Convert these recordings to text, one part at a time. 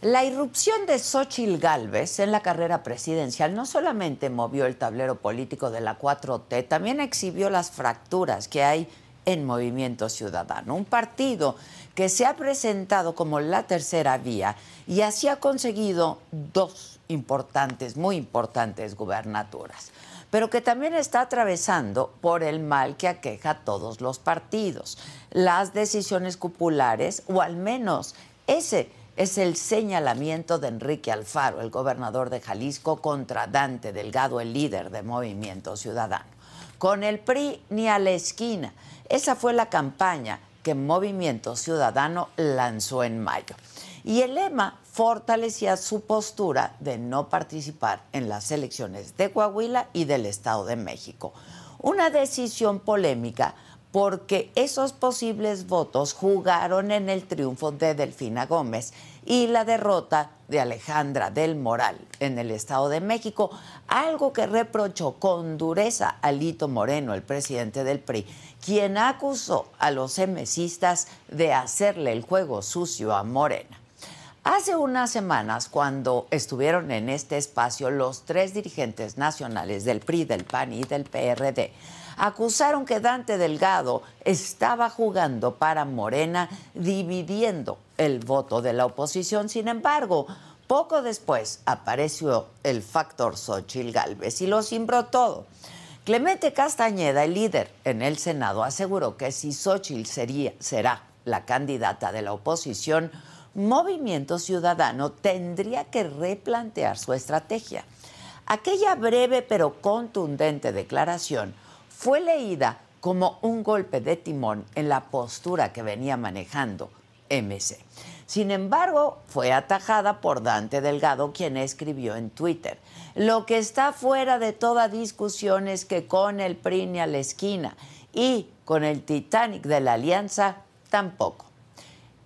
La irrupción de Xochitl Gálvez en la carrera presidencial no solamente movió el tablero político de la 4T, también exhibió las fracturas que hay en Movimiento Ciudadano, un partido que se ha presentado como la tercera vía y así ha conseguido dos importantes, muy importantes gubernaturas pero que también está atravesando por el mal que aqueja a todos los partidos. Las decisiones populares, o al menos ese es el señalamiento de Enrique Alfaro, el gobernador de Jalisco, contra Dante Delgado, el líder de Movimiento Ciudadano. Con el PRI ni a la esquina. Esa fue la campaña que Movimiento Ciudadano lanzó en mayo. Y el lema fortalecía su postura de no participar en las elecciones de Coahuila y del Estado de México. Una decisión polémica porque esos posibles votos jugaron en el triunfo de Delfina Gómez y la derrota de Alejandra del Moral en el Estado de México, algo que reprochó con dureza a Lito Moreno, el presidente del PRI, quien acusó a los emesistas de hacerle el juego sucio a Morena. Hace unas semanas, cuando estuvieron en este espacio los tres dirigentes nacionales del PRI, del PAN y del PRD, acusaron que Dante Delgado estaba jugando para Morena, dividiendo el voto de la oposición. Sin embargo, poco después apareció el factor Xochil Gálvez y lo cimbró todo. Clemente Castañeda, el líder en el Senado, aseguró que si Xochitl sería, será la candidata de la oposición, Movimiento Ciudadano tendría que replantear su estrategia. Aquella breve pero contundente declaración fue leída como un golpe de timón en la postura que venía manejando MC. Sin embargo, fue atajada por Dante Delgado, quien escribió en Twitter, lo que está fuera de toda discusión es que con el PRI a la esquina y con el Titanic de la Alianza tampoco.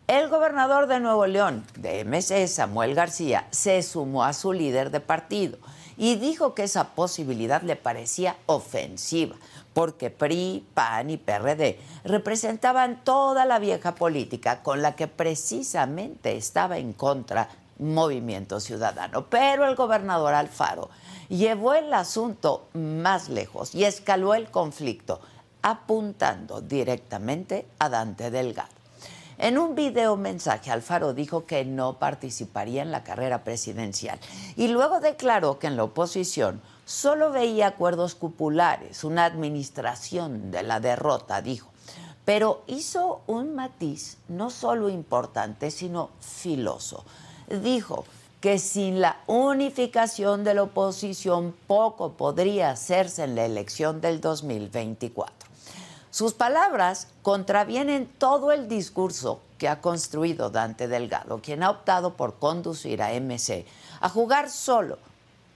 El gobernador de Nuevo León, de MC, Samuel García, se sumó a su líder de partido y dijo que esa posibilidad le parecía ofensiva, porque PRI, PAN y PRD representaban toda la vieja política con la que precisamente estaba en contra Movimiento Ciudadano. Pero el gobernador Alfaro llevó el asunto más lejos y escaló el conflicto, apuntando directamente a Dante Delgado. En un video mensaje, Alfaro dijo que no participaría en la carrera presidencial y luego declaró que en la oposición solo veía acuerdos cupulares, una administración de la derrota, dijo. Pero hizo un matiz no solo importante, sino filoso. Dijo que sin la unificación de la oposición poco podría hacerse en la elección del 2024. Sus palabras contravienen todo el discurso que ha construido Dante Delgado, quien ha optado por conducir a MC a jugar solo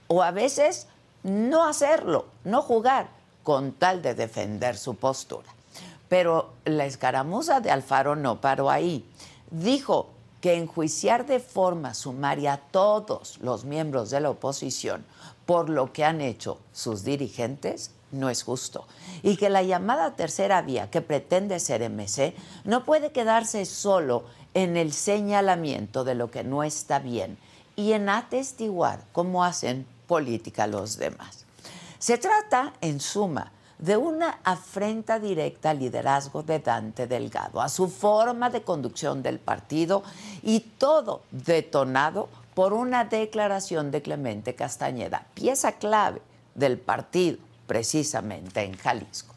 o a veces no hacerlo, no jugar, con tal de defender su postura. Pero la escaramuza de Alfaro no paró ahí. Dijo que enjuiciar de forma sumaria a todos los miembros de la oposición por lo que han hecho sus dirigentes no es justo. Y que la llamada tercera vía que pretende ser MC no puede quedarse solo en el señalamiento de lo que no está bien y en atestiguar cómo hacen política los demás. Se trata, en suma, de una afrenta directa al liderazgo de Dante Delgado, a su forma de conducción del partido y todo detonado por una declaración de Clemente Castañeda, pieza clave del partido precisamente en Jalisco.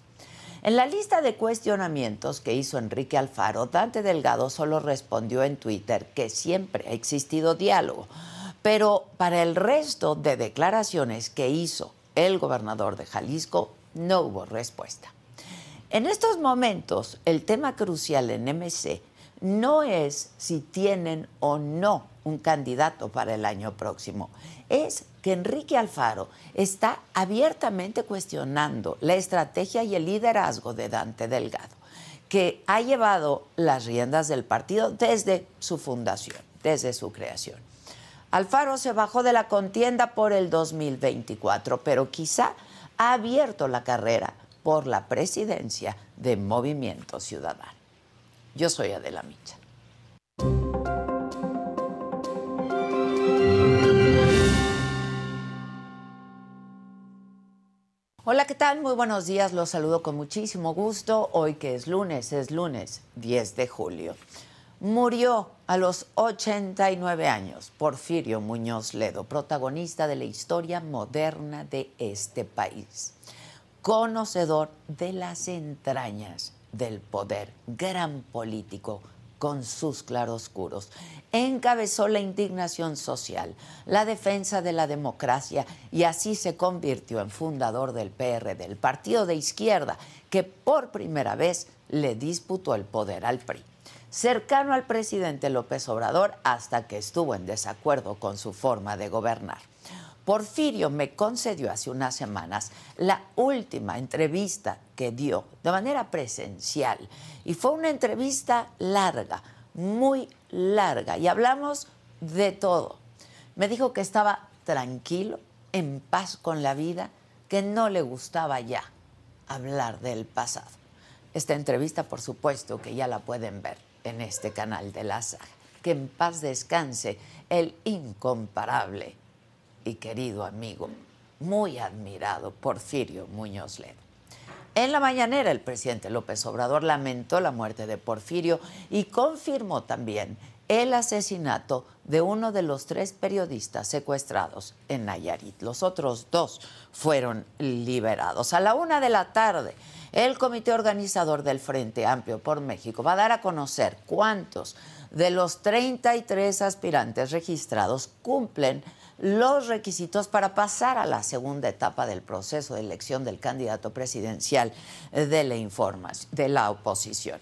En la lista de cuestionamientos que hizo Enrique Alfaro, Dante Delgado solo respondió en Twitter que siempre ha existido diálogo, pero para el resto de declaraciones que hizo el gobernador de Jalisco no hubo respuesta. En estos momentos, el tema crucial en MC no es si tienen o no un candidato para el año próximo, es que Enrique Alfaro está abiertamente cuestionando la estrategia y el liderazgo de Dante Delgado, que ha llevado las riendas del partido desde su fundación, desde su creación. Alfaro se bajó de la contienda por el 2024, pero quizá ha abierto la carrera por la presidencia de Movimiento Ciudadano. Yo soy Adela Micha. Hola, ¿qué tal? Muy buenos días, los saludo con muchísimo gusto. Hoy que es lunes, es lunes 10 de julio. Murió a los 89 años Porfirio Muñoz Ledo, protagonista de la historia moderna de este país, conocedor de las entrañas del poder, gran político, con sus claroscuros. Encabezó la indignación social, la defensa de la democracia y así se convirtió en fundador del PRD, el partido de izquierda que por primera vez le disputó el poder al PRI. Cercano al presidente López Obrador hasta que estuvo en desacuerdo con su forma de gobernar. Porfirio me concedió hace unas semanas la última entrevista que dio de manera presencial y fue una entrevista larga, muy larga y hablamos de todo. Me dijo que estaba tranquilo, en paz con la vida, que no le gustaba ya hablar del pasado. Esta entrevista, por supuesto, que ya la pueden ver en este canal de la saga. Que en paz descanse el incomparable y querido amigo, muy admirado Porfirio Muñoz Ledo. En la mañanera el presidente López Obrador lamentó la muerte de Porfirio y confirmó también el asesinato de uno de los tres periodistas secuestrados en Nayarit. Los otros dos fueron liberados. A la una de la tarde, el comité organizador del Frente Amplio por México va a dar a conocer cuántos de los 33 aspirantes registrados cumplen los requisitos para pasar a la segunda etapa del proceso de elección del candidato presidencial de la, de la oposición.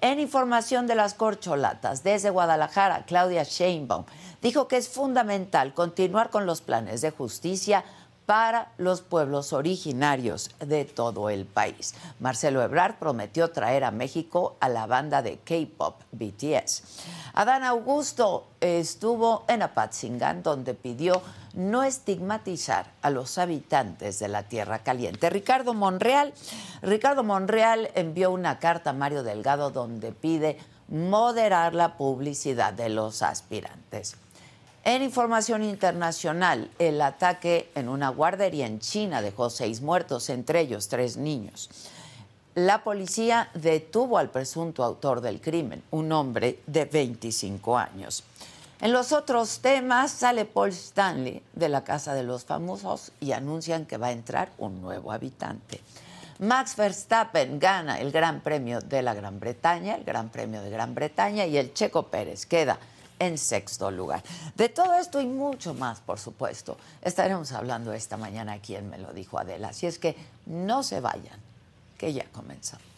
En información de las corcholatas, desde Guadalajara, Claudia Sheinbaum dijo que es fundamental continuar con los planes de justicia para los pueblos originarios de todo el país. Marcelo Ebrard prometió traer a México a la banda de K-pop BTS. Adán Augusto estuvo en Apatzingán donde pidió no estigmatizar a los habitantes de la Tierra Caliente. Ricardo Monreal, Ricardo Monreal envió una carta a Mario Delgado donde pide moderar la publicidad de los aspirantes. En información internacional, el ataque en una guardería en China dejó seis muertos, entre ellos tres niños. La policía detuvo al presunto autor del crimen, un hombre de 25 años. En los otros temas sale Paul Stanley de la Casa de los Famosos y anuncian que va a entrar un nuevo habitante. Max Verstappen gana el Gran Premio de la Gran Bretaña, el Gran Premio de Gran Bretaña y el Checo Pérez queda en sexto lugar. De todo esto y mucho más, por supuesto, estaremos hablando esta mañana aquí en Me lo dijo Adela. Así es que no se vayan, que ya comenzamos.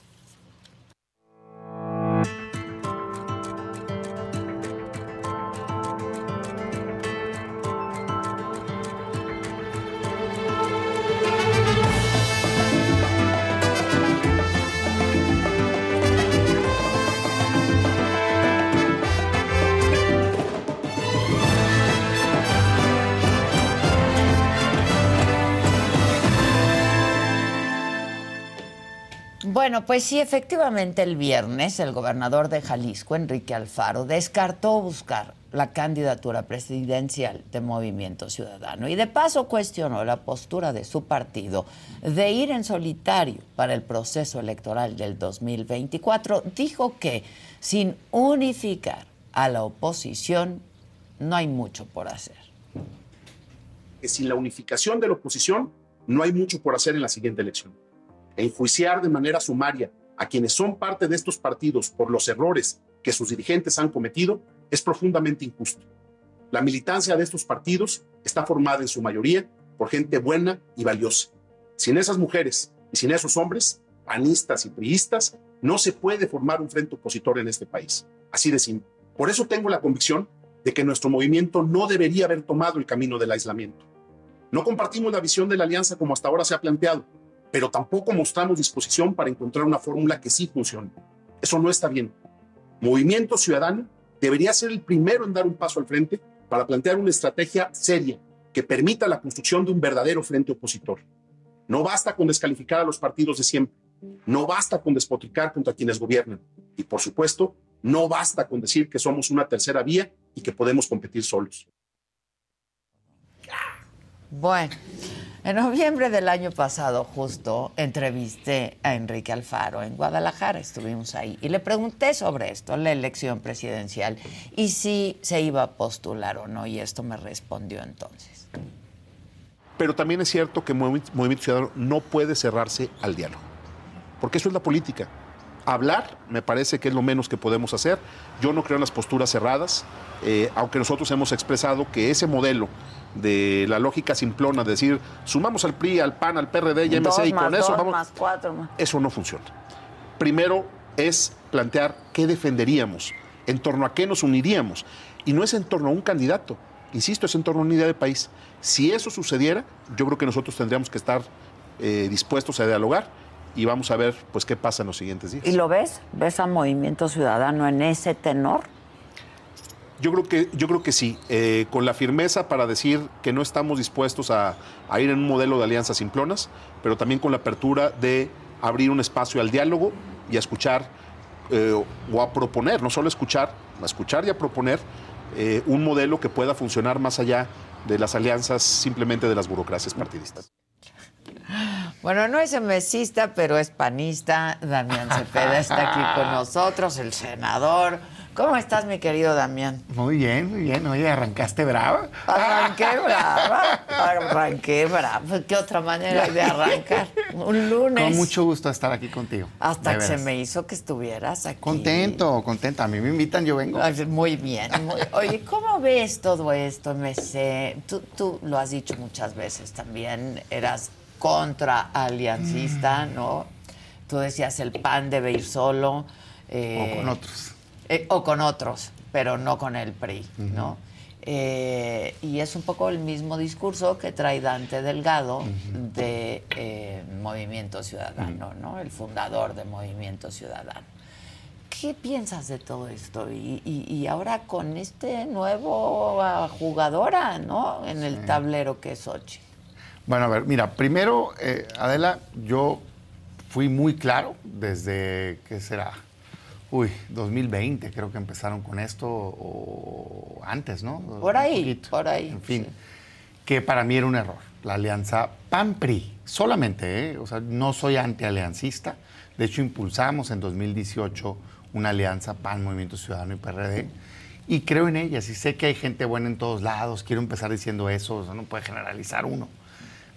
Bueno, pues sí, efectivamente el viernes el gobernador de Jalisco, Enrique Alfaro, descartó buscar la candidatura presidencial de Movimiento Ciudadano y de paso cuestionó la postura de su partido de ir en solitario para el proceso electoral del 2024. Dijo que sin unificar a la oposición no hay mucho por hacer. Que sin la unificación de la oposición no hay mucho por hacer en la siguiente elección Enjuiciar de manera sumaria a quienes son parte de estos partidos por los errores que sus dirigentes han cometido es profundamente injusto. La militancia de estos partidos está formada en su mayoría por gente buena y valiosa. Sin esas mujeres y sin esos hombres, panistas y priistas, no se puede formar un frente opositor en este país. Así de. Por eso tengo la convicción de que nuestro movimiento no debería haber tomado el camino del aislamiento. No compartimos la visión de la alianza como hasta ahora se ha planteado, pero tampoco mostramos disposición para encontrar una fórmula que sí funcione. Eso no está bien. Movimiento Ciudadano debería ser el primero en dar un paso al frente para plantear una estrategia seria que permita la construcción de un verdadero frente opositor. No basta con descalificar a los partidos de siempre, no basta con despotricar contra quienes gobiernan y, por supuesto, no basta con decir que somos una tercera vía y que podemos competir solos. Bueno, en noviembre del año pasado, justo, entrevisté a Enrique Alfaro en Guadalajara, estuvimos ahí, y le pregunté sobre esto, la elección presidencial, y si se iba a postular o no, y esto me respondió entonces. Pero también es cierto que Movimiento Ciudadano no puede cerrarse al diálogo, porque eso es la política. Hablar me parece que es lo menos que podemos hacer. Yo no creo en las posturas cerradas, eh, aunque nosotros hemos expresado que ese modelo de la lógica simplona, de decir, sumamos al PRI, al PAN, al PRD y MC y con eso vamos. Más cuatro, más. Eso no funciona. Primero es plantear qué defenderíamos, en torno a qué nos uniríamos. Y no es en torno a un candidato, insisto, es en torno a una idea de país. Si eso sucediera, yo creo que nosotros tendríamos que estar eh, dispuestos a dialogar y vamos a ver pues qué pasa en los siguientes días. ¿Y lo ves? ¿Ves a Movimiento Ciudadano en ese tenor? Yo creo que, yo creo que sí, eh, con la firmeza para decir que no estamos dispuestos a, ir en un modelo de alianzas simplonas, pero también con la apertura de abrir un espacio al diálogo y a escuchar eh, o a proponer, no solo escuchar, a escuchar y a proponer eh, un modelo que pueda funcionar más allá de las alianzas simplemente de las burocracias partidistas. Bueno, no es mesista, pero es panista. Damián Cepeda está aquí con nosotros, el senador ¿Cómo estás, mi querido Damián? Muy bien, muy bien. Oye, ¿arrancaste brava? Arranqué brava. Arranqué brava. Pues, ¿Qué otra manera de arrancar? Un lunes. Con mucho gusto estar aquí contigo. Hasta que se me hizo que estuvieras aquí. Contento, contento. A mí me invitan, yo vengo. Muy bien. Oye, ¿cómo ves todo esto, MC? Tú, tú lo has dicho muchas veces también. Eras contra aliancista, ¿no? Tú decías el PAN debe ir solo. o con otros eh, o con otros, pero no con el PRI, ¿no? Eh, y es un poco el mismo discurso que trae Dante Delgado de eh, Movimiento Ciudadano, ¿no? El fundador de Movimiento Ciudadano. ¿Qué piensas de todo esto? Y, ahora con este nuevo ah, jugadora, ¿no? En el tablero que es Ochi. Bueno, a ver, mira, primero, Adela, yo fui muy claro desde, ¿qué será? Uy, 2020 creo que empezaron con esto o antes, ¿no? Por ahí, por ahí. En fin, que para mí era un error. La alianza PAN-PRI, solamente, ¿eh? o sea, no soy antialiancista. De hecho, impulsamos en 2018 una alianza PAN, Movimiento Ciudadano y PRD. Y creo en ellas y sé que hay gente buena en todos lados. Quiero empezar diciendo eso, o sea, no puede generalizar uno.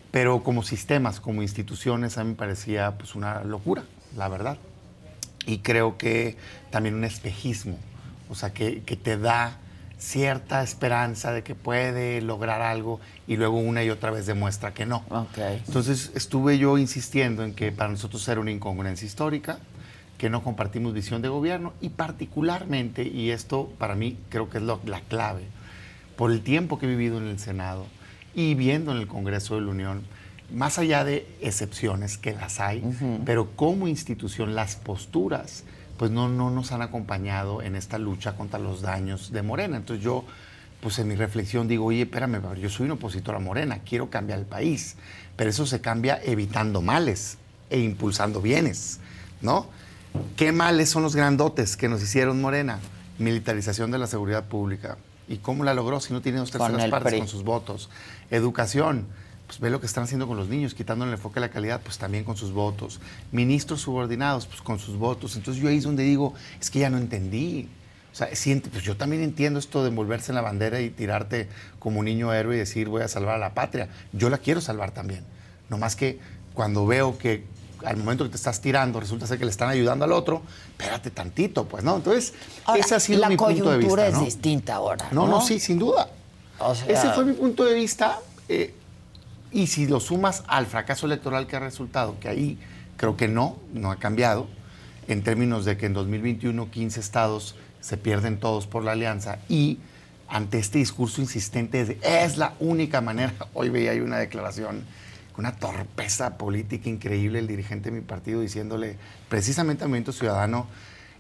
Pero como sistemas, como instituciones, a mí me parecía pues, una locura, la verdad y creo que también un espejismo, o sea, que, te da cierta esperanza de que puede lograr algo y luego una y otra vez demuestra que no. Okay. Entonces estuve yo insistiendo en que para nosotros era una incongruencia histórica, que no compartimos visión de gobierno y particularmente, y esto para mí creo que es la clave, por el tiempo que he vivido en el Senado y viendo en el Congreso de la Unión, más allá de excepciones que las hay, pero como institución las posturas pues no, no nos han acompañado en esta lucha contra los daños de Morena. Entonces yo, pues en mi reflexión digo, oye, espérame, yo soy un opositor a Morena, quiero cambiar el país, pero eso se cambia evitando males e impulsando bienes. ¿no? Qué males son los grandotes que nos hicieron Morena. Militarización de la seguridad pública. ¿Y cómo la logró si no tiene dos terceras partes con sus votos? Educación. Pues ve lo que están haciendo con los niños, quitándole el enfoque a la calidad, pues también con sus votos. Ministros subordinados, pues con sus votos. Entonces yo ahí es donde digo, es que ya no entendí. O sea, siente, pues yo también entiendo esto de envolverse en la bandera y tirarte como un niño héroe y decir voy a salvar a la patria. Yo la quiero salvar también. No más que cuando veo que al momento que te estás tirando resulta ser que le están ayudando al otro, espérate tantito, pues, ¿no? Entonces, ese ha sido mi punto de vista. La coyuntura es distinta ahora. No, no, sí, sin duda. ese fue mi punto de vista. Eh, y si lo sumas al fracaso electoral que ha resultado, que ahí creo que no, no ha cambiado, en términos de que en 2021 15 estados se pierden todos por la alianza y ante este discurso insistente de es la única manera, hoy veía hay una declaración una torpeza política increíble el dirigente de mi partido diciéndole precisamente al Movimiento Ciudadano,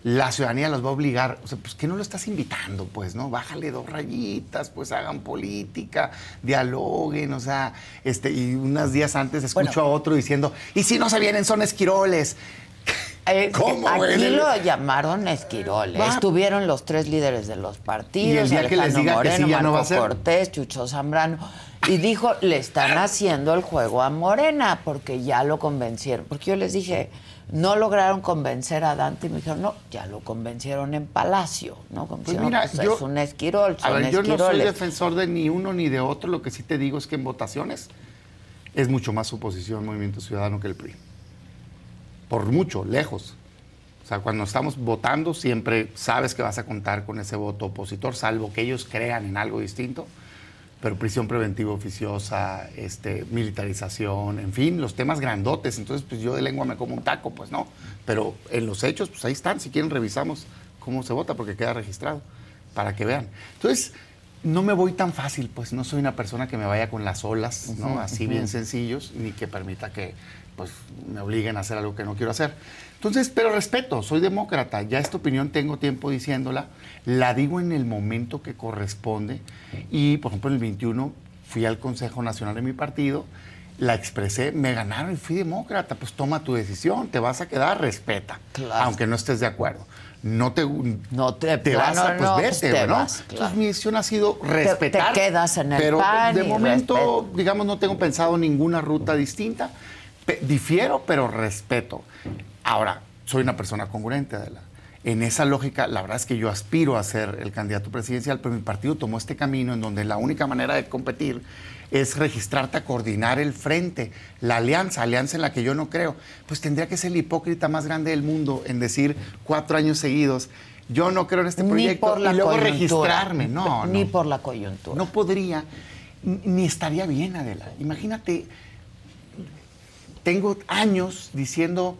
la ciudadanía los va a obligar, o sea, pues que no lo estás invitando, pues, ¿no? Bájale dos rayitas, pues hagan política, dialoguen, o sea, este, y unos días antes escucho a otro diciendo, y si no se vienen son esquiroles. Eh, ¿Cómo, aquí lo llamaron esquiroles. Estuvieron los tres líderes de los partidos, y el día que les diga Moreno, que sí, no va a ser. Cortés, Chucho Zambrano. Y dijo, le están haciendo el juego a Morena porque ya lo convencieron. Porque yo les dije, no lograron convencer a Dante y me dijeron, no, ya lo convencieron en Palacio, ¿no? pues mira, pues yo, es un esquirol, a ver, yo no soy defensor de ni uno ni de otro, lo que sí te digo es que en votaciones es mucho más oposición Movimiento Ciudadano que el PRI. Por mucho, lejos. O sea, cuando estamos votando siempre sabes que vas a contar con ese voto opositor, salvo que ellos crean en algo distinto pero prisión preventiva oficiosa, este, militarización, en fin, los temas grandotes. Entonces, pues yo de lengua me como un taco, pues no. Pero en los hechos, pues ahí están. Si quieren, revisamos cómo se vota, porque queda registrado, para que vean. Entonces, no me voy tan fácil, pues no soy una persona que me vaya con las olas, ¿no? Así bien sencillos, ni que permita que pues me obliguen a hacer algo que no quiero hacer. Entonces, pero respeto, soy demócrata, ya esta opinión tengo tiempo diciéndola, la digo en el momento que corresponde y, por ejemplo, en el 21 fui al Consejo Nacional de mi partido, la expresé, me ganaron y fui demócrata, pues toma tu decisión, te vas a quedar, respeta, aunque no estés de acuerdo. No te, no te, vas a, pues no, vete, pues ¿no? Entonces mi decisión ha sido respetar. Te, quedas en el pero pan de momento, digamos, no tengo pensado ninguna ruta distinta difiero, pero respeto. Ahora, soy una persona congruente, Adela. En esa lógica, la verdad es que yo aspiro a ser el candidato presidencial, pero mi partido tomó este camino en donde la única manera de competir es registrarte a coordinar el frente, la alianza, alianza en la que yo no creo. Pues tendría que ser el hipócrita más grande del mundo en decir cuatro años seguidos, yo no creo en este proyecto y luego registrarme. No, Ni por la coyuntura. No podría, ni estaría bien, Adela. Imagínate tengo años diciendo,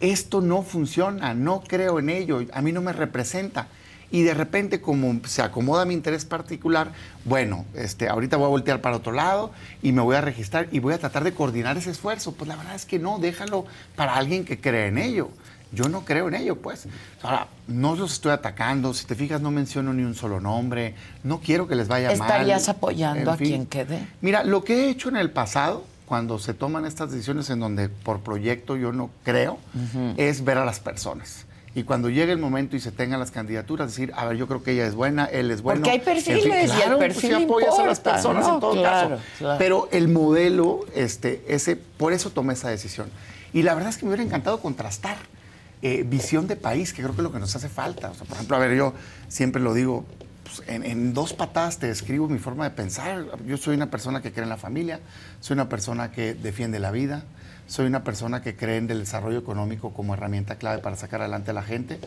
esto no funciona, no creo en ello, a mí no me representa. Y de repente, como se acomoda mi interés particular, bueno, este, ahorita voy a voltear para otro lado y me voy a registrar y voy a tratar de coordinar ese esfuerzo. Pues la verdad es que no, déjalo para alguien que cree en ello. Yo no creo en ello, pues. Ahora, no los estoy atacando. Si te fijas, no menciono ni un solo nombre. No quiero que les vaya mal. ¿Estarías apoyando a quien quede? Mira, lo que he hecho en el pasado cuando se toman estas decisiones en donde por proyecto yo no creo, es ver a las personas. Y cuando llegue el momento y se tengan las candidaturas, decir, a ver, yo creo que ella es buena, él es bueno. Porque hay perfiles y el pues perfil apoyas a las personas en todo caso. Pero el modelo, este, ese, por eso tomé esa decisión. Y la verdad es que me hubiera encantado contrastar eh, visión de país, que creo que es lo que nos hace falta. O sea, por ejemplo, a ver, yo siempre lo digo, pues, en, dos patadas te describo mi forma de pensar. Yo soy una persona que cree en la familia, soy una persona que defiende la vida, soy una persona que cree en el desarrollo económico como herramienta clave para sacar adelante a la gente.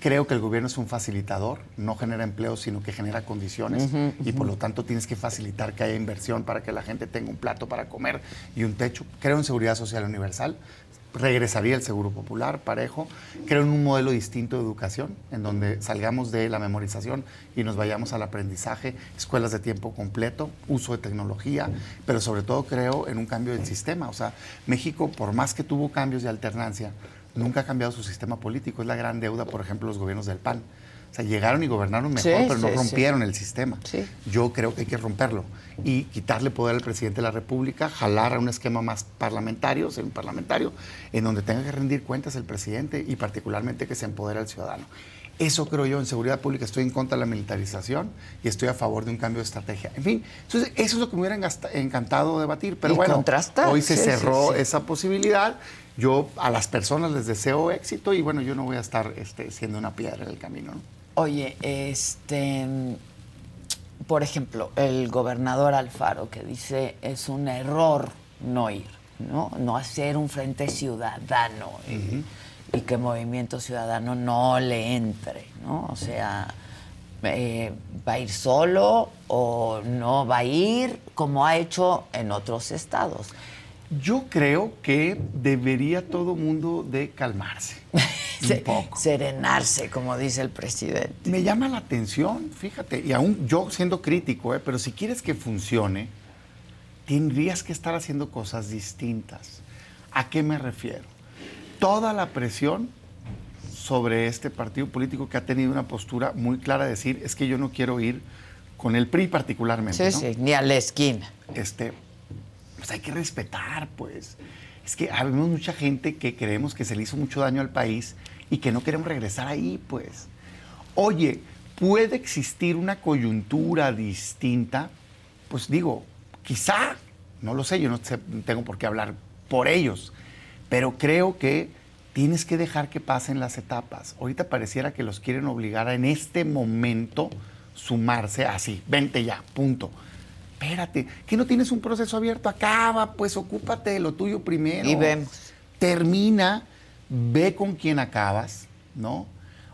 Creo que el gobierno es un facilitador, no genera empleo, sino que genera condiciones y por lo tanto tienes que facilitar que haya inversión para que la gente tenga un plato para comer y un techo. Creo en seguridad social universal, regresaría el seguro popular parejo. Creo en un modelo distinto de educación, en donde salgamos de la memorización y nos vayamos al aprendizaje, escuelas de tiempo completo, uso de tecnología, pero sobre todo creo en un cambio del sistema. O sea, México, por más que tuvo cambios de alternancia, nunca ha cambiado su sistema político. Es la gran deuda, por ejemplo, los gobiernos del PAN. Sea, llegaron y gobernaron mejor, Sí, pero no sí, rompieron el sistema. Yo creo que hay que romperlo y quitarle poder al presidente de la República, jalar a un esquema más parlamentario, ser un parlamentario, en donde tenga que rendir cuentas el presidente y particularmente que se empodere al ciudadano. Eso creo yo en seguridad pública. Estoy en contra de la militarización y estoy a favor de un cambio de estrategia. En fin, entonces eso es lo que me hubiera encantado debatir. Pero Y bueno, hoy se sí, sí, cerró sí. esa posibilidad. Yo a las personas les deseo éxito y bueno, yo no voy a estar este, siendo una piedra en el camino. ¿no? Oye, este, por ejemplo, el gobernador Alfaro que dice es un error no ir, ¿no? No hacer un frente ciudadano y, y que Movimiento Ciudadano no le entre, ¿no? O sea, eh, va a ir solo o no va a ir como ha hecho en otros estados. Yo creo que debería todo mundo de calmarse Se- un poco. Serenarse, como dice el presidente. Me llama la atención, fíjate, y aún yo siendo crítico, ¿eh? pero si quieres que funcione, tendrías que estar haciendo cosas distintas. ¿A qué me refiero? Toda la presión sobre este partido político que ha tenido una postura muy clara de decir, es que yo no quiero ir con el PRI particularmente. Sí, ¿no? sí, ni a la esquina. este, pues hay que respetar, pues. Es que habemos mucha gente que creemos que se le hizo mucho daño al país y que no queremos regresar ahí, pues. Oye, puede existir una coyuntura distinta, pues digo, quizá, no lo sé, yo no tengo por qué hablar por ellos, pero creo que tienes que dejar que pasen las etapas. Ahorita pareciera que los quieren obligar a en este momento sumarse así, vente ya, punto. Espérate, que no tienes un proceso abierto, acaba, pues ocúpate de lo tuyo primero. Y vemos. Termina, ve con quién acabas, ¿no?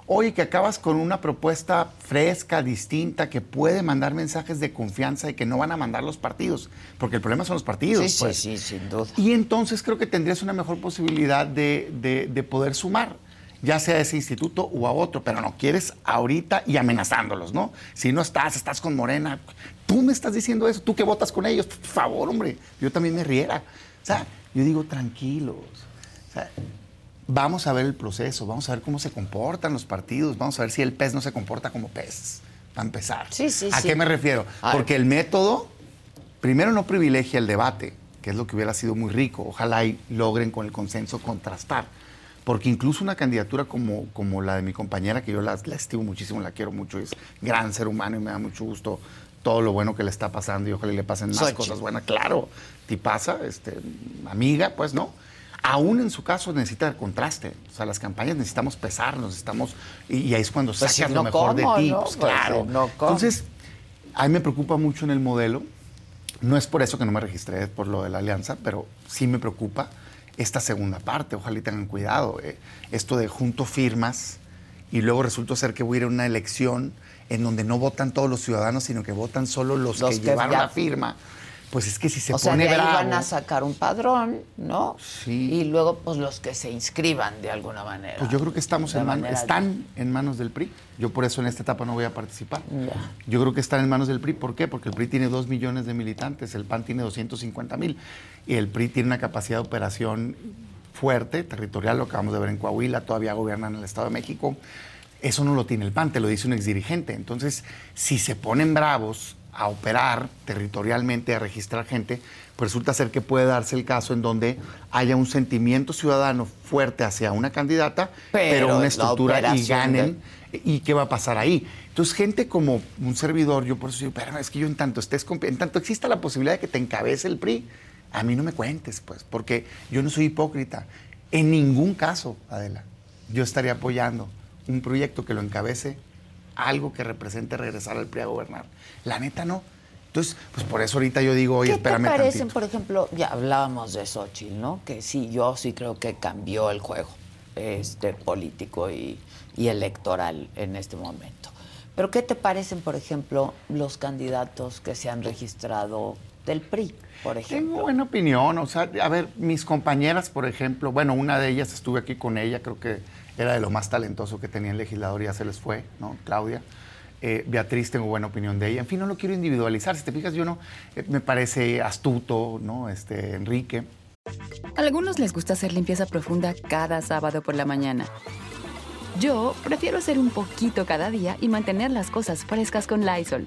Oye, que acabas con una propuesta fresca, distinta, que puede mandar mensajes de confianza y que no van a mandar los partidos, porque el problema son los partidos. Sí, sí, pues. sí, sin duda. Y entonces creo que tendrías una mejor posibilidad de, de- de poder sumar, ya sea a ese instituto o a otro, pero no quieres ahorita y amenazándolos, ¿no? Si no estás, estás con Morena, tú me estás diciendo eso, tú que votas con ellos, por favor, hombre, yo también me riera. O sea, yo digo, tranquilos. O sea, vamos a ver el proceso, vamos a ver cómo se comportan los partidos, vamos a ver si el pez no se comporta como pez, para empezar. Sí, sí, ¿A sí. qué me refiero? Porque el método primero no privilegia el debate, que es lo que hubiera sido muy rico. Ojalá y logren con el consenso contrastar. Porque incluso una candidatura como, como la de mi compañera, que yo la, la estimo muchísimo, la quiero mucho, es gran ser humano y me da mucho gusto todo lo bueno que le está pasando y ojalá le pasen más Xochitl. cosas buenas. Claro, tipaza, este, amiga, pues no. Aún en su caso necesita el contraste. O sea, las campañas necesitamos pesarnos, necesitamos. Y, y ahí es cuando Pues sacas si lo no, mejor ¿cómo, de ti. no? Pues, Pues, claro. no. Entonces, a mí me preocupa mucho en el modelo. No es por eso que no me registré, por lo de la alianza, pero sí me preocupa esta segunda parte. Ojalá y tengan cuidado. eh. Esto de junto firmas y luego resulta ser que voy a ir a una elección en donde no votan todos los ciudadanos, sino que votan solo los, Los que, que llevaron la firma. Pues es que si se o sea, pone de ahí bravo. van a sacar un padrón, ¿no? Sí. Y luego, pues, los que se inscriban de alguna manera. Pues yo creo que estamos en man- manera- están en manos del PRI. Yo por eso en esta etapa no voy a participar. Ya. Yo creo que están en manos del PRI. ¿Por qué? Porque el PRI tiene dos millones de militantes, el PAN tiene 250 mil. Y el PRI tiene una capacidad de operación fuerte, territorial, lo acabamos de ver en Coahuila, todavía gobiernan en el Estado de México. Eso no lo tiene el PAN, te lo dice un exdirigente. Entonces, si se ponen bravos a operar territorialmente, a registrar gente, pues resulta ser que puede darse el caso en donde haya un sentimiento ciudadano fuerte hacia una candidata, pero, una estructura y ganen. ¿Y qué va a pasar ahí? Entonces, gente como un servidor, yo por eso digo, pero es que yo en tanto estés, en tanto exista la posibilidad de que te encabece el PRI, a mí no me cuentes, pues, porque yo no soy hipócrita. En ningún caso, Adela, yo estaría apoyando un proyecto que lo encabece algo que represente regresar al PRI a gobernar. La neta no. Entonces, pues por eso ahorita yo digo, oye, ¿Qué te espérame parecen, tantito. por ejemplo, ya hablábamos de Xochitl, ¿no? Que sí, yo sí creo que cambió el juego este, político y, y electoral en este momento. Pero ¿qué te parecen, por ejemplo, los candidatos que se han registrado del PRI, por ejemplo? Tengo buena opinión, o sea, a ver, mis compañeras, por ejemplo, bueno, una de ellas estuve aquí con ella, creo que era de lo más talentoso que tenía el legislador y ya se les fue, ¿no? Claudia. Eh, Beatriz, tengo buena opinión de ella. En fin, no lo quiero individualizar. Si te fijas, yo no, eh, me parece astuto, ¿no? Este, Enrique. A algunos les gusta hacer limpieza profunda cada sábado por la mañana. Yo prefiero hacer un poquito cada día y mantener las cosas frescas con Lysol.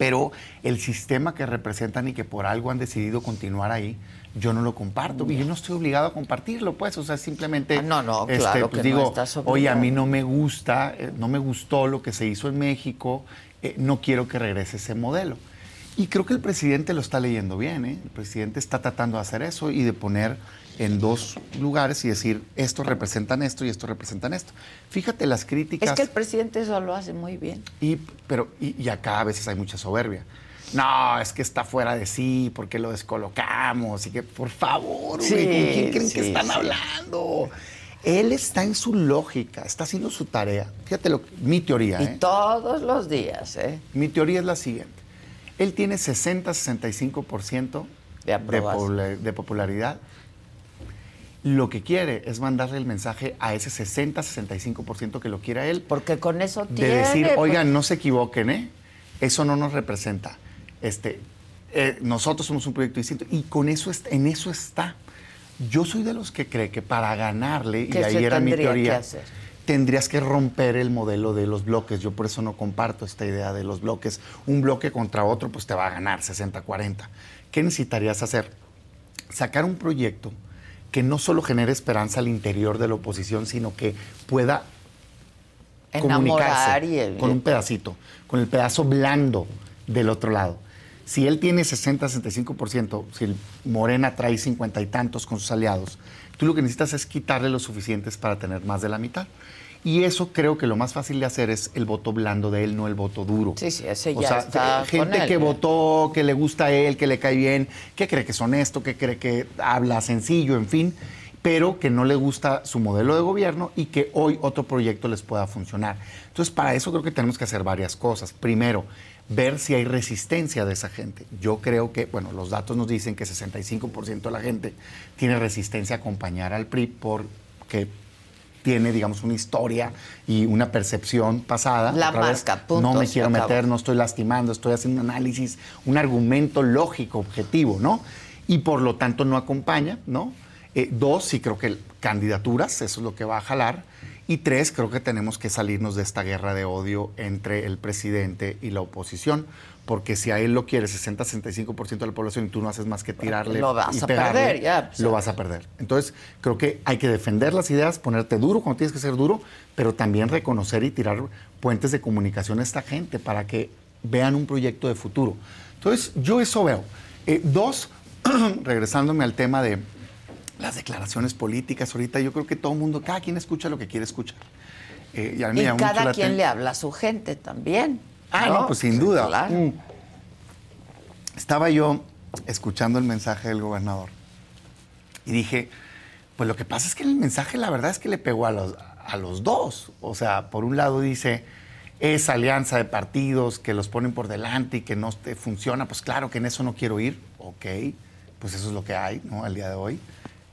pero el sistema que representan y que por algo han decidido continuar ahí, yo no lo comparto y yo no estoy obligado a compartirlo, pues, o sea, simplemente ah, no, no, este, claro pues, que digo, no oye, a mí no me gusta, eh, no me gustó lo que se hizo en México, eh, no quiero que regrese ese modelo. Y creo que el presidente lo está leyendo bien, ¿eh? el presidente está tratando de hacer eso y de poner en dos lugares y decir, esto representan esto y esto representan esto. Fíjate las críticas. Es que el presidente eso lo hace muy bien. Y, pero, y, acá a veces hay mucha soberbia. No, es que está fuera de sí, porque lo descolocamos y que, por favor, sí, ¿con quién creen que están hablando? Él está en su lógica, está haciendo su tarea. Fíjate lo, mi teoría. Y ¿eh? todos los días, ¿eh? Mi teoría es la siguiente. Él tiene 60-65% de, de popularidad lo que quiere es mandarle el mensaje a ese 60-65% que lo quiera él. Porque con eso tiene. De decir, pues. oigan, no se equivoquen, ¿eh? Eso no nos representa. Este, eh, nosotros somos un proyecto distinto y con eso en eso está. Yo soy de los que cree que para ganarle, y ahí era mi teoría, tendrías que romper el modelo de los bloques. Yo por eso no comparto esta idea de los bloques. Un bloque contra otro, pues te va a ganar 60-40. ¿Qué necesitarías hacer? Sacar un proyecto que no solo genere esperanza al interior de la oposición, sino que pueda comunicarse con un pedacito, con el pedazo blando del otro lado. Si él tiene 60, 65%, si el Morena trae 50 y tantos con sus aliados, tú lo que necesitas es quitarle los suficientes para tener más de la mitad. Y eso creo que lo más fácil de hacer es el voto blando de él, no el voto duro. Sí, sí, ese ya o sea, está gente que votó, que le gusta a él, que le cae bien, que cree que es honesto, que cree que habla sencillo, en fin, pero que no le gusta su modelo de gobierno y que hoy otro proyecto les pueda funcionar. Entonces, para eso creo que tenemos que hacer varias cosas. Primero, ver si hay resistencia de esa gente. Yo creo que, bueno, los datos nos dicen que 65% de la gente tiene resistencia a acompañar al PRI porque tiene, digamos, una historia y una percepción pasada. La marca, No me quiero meter, no estoy lastimando, estoy haciendo un análisis, un argumento lógico, objetivo, ¿no? Y por lo tanto no acompaña, ¿no? Eh, dos, sí creo que candidaturas, eso es lo que va a jalar. Y tres, creo que tenemos que salirnos de esta guerra de odio entre el presidente y la oposición porque si a él lo quiere 60-65% de la población y tú no haces más que tirarle lo vas y a perder ya pues, lo vas a perder. Entonces creo que hay que defender las ideas ponerte duro cuando tienes que ser duro pero también reconocer y tirar puentes de comunicación a esta gente para que vean un proyecto de futuro. Entonces yo eso veo. Eh, dos regresándome al tema de las declaraciones políticas ahorita yo creo que todo el mundo cada quien escucha lo que quiere escuchar. Eh, y, cada quien le habla a su gente también Ah, no, pues sin duda. Mm. Estaba yo escuchando el mensaje del gobernador y dije, pues lo que pasa es que el mensaje la verdad es que le pegó a los, a los dos. O sea, por un lado dice, esa alianza de partidos que los ponen por delante y que no te funciona, pues claro que en eso no quiero ir. Ok, pues eso es lo que hay, ¿no? Al día de hoy.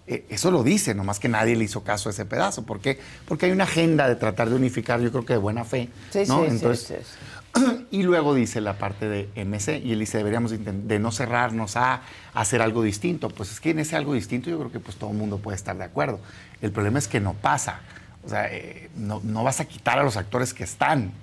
Eh, eso lo dice, nomás que nadie le hizo caso a ese pedazo. ¿Por qué? Porque hay una agenda de tratar de unificar, yo creo que de buena fe. Sí, ¿no? sí, Entonces, sí, sí. Y luego dice la parte de MC, y él dice, deberíamos de no cerrarnos a hacer algo distinto. Pues es que en ese algo distinto yo creo que pues todo el mundo puede estar de acuerdo. El problema es que no pasa. O sea, eh, no, no vas a quitar a los actores que están.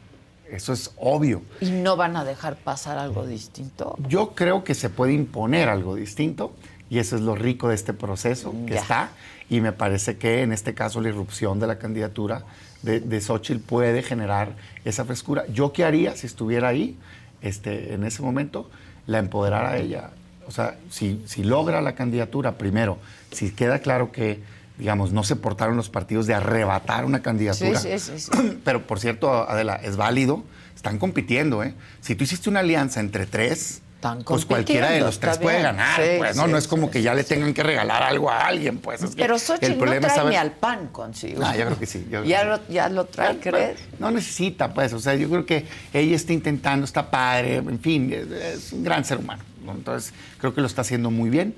Eso es obvio. ¿Y no van a dejar pasar algo distinto? Yo creo que se puede imponer algo distinto y eso es lo rico de este proceso que está. Y me parece que en este caso la irrupción de la candidatura de, de Xochitl puede generar esa frescura. ¿Yo qué haría si estuviera ahí este, en ese momento? La empoderara a ella O sea, si, si logra la candidatura, primero, si queda claro que, digamos, no se portaron los partidos de arrebatar una candidatura. Sí, sí, sí. Pero, por cierto, Adela, es válido, están compitiendo, ¿eh? Si tú hiciste una alianza entre tres, Están pues cualquiera de los tres puede ganar, Sí, pues, ¿no? sí, no es como sí, que ya le tengan que regalar algo a alguien, pues. es Pero Xochitl el problema no trae ni al pan consigo. Ah, yo creo que sí. yo creo que ¿Ya, lo, ¿Ya lo trae, crees? No necesita, pues. O sea, yo creo que ella está intentando, está padre, en fin, es, es un gran ser humano. ¿no? Entonces, creo que lo está haciendo muy bien.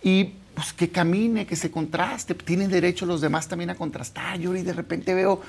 Y pues que camine, que se contraste. Tienen derecho los demás también a contrastar. Yo y de repente veo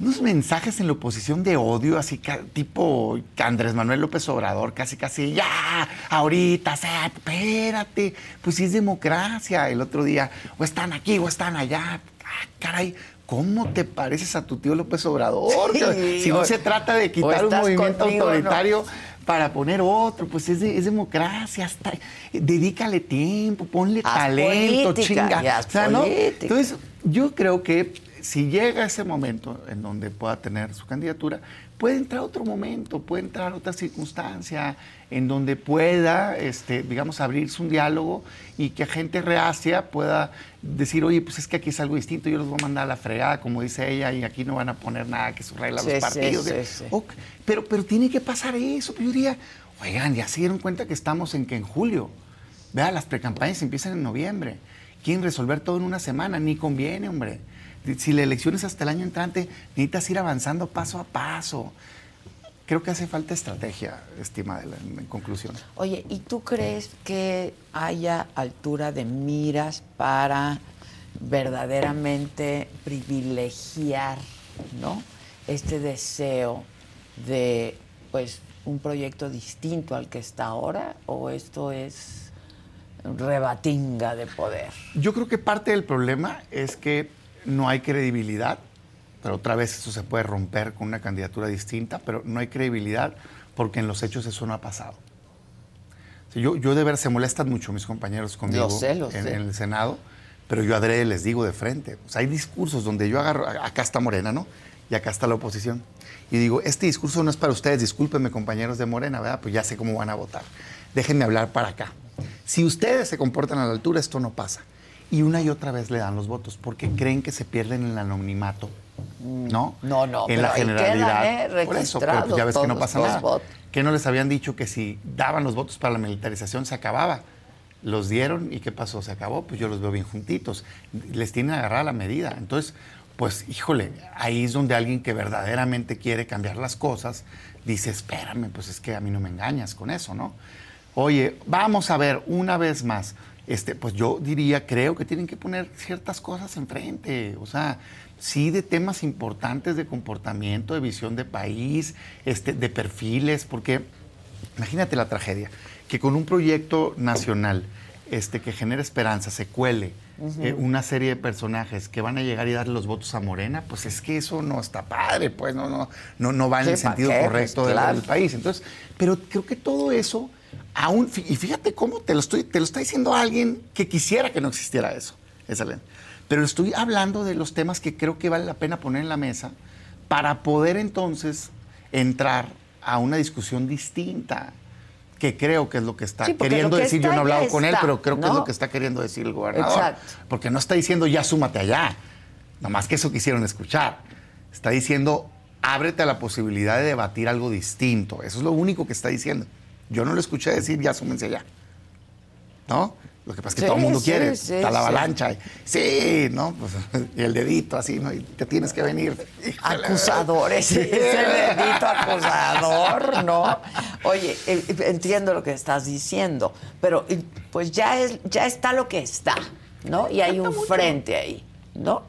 unos mensajes en la oposición de odio, así tipo Andrés Manuel López Obrador, casi, casi, ya, ahorita, o sea, espérate, pues sí es democracia. El otro día, o están aquí o están allá. Ah, caray, ¿cómo te pareces a tu tío López Obrador? Sí, si no o- se trata de quitar un movimiento autoritario para poner otro, pues es, de- es democracia, hasta- dedícale tiempo, ponle Haz talento, política, chinga. O sea, ¿no? Entonces, yo creo que si llega ese momento en donde pueda tener su candidatura, puede entrar otro momento, puede entrar otra circunstancia en donde pueda, este, digamos, abrirse un diálogo y que gente reacia pueda decir, oye, pues es que aquí es algo distinto, yo los voy a mandar a la fregada, como dice ella, y aquí no van a poner nada que subregla Sí, los partidos. sí, sí. Ok, Pero, pero tiene que pasar eso. Yo diría, oigan, ya se dieron cuenta que estamos en que en julio. Vea, las precampañas empiezan en noviembre. Quieren resolver todo en una semana, ni conviene, hombre. Si la elección es hasta el año entrante, necesitas ir avanzando paso a paso. Creo que hace falta estrategia, estimada, en, en conclusión. Oye, ¿y tú crees que haya altura de miras para verdaderamente privilegiar, ¿no? Este deseo de, pues, un proyecto distinto al que está ahora, o esto es rebatinga de poder. Yo creo que parte del problema es que no hay credibilidad, pero otra vez eso se puede romper con una candidatura distinta, pero no hay credibilidad porque en los hechos eso no ha pasado. Sea, yo, yo de ver, se molestan mucho mis compañeros conmigo sé, en, el Senado, pero yo adrede les digo de frente. O sea, hay discursos donde yo agarro, acá está Morena, ¿no? Y acá está la oposición. Y digo, este discurso no es para ustedes, discúlpenme compañeros de Morena, ¿verdad? Pues ya sé cómo van a votar. Déjenme hablar para acá. Si ustedes se comportan a la altura, esto no pasa. Y una y otra vez le dan los votos porque creen que se pierden en el anonimato, ¿no? Mm. No, no, En pero la ahí quedan, generalidad. ¿eh? Por eso, pero pues ya ves que no pasa nada. votos. ¿Qué no les habían dicho que si daban los votos para la militarización se acababa? Los dieron y ¿qué pasó? Se acabó, pues yo los veo bien juntitos. Les tienen agarrada la medida. Entonces, pues híjole, ahí es donde alguien que verdaderamente quiere cambiar las cosas dice, espérame, pues es que a mí no me engañas con eso, ¿no? Oye, vamos a ver una vez más. Este, pues yo diría, creo que tienen que poner ciertas cosas enfrente. O sea, sí de temas importantes de comportamiento, de visión de país, este, de perfiles, porque imagínate la tragedia, que con un proyecto nacional este, que genera esperanza se cuele eh, una serie de personajes que van a llegar y darle los votos a Morena, pues es que eso no está padre, pues no, no, no, no va en el ¿pa' sentido correcto del- claro. del país. Entonces, pero creo que todo eso, aún, y fíjate cómo te lo, estoy, te lo está diciendo alguien que quisiera que no existiera eso. Pero estoy hablando de los temas que creo que vale la pena poner en la mesa para poder entonces entrar a una discusión distinta, que creo que es lo que está Sí, queriendo que decir. Yo no he hablado con él, está, pero creo que es lo que está queriendo decir el gobernador. Exacto. Porque no está diciendo ya súmate allá. Nomás que eso quisieron escuchar. Está diciendo ábrete a la posibilidad de debatir algo distinto. Eso es lo único que está diciendo. Yo no lo escuché decir ya súmense allá. ¿No? Lo que pasa es que Sí, todo el mundo sí, quiere. sí, está la avalancha. sí, ¿no? Pues, y el dedito así, ¿no? Y te tienes que venir. Acusadores, ese dedito acusador, ¿no? Oye, eh, entiendo lo que estás diciendo, pero eh, pues ya es, ya está lo que está, ¿no? Y hay un frente ahí, ¿no?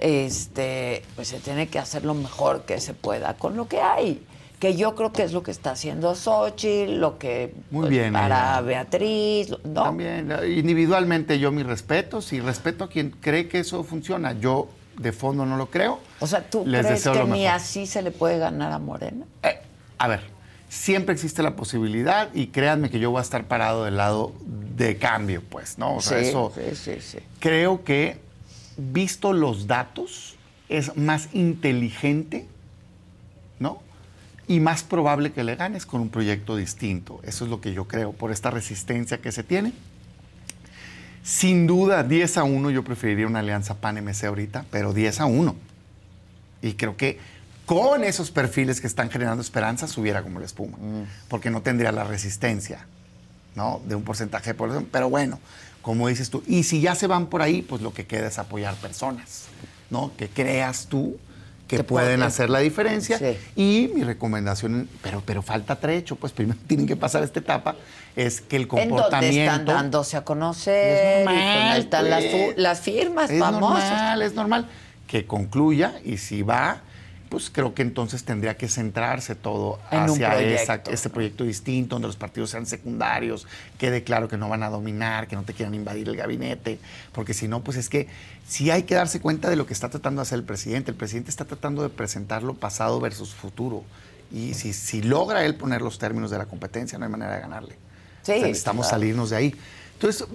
Este, pues se tiene que hacer lo mejor que se pueda con lo que hay. Que yo creo que es lo que está haciendo Xochitl, lo que Muy pues, bien, para ella. Beatriz, ¿no? También, eh, individualmente yo mis respetos y respeto a quien cree que eso funciona. Yo de fondo no lo creo. O sea, ¿tú Les crees que ni así se le puede ganar a Morena? Eh, a ver, siempre existe la posibilidad y créanme que yo voy a estar parado del lado de cambio, pues, ¿no? O sea, sí, eso sí, sí, sí. creo que, visto los datos, es más inteligente. Y más probable que le ganes con un proyecto distinto. Eso es lo que yo creo, por esta resistencia que se tiene. Sin duda, 10 a 1 yo preferiría una alianza PAN-MC ahorita, pero 10 a 1. Y creo que con esos perfiles que están generando esperanza subiera como la espuma, mm. porque no tendría la resistencia ¿no? de un porcentaje de población. Pero bueno, como dices tú, y si ya se van por ahí, pues lo que queda es apoyar personas, ¿no? que creas tú que pueden hacer la diferencia. Y mi recomendación, pero, pero falta trecho, pues primero tienen que pasar esta etapa, es que el comportamiento. ¿En están dándose a conocer? Es normal, están las, pues. las, firmas es famosas. Es normal, es normal. Que concluya y si va, pues creo que entonces tendría que centrarse todo hacia ese proyecto distinto, donde los partidos sean secundarios, quede claro que no van a dominar, que no te quieran invadir el gabinete, porque si no, pues es que sí hay que darse cuenta de lo que está tratando de hacer el presidente. El presidente está tratando de presentarlo pasado versus futuro. Y si, si logra él poner los términos de la competencia, no hay manera de ganarle. Sí, necesitamos salirnos de ahí. Entonces,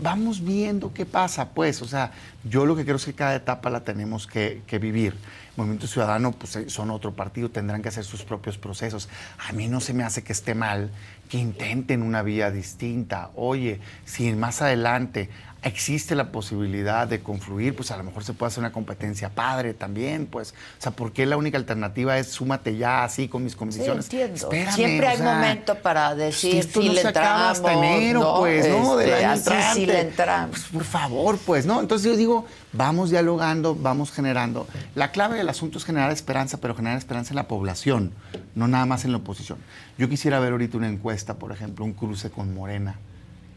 vamos viendo qué pasa, pues. O sea, yo lo que creo es que cada etapa la tenemos que, que vivir. Movimiento Ciudadano pues, eh, son otro partido, tendrán que hacer sus propios procesos. A mí no se me hace que esté mal que intenten una vía distinta. Oye, si más adelante existe la posibilidad de confluir, pues a lo mejor se puede hacer una competencia padre también, pues. O sea, ¿por qué la única alternativa es súmate ya así con mis condiciones? Sí, entiendo. Siempre hay momento para pues, decir si le entramos, hasta enero, pues, ¿no? Este, así sí le entramos. Pues, por favor, pues, ¿no? Entonces yo digo, vamos dialogando, vamos generando. La clave del asunto es generar esperanza, pero generar esperanza en la población, no nada más en la oposición. Yo quisiera ver ahorita una encuesta, por ejemplo, un cruce con Morena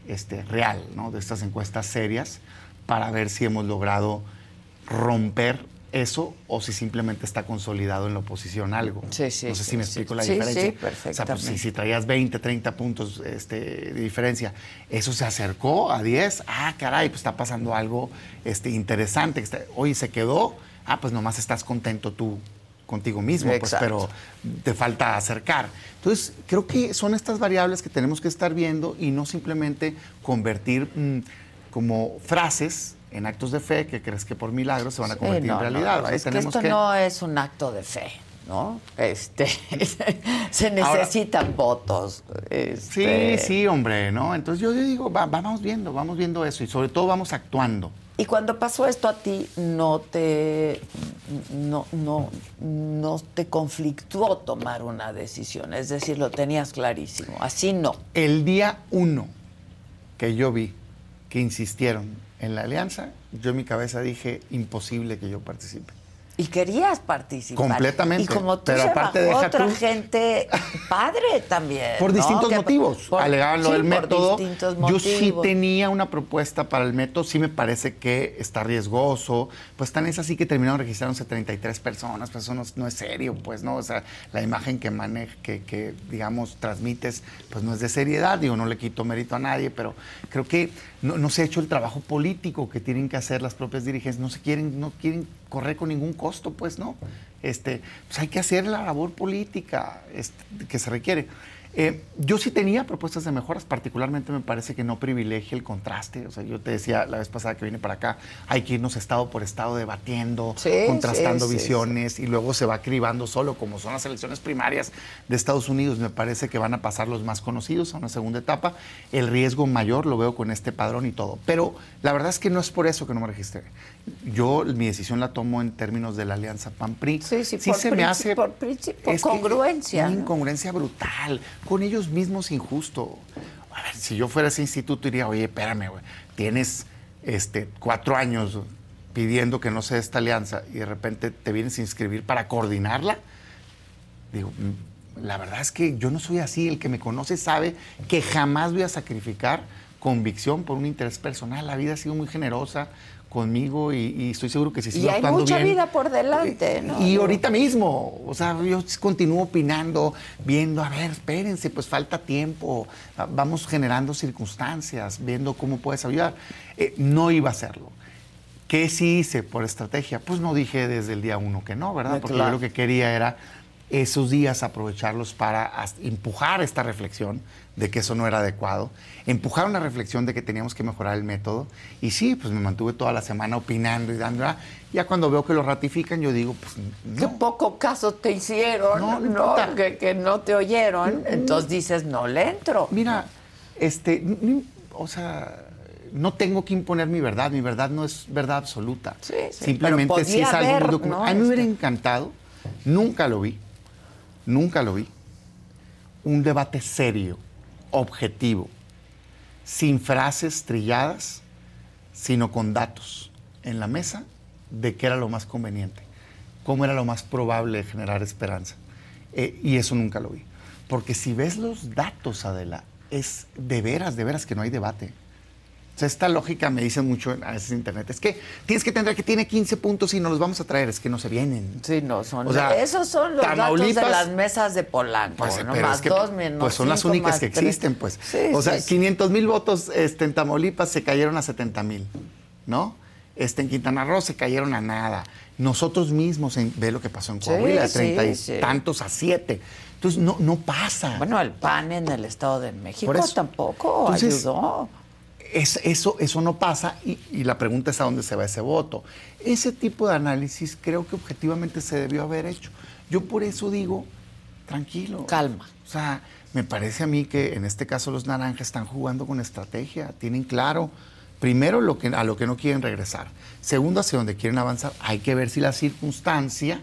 este, real, ¿no? de estas encuestas serias, para ver si hemos logrado romper eso o si simplemente está consolidado en la oposición algo. Sí, sí, no sé si me explico la diferencia. Sí, perfectamente. O sea, pues, si, traías 20, 30 puntos este, de diferencia, eso se acercó a 10, ah, caray, pues está pasando algo este, interesante. Hoy se quedó, ah, pues nomás estás contento tú contigo mismo, pues, pero te falta acercar. Entonces, creo que son estas variables que tenemos que estar viendo y no simplemente convertir mm, como frases en actos de fe que crees que por milagro se van a convertir en realidad. es que esto no es un acto de fe. ¿no? Este, se necesitan votos. Este. Sí, sí, hombre, ¿no? Entonces yo digo, vamos viendo, vamos viendo eso y sobre todo vamos actuando. Y cuando pasó esto a ti, no te, no, no, no te conflictuó tomar una decisión, es decir, lo tenías clarísimo. Así no. El día uno que yo vi que insistieron en la alianza, yo en mi cabeza dije, imposible que yo participe. Y querías participar. Completamente. Y como tú pero se aparte bajó otra gente padre también. Por distintos motivos. Alegaban lo del método. Yo sí tenía una propuesta para el método, sí me parece que está riesgoso. Pues tan es así que terminaron registrándose 33 personas, pues eso no, es serio, pues, ¿no? O sea, la imagen que maneja, que, que, digamos, transmites, pues no es de seriedad. Digo, no le quito mérito a nadie, pero creo que no, no se ha hecho el trabajo político que tienen que hacer las propias dirigencias. No se quieren, no quieren correr con ningún costo, pues no. Este, pues hay que hacer la labor política este, que se requiere. Eh, yo sí tenía propuestas de mejoras, particularmente me parece que no privilegia el contraste. O sea, yo te decía la vez pasada que vine para acá, hay que irnos estado por estado debatiendo, contrastando visiones y luego se va cribando solo, como son las elecciones primarias de Estados Unidos. Me parece que van a pasar los más conocidos a una segunda etapa. El riesgo mayor lo veo con este padrón y todo. Pero la verdad es que no es por eso que no me registré. Yo mi decisión la tomo en términos de la alianza PAN-PRI. Sí, sí, sí se me hace... Por, congruencia. Una incongruencia brutal con ellos mismos injusto. A ver, si yo fuera ese instituto diría, oye, espérame, güey, tienes este, cuatro años pidiendo que no sea esta alianza y de repente te vienes a inscribir para coordinarla. Digo, mm, la verdad es que yo no soy así. El que me conoce sabe que jamás voy a sacrificar convicción por un interés personal. La vida ha sido muy generosa conmigo y, estoy seguro que si sigo y hay mucha vida por delante, ¿no? Y ahorita mismo, o sea, yo continúo opinando, viendo, a ver, espérense, pues falta tiempo, vamos generando circunstancias, viendo cómo puedes ayudar. Eh, no iba a hacerlo. ¿Qué sí hice por estrategia? Pues no dije desde el día uno que no, ¿verdad? Porque yo lo que quería era esos días aprovecharlos para empujar esta reflexión de que eso no era adecuado, empujar una reflexión de que teníamos que mejorar el método. Y sí, pues me mantuve toda la semana opinando y dando. Ah, ya cuando veo que lo ratifican, yo digo, pues no. Qué poco caso te hicieron, No, que, que no te oyeron. Entonces dices, no le entro. Mira, este, o sea, no tengo que imponer mi verdad. Mi verdad no es verdad absoluta. Sí, sí, Simplemente podía es algo muy. ¿no? A mí me hubiera Este- encantado, nunca lo vi, nunca lo vi, un debate serio, objetivo, sin frases trilladas, sino con datos en la mesa de qué era lo más conveniente, cómo era lo más probable de generar esperanza. Eh, y eso nunca lo vi. Porque si ves los datos, Adela, es de veras, de veras que no hay debate. O sea, esta lógica me dicen mucho en- a veces en internet. Es que tienes que entender que tiene 15 puntos y no los vamos a traer. Es que no se vienen. Sí, no, son. O sea, esos son los datos Tamaulipas- de las mesas de Polanco. Pues, más es que, dos menos pues son las únicas que tres. existen, pues. Sí, o sea, sí, sí. 500 mil votos este, en Tamaulipas se cayeron a 70 mil, ¿no? Este, en Quintana Roo se cayeron a nada. Nosotros mismos, en, ve lo que pasó en Coahuila, de sí, 30 y tantos a 7. Entonces, no, no pasa. Bueno, el PAN en el Estado de México tampoco Entonces, ayudó. Es- eso, eso no pasa y, y la pregunta es a dónde se va ese voto. Ese tipo de análisis creo que objetivamente se debió haber hecho. Yo por eso digo, tranquilo. Calma. O sea, me parece a mí que en este caso los naranjas están jugando con estrategia, tienen claro, primero, lo que, a lo que no quieren regresar. Segundo, hacia dónde quieren avanzar. Hay que ver si la circunstancia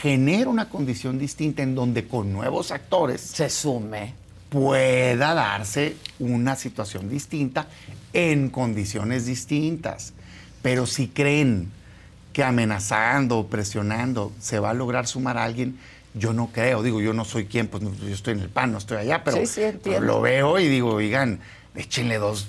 genera una condición distinta en donde con nuevos actores Se sume. pueda darse una situación distinta en condiciones distintas. Pero si creen que amenazando o presionando se va a lograr sumar a alguien, yo no creo. Digo, yo no soy quien, pues no, yo estoy en el PAN, no estoy allá, pero Sí, sí, entiendo. lo veo y digo, oigan, échenle dos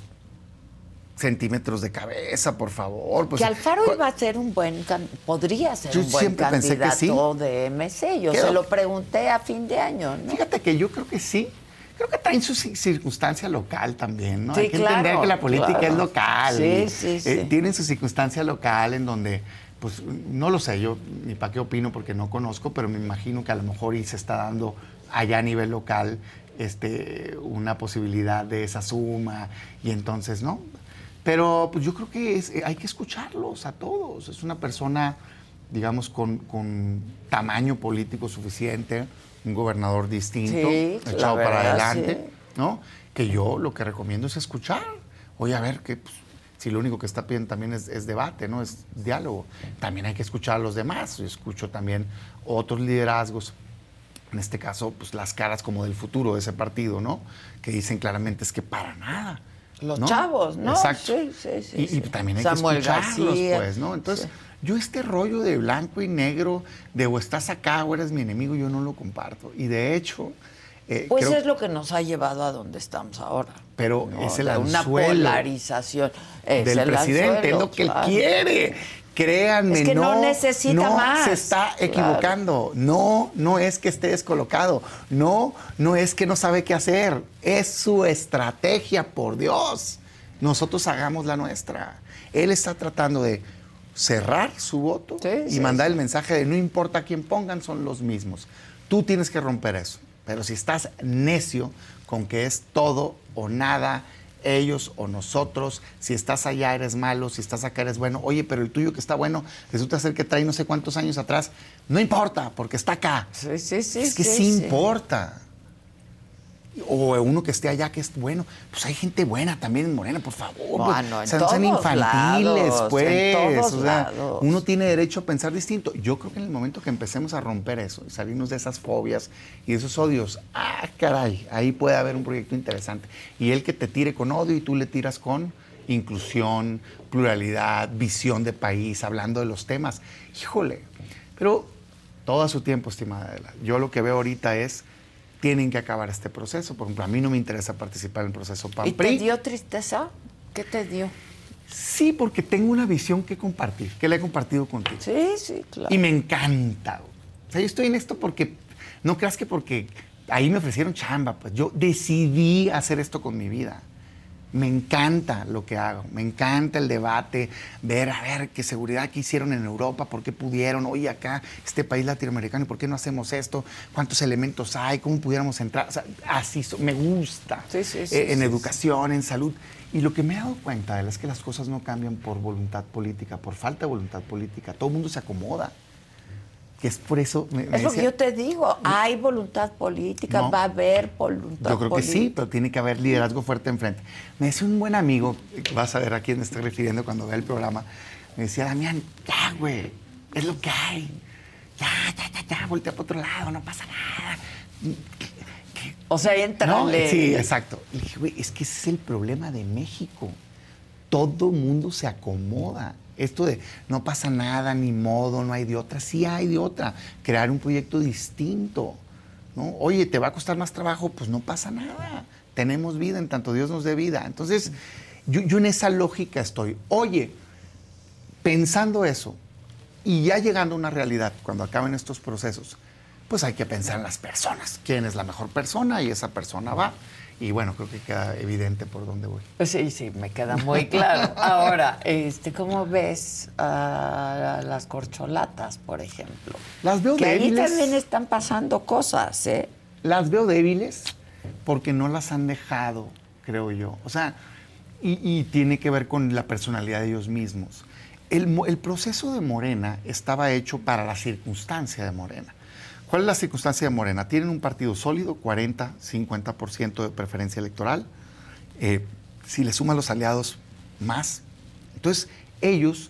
centímetros de cabeza, por favor. Pues, que Alfaro cu- iba a ser un buen, podría ser Yo un buen siempre pensé que sí. candidato de MC. Yo se lo pregunté a fin de año, ¿no? Fíjate que yo creo que sí. Creo que traen su ci- circunstancia local también, ¿no? Sí, Hay que claro, entender que la política claro. es local. Sí, sí, eh, sí. tienen su circunstancia local en donde, pues, no lo sé, yo ni para qué opino porque no conozco, pero me imagino que a lo mejor y se está dando allá a nivel local este, una posibilidad de esa suma y entonces, ¿no? Pero pues yo creo que es- hay que escucharlos a todos. Es una persona, digamos, con, con tamaño político suficiente, un gobernador distinto, Sí, echado para verdad, adelante, sí. ¿no? Que yo lo que recomiendo es escuchar. Oye, a ver, que pues, si lo único que está pidiendo también es, es debate, ¿no? Es diálogo. También hay que escuchar a los demás. Yo escucho también otros liderazgos en este caso, pues las caras como del futuro de ese partido, ¿no? Que dicen claramente es que para nada. Los ¿no? chavos, ¿no? Exacto. Sí, sí, sí, y, y también hay Samuel que escucharlos, García. pues, ¿no? Entonces. Yo este rollo de blanco y negro, de o estás acá o eres mi enemigo, yo no lo comparto. Y de hecho, eh, Pues creo- es lo que nos ha llevado a donde estamos ahora. Pero es el Una polarización. Es del el presidente, es lo que claro. él quiere. Créanme, Es que no necesita no más. se está Claro. equivocando. No, no es que esté descolocado. No, no es que no sabe qué hacer. Es su estrategia, por Dios. Nosotros hagamos la nuestra. Él está tratando de cerrar su voto Sí, y sí, mandar sí. el mensaje de no importa quién pongan, son los mismos. Tú tienes que romper eso. Pero si estás necio con que es todo o nada, ellos o nosotros, si estás allá eres malo, si estás acá eres bueno, oye, pero el tuyo que está bueno resulta ser que trae no sé cuántos años atrás, no importa, porque está acá. Sí, sí, sí. es que sí. importa. O uno que esté allá que es bueno. Pues hay gente buena también en Morena, por favor. pues, Bueno, en sean, sean todos infantiles, lados, en pues. todos o sea, lados. uno tiene derecho a pensar distinto. Yo creo que en el momento que empecemos a romper eso y salirnos de esas fobias y esos odios, ah, caray, ahí puede haber un proyecto interesante. Y el que te tire con odio y tú le tiras con inclusión, pluralidad, visión de país, hablando de los temas. Híjole, pero todo a su tiempo, estimada Adela. Yo lo que veo ahorita es, tienen que acabar este proceso. Por ejemplo, a mí no me interesa participar en el proceso ¿Y te dio tristeza? ¿Qué te dio? Sí, porque tengo una visión que compartir, que la he compartido contigo. Sí, sí, claro. Y me encanta. O sea, yo estoy en esto porque, no creas que porque ahí me ofrecieron chamba, pues yo decidí hacer esto con mi vida. Me encanta lo que hago, me encanta el debate, ver, a ver, qué seguridad que hicieron en Europa, por qué pudieron, oye, acá, este país latinoamericano, ¿por qué no hacemos esto? ¿Cuántos elementos hay? ¿Cómo pudiéramos entrar? O sea, así, me gusta. Sí, sí, sí, Eh, en educación, en salud. Y lo que me he dado cuenta es que las cosas no cambian por voluntad política, por falta de voluntad política. Todo el mundo se acomoda. Que es por eso. me- me Es lo que yo te digo, hay voluntad política, No. va a haber voluntad Yo creo que sí, política. pero tiene que haber liderazgo fuerte enfrente. Me decía un buen amigo, vas a ver a quién me estoy refiriendo cuando vea el programa, me decía, Damián, ya, güey, es lo que hay. Ya, ya, ya, ya, voltea para otro lado, no pasa nada. O sea, ¿No? entrale. Sí, exacto. Le dije, güey, es que ese es el problema de México. Todo mundo se acomoda. Esto de no pasa nada, ni modo, no hay de otra. Sí hay de otra. Crear un proyecto distinto. ¿no? Oye, ¿te va a costar más trabajo? Pues no pasa nada. Tenemos vida en tanto Dios nos dé vida. Entonces, yo, yo en esa lógica estoy. Oye, pensando eso y ya llegando a una realidad, cuando acaben estos procesos, pues hay que pensar en las personas. ¿Quién es la mejor persona? Y esa persona va. Y bueno, creo que queda evidente por dónde voy. Pues Sí, sí, me queda muy claro. Ahora, este, ¿cómo ves a las corcholatas, por ejemplo? Las veo Que ahí débiles. también están pasando cosas, ¿eh? Las veo débiles porque no las han dejado, creo yo. O sea, y, y tiene que ver con la personalidad de ellos mismos. El, mo- el proceso de Morena estaba hecho para la circunstancia de Morena. ¿Cuál es la circunstancia de Morena? Tienen un partido sólido, 40, 50% de preferencia electoral. Eh, si le suman los aliados, más. Entonces, ellos,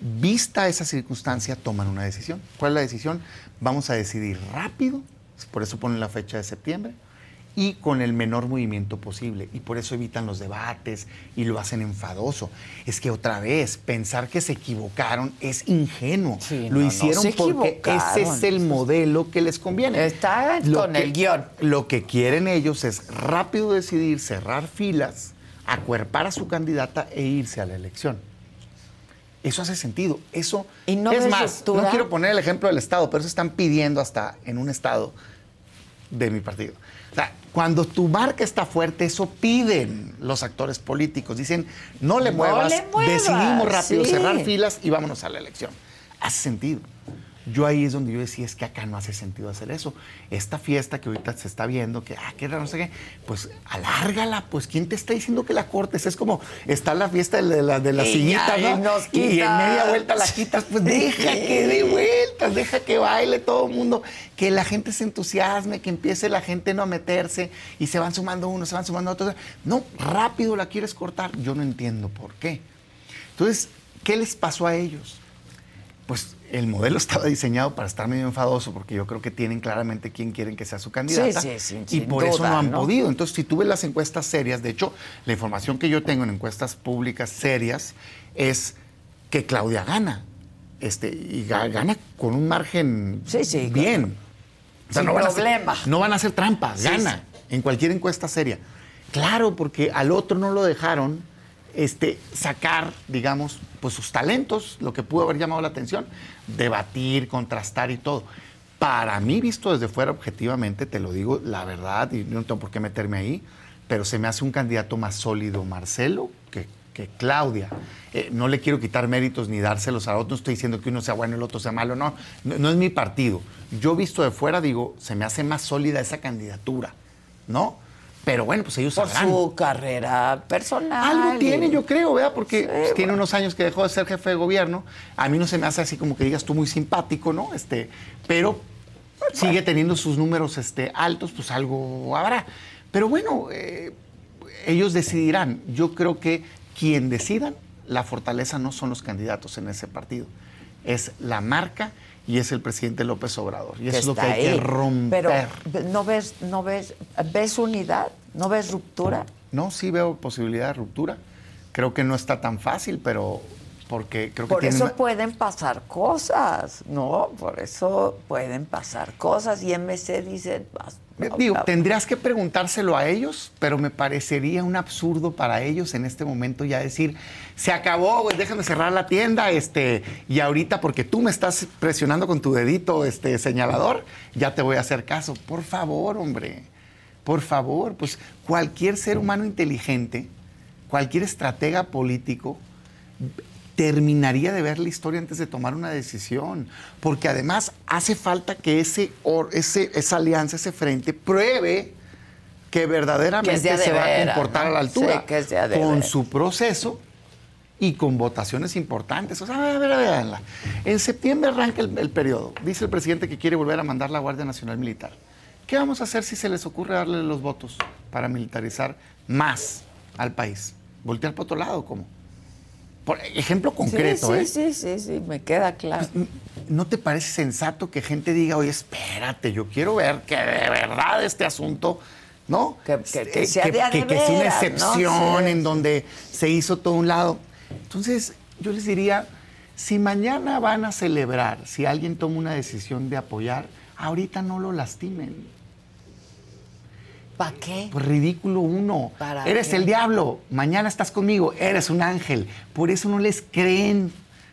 vista esa circunstancia, toman una decisión. ¿Cuál es la decisión? Vamos a decidir rápido, por eso ponen la fecha de septiembre, y con el menor movimiento posible. Y por eso evitan los debates y lo hacen enfadoso. Es que otra vez, pensar que se equivocaron es ingenuo. Sí, lo no, hicieron porque ese es el modelo que les conviene. Está Lo con que- el guion. Lo que quieren ellos es rápido decidir, cerrar filas, acuerpar a su candidata e irse a la elección. Eso hace sentido. Eso ¿Y no es más. No quiero poner el ejemplo del Estado, pero eso están pidiendo hasta en un Estado de mi partido. Cuando tu marca está fuerte, eso piden los actores políticos. Dicen, no le No muevas, le muevas, decidimos rápido sí. cerrar filas y vámonos a la elección. Hace sentido. Yo ahí es donde yo decía, es que acá no hace sentido hacer eso. Esta fiesta que ahorita se está viendo, que, ah, que no sé qué, pues alárgala, pues ¿quién te está diciendo que la cortes? Es como, está la fiesta de la, de la Y sillita, ya, ¿no? y en media vuelta la quitas, pues deja que dé vueltas, deja que baile todo el mundo, que la gente se entusiasme, que empiece la gente no a meterse y se van sumando unos, se van sumando otros. No, rápido la quieres cortar. Yo no entiendo por qué. Entonces, ¿qué les pasó a ellos? Pues el modelo estaba diseñado para estar medio enfadoso, porque yo creo que tienen claramente quién quieren que sea su candidata. sí, sí, y sin por eso no han ¿no? podido. Entonces, si tú ves las encuestas serias, de hecho, la información que yo tengo en encuestas públicas serias es que Claudia gana. Este, y ga- gana con un margen Sí, sí, bien. Sin van a hacer- problema. no van a hacer trampa, Sí, gana en cualquier encuesta seria. Claro, porque al otro no lo dejaron este, sacar, digamos, pues sus talentos, lo que pudo haber llamado la atención, debatir, contrastar y todo. Para mí, visto desde fuera objetivamente, te lo digo la verdad, y no tengo por qué meterme ahí, pero se me hace un candidato más sólido Marcelo que, que Claudia. Eh, no le quiero quitar méritos ni dárselos a otros, no estoy diciendo que uno sea bueno y el otro sea malo, no, no, no es mi partido. Yo visto de fuera digo, se me hace más sólida esa candidatura, ¿no? Pero bueno, pues ellos Por sabrán. su carrera personal. Algo tiene, yo creo, ¿verdad? Porque Sí, pues, tiene unos años que dejó de ser jefe de gobierno. A mí no se me hace así como que digas tú muy simpático, ¿no? Este, pero sigue teniendo sus números este, altos, pues algo habrá. Pero bueno, eh, ellos decidirán. Yo creo que quien decidan, la fortaleza no son los candidatos en ese partido. Es la marca y es el presidente López Obrador. Y eso es lo que hay que romper. Pero no ves, no ves, ves unidad, no ves ruptura. No, sí veo posibilidad de ruptura. Creo que no está tan fácil, pero porque creo que Por eso pueden pasar cosas, ¿no? Por eso pueden pasar cosas. Y MC dice, "Vas, Eh, no, Digo, no". tendrías que preguntárselo a ellos, pero me parecería un absurdo para ellos en este momento ya decir, se acabó, déjame cerrar la tienda, este, y ahorita porque tú me estás presionando con tu dedito este, señalador, ya te voy a hacer caso. Por favor, hombre, por favor, pues cualquier ser humano inteligente cualquier estratega político terminaría de ver la historia antes de tomar una decisión, porque además hace falta que ese, ese esa alianza, ese frente, pruebe que verdaderamente se va a comportar a la altura con su proceso y con votaciones importantes. O sea, a ver, a ver, En septiembre arranca el, periodo. Dice el presidente que quiere volver a mandar la Guardia Nacional Militar. ¿Qué vamos a hacer si se les ocurre darle los votos para militarizar más al país? ¿Voltear para otro lado? ¿Cómo? Por ejemplo concreto, sí, ¿eh? Sí, sí, sí, me queda claro. Pues, ¿No te parece sensato que gente diga, oye, espérate, yo quiero ver que de verdad este asunto ¿no? Que, que, sea que, que, es una excepción en donde se hizo todo un lado. Entonces, yo les diría, si mañana van a celebrar, si alguien toma una decisión de apoyar, ahorita no lo lastimen. ¿Para qué? Pues ridículo uno. eres el diablo, mañana estás conmigo, eres un ángel. Por eso no les creen.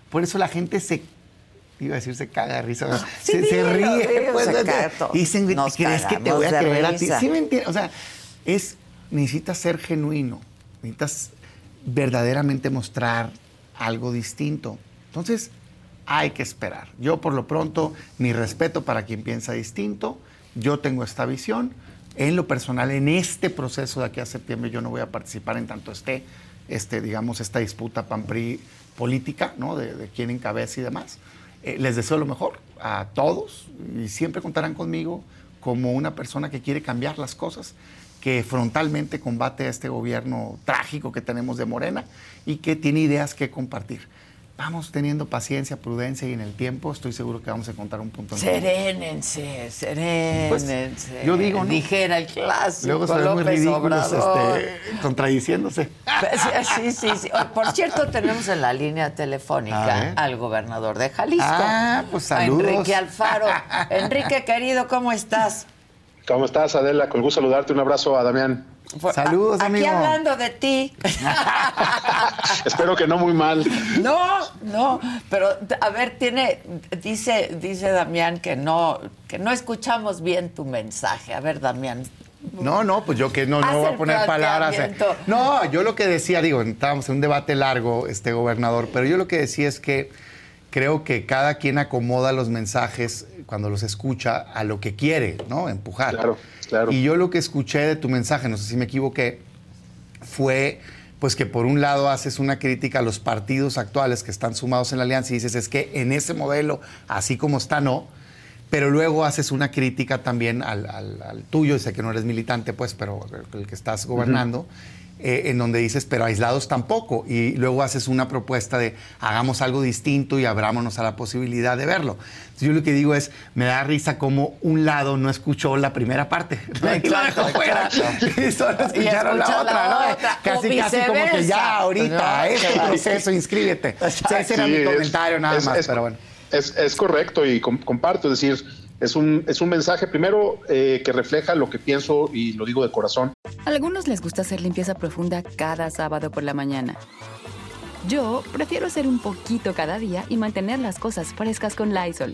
Por eso la gente se iba a decir se caga de risa, ah, se, ríe. Pues, dicen, ¿crees que te voy a creer a ti? Sí, me entiendes. O sea, es, necesitas ser genuino, necesitas verdaderamente mostrar algo distinto. Entonces, hay que esperar. Yo, por lo pronto, mi respeto para quien piensa distinto. Yo tengo esta visión. En lo personal, en este proceso de aquí a septiembre, yo no voy a participar en tanto esté, este, digamos, esta disputa PAN-PRI política, ¿no? De, de quién encabeza y demás. Eh, les deseo lo mejor a todos y siempre contarán conmigo como una persona que quiere cambiar las cosas, que frontalmente combate a este gobierno trágico que tenemos de Morena y que tiene ideas que compartir vamos teniendo paciencia, prudencia y en el tiempo estoy seguro que vamos a encontrar un punto en Serénense, serénense. Pues, yo digo, ¿no? Dijera el clásico. Luego se ven muy ridículos este, contradiciéndose. Sí, sí, sí. Por cierto, tenemos en la línea telefónica al gobernador de Jalisco. Ah, pues saludos. Enrique Alfaro. Enrique, querido, ¿cómo estás? ¿Cómo estás, Adela? Con gusto saludarte. Un abrazo a Damián. Saludos, amigo. Aquí hablando de ti. Espero que no muy mal. No, no, pero a ver, tiene, dice, dice Damián que no, que no escuchamos bien tu mensaje. A ver, Damián. No, no, pues yo que no, no voy a poner palabras. No, yo lo que decía, digo, estábamos en un debate largo, este gobernador, pero yo lo que decía es que creo que cada quien acomoda los mensajes cuando los escucha a lo que quiere, ¿no? Empujar. Claro. Y yo lo que escuché de tu mensaje, no sé si me equivoqué, fue pues que por un lado haces una crítica a los partidos actuales que están sumados en la alianza y dices, es que en ese modelo, así como está, no, pero luego haces una crítica también al, tuyo, sé que no eres militante, pues, pero el que estás gobernando, eh, en donde dices, pero aislados tampoco. Y luego haces una propuesta de hagamos algo distinto y abrámonos a la posibilidad de verlo. yo lo que digo es, me da risa como un lado no escuchó la primera parte. y solo escucharon la, otra, Casi, casi como que ya ahorita, este proceso, inscríbete. ese era mi comentario nada más, pero bueno. Es, es correcto y comparto, es decir, es un, es un mensaje primero eh, que refleja lo que pienso y lo digo de corazón. A algunos les gusta hacer limpieza profunda cada sábado por la mañana. Yo prefiero hacer un poquito cada día y mantener las cosas frescas con Lysol.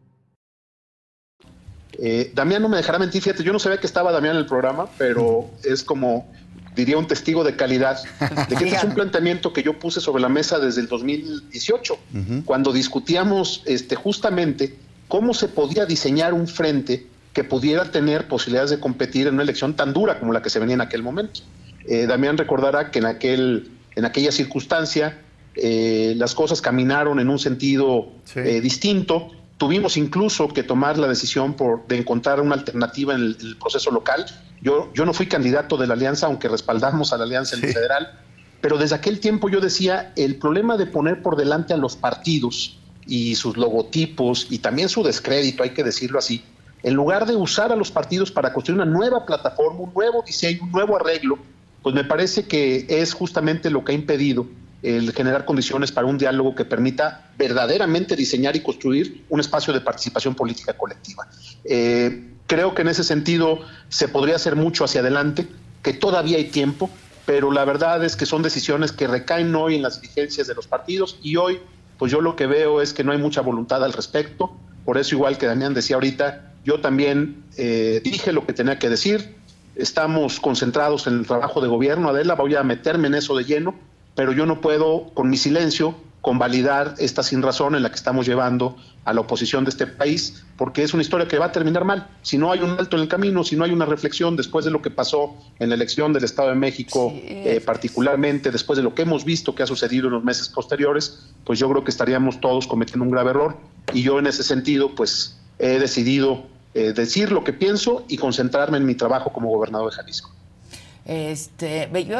Eh, Damián no me dejará mentir, fíjate, yo no sabía que estaba Damián en el programa, pero es como, diría, un testigo de calidad, de que este es un planteamiento que yo puse sobre la mesa desde el 2018, cuando discutíamos este, justamente cómo se podía diseñar un frente que pudiera tener posibilidades de competir en una elección tan dura como la que se venía en aquel momento. Eh, Damián recordará que en, aquel, en aquella circunstancia eh, las cosas caminaron en un sentido distinto, Tuvimos incluso que tomar la decisión por, de encontrar una alternativa en el, proceso local. Yo, yo no fui candidato de la alianza, aunque respaldamos a la alianza en el federal, pero desde aquel tiempo yo decía, el problema de poner por delante a los partidos y sus logotipos y también su descrédito, hay que decirlo así, en lugar de usar a los partidos para construir una nueva plataforma, un nuevo diseño, un nuevo arreglo, pues me parece que es justamente lo que ha impedido el generar condiciones para un diálogo que permita verdaderamente diseñar y construir un espacio de participación política colectiva. Eh, creo que en ese sentido se podría hacer mucho hacia adelante, que todavía hay tiempo, pero la verdad es que son decisiones que recaen hoy en las dirigencias de los partidos y hoy pues yo lo que veo es que no hay mucha voluntad al respecto, por eso igual que Damián decía ahorita, yo también eh, dije lo que tenía que decir, estamos concentrados en el trabajo de gobierno, Adela, voy a meterme en eso de lleno, pero yo no puedo, con mi silencio, convalidar esta sin razón en la que estamos llevando a la oposición de este país, porque es una historia que va a terminar mal. Si no hay un alto en el camino, si no hay una reflexión después de lo que pasó en la elección del Estado de México, eh, particularmente después de lo que hemos visto que ha sucedido en los meses posteriores, pues yo creo que estaríamos todos cometiendo un grave error. Y yo en ese sentido, pues he decidido eh, decir lo que pienso y concentrarme en mi trabajo como gobernador de Jalisco. Este, yo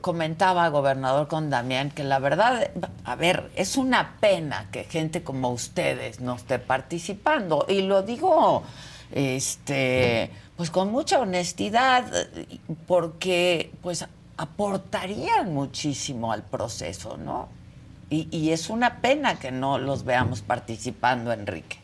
comentaba, gobernador, con Damián, que la verdad, a ver, es una pena que gente como ustedes no esté participando. Y lo digo, este, pues con mucha honestidad, porque pues aportarían muchísimo al proceso, ¿no? Y, es una pena que no los veamos participando, Enrique.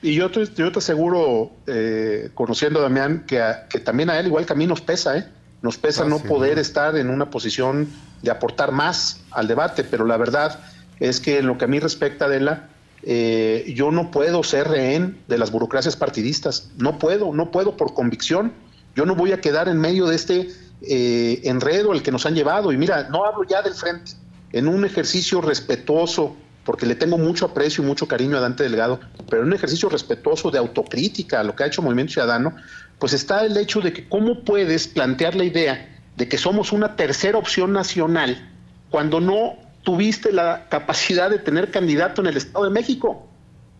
Y yo te, yo te aseguro, eh, conociendo a Damián, que, que también a él igual que a mí nos pesa, ¿eh? Nos pesa no poder estar en una posición de aportar más al debate, pero la verdad es que en lo que a mí respecta, Adela, eh, yo no puedo ser rehén de las burocracias partidistas. No puedo, no puedo por convicción. Yo no voy a quedar en medio de este eh, enredo al que nos han llevado. Y mira, no hablo ya del frente, en un ejercicio respetuoso, porque le tengo mucho aprecio y mucho cariño a Dante Delgado, pero en un ejercicio respetuoso de autocrítica a lo que ha hecho Movimiento Ciudadano, pues está el hecho de que cómo puedes plantear la idea de que somos una tercera opción nacional cuando no tuviste la capacidad de tener candidato en el Estado de México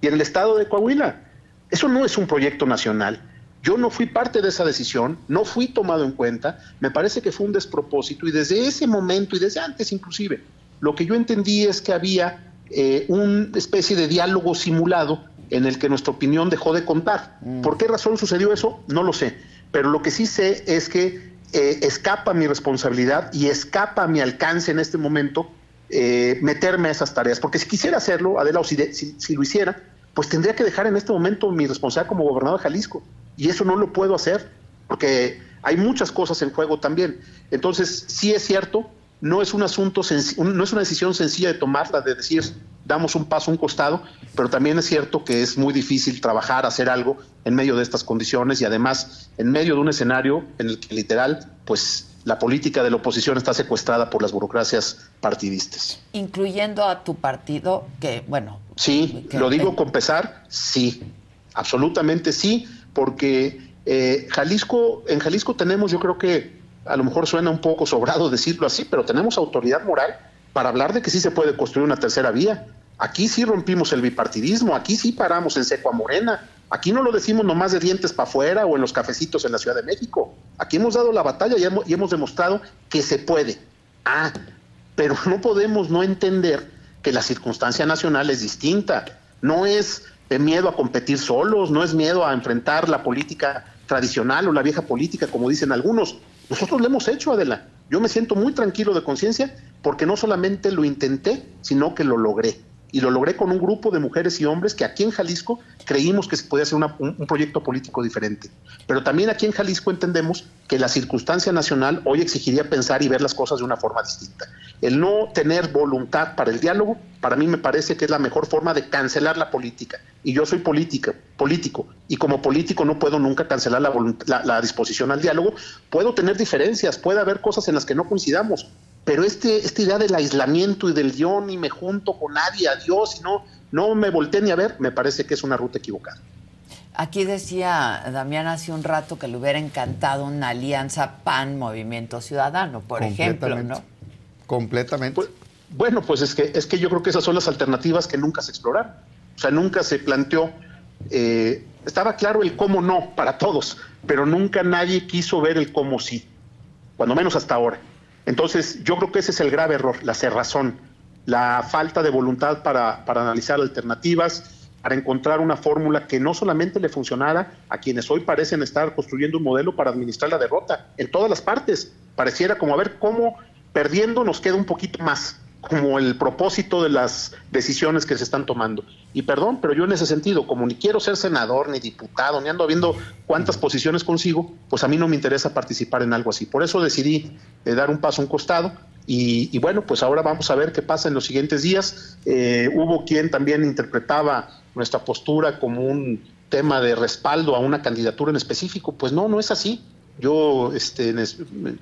y en el Estado de Coahuila. Eso no es un proyecto nacional. Yo no fui parte de esa decisión, no fui tomado en cuenta, me parece que fue un despropósito y desde ese momento y desde antes inclusive, lo que yo entendí es que había eh, una especie de diálogo simulado en el que nuestra opinión dejó de contar. Mm. ¿Por qué razón sucedió eso? No lo sé. Pero lo que sí sé es que eh, escapa mi responsabilidad y escapa mi alcance en este momento eh, meterme a esas tareas. Porque si quisiera hacerlo, Adela, o si, si, lo hiciera, pues tendría que dejar en este momento mi responsabilidad como gobernador de Jalisco. Y eso no lo puedo hacer, porque hay muchas cosas en juego también. Entonces, sí es cierto, no es un asunto, no es una decisión sencilla de tomarla, de decir, damos un paso a un costado, pero también es cierto que es muy difícil trabajar, hacer algo en medio de estas condiciones y además en medio de un escenario en el que literal, pues la política de la oposición está secuestrada por las burocracias partidistas. Incluyendo a tu partido, que bueno. Sí, lo digo con pesar, sí, absolutamente sí, porque eh, Jalisco, en Jalisco tenemos, yo creo que a lo mejor suena un poco sobrado decirlo así, pero tenemos autoridad moral para hablar de que sí se puede construir una tercera vía. Aquí sí rompimos el bipartidismo, aquí sí paramos en seco a Morena, aquí no lo decimos nomás de dientes para afuera o en los cafecitos en la Ciudad de México. Aquí hemos dado la batalla y hemos, demostrado que se puede. Ah, pero no podemos no entender que la circunstancia nacional es distinta. No es miedo a competir solos, no es miedo a enfrentar la política tradicional o la vieja política, como dicen algunos. Nosotros lo hemos hecho, Adela. Yo me siento muy tranquilo de conciencia porque no solamente lo intenté, sino que lo logré. Y lo logré con un grupo de mujeres y hombres que aquí en Jalisco creímos que se podía hacer un, proyecto político diferente. Pero también aquí en Jalisco entendemos que la circunstancia nacional hoy exigiría pensar y ver las cosas de una forma distinta. El no tener voluntad para el diálogo, para mí me parece que es la mejor forma de cancelar la política. Y yo soy política, político, y como político no puedo nunca cancelar la, la disposición al diálogo. Puedo tener diferencias, puede haber cosas en las que no coincidamos, pero este, esta idea del aislamiento y del yo ni me junto con nadie, adiós, y no, no me volteé ni a ver, me parece que es una ruta equivocada. Aquí decía Damián hace un rato que le hubiera encantado una alianza PAN-Movimiento Ciudadano, por ejemplo, ¿no? Completamente. Pues, bueno, pues es que, es que yo creo que esas son las alternativas que nunca se exploraron. O sea, nunca se planteó eh, estaba claro el cómo no para todos, pero nunca nadie quiso ver el cómo sí, cuando menos hasta ahora. Entonces, yo creo que ese es el grave error, la cerrazón, la falta de voluntad para, para analizar alternativas, para encontrar una fórmula que no solamente le funcionara a quienes hoy parecen estar construyendo un modelo para administrar la derrota en todas las partes. Pareciera como a ver cómo perdiendo nos queda un poquito más como el propósito de las decisiones que se están tomando. Y perdón, pero yo en ese sentido, como ni quiero ser senador, ni diputado, ni ando viendo cuántas posiciones consigo, pues a mí no me interesa participar en algo así. Por eso decidí eh, dar un paso a un costado. Y, bueno, pues ahora vamos a ver qué pasa en los siguientes días. Eh, hubo quien también interpretaba nuestra postura como un tema de respaldo a una candidatura en específico. Pues no, no es así. Yo, este,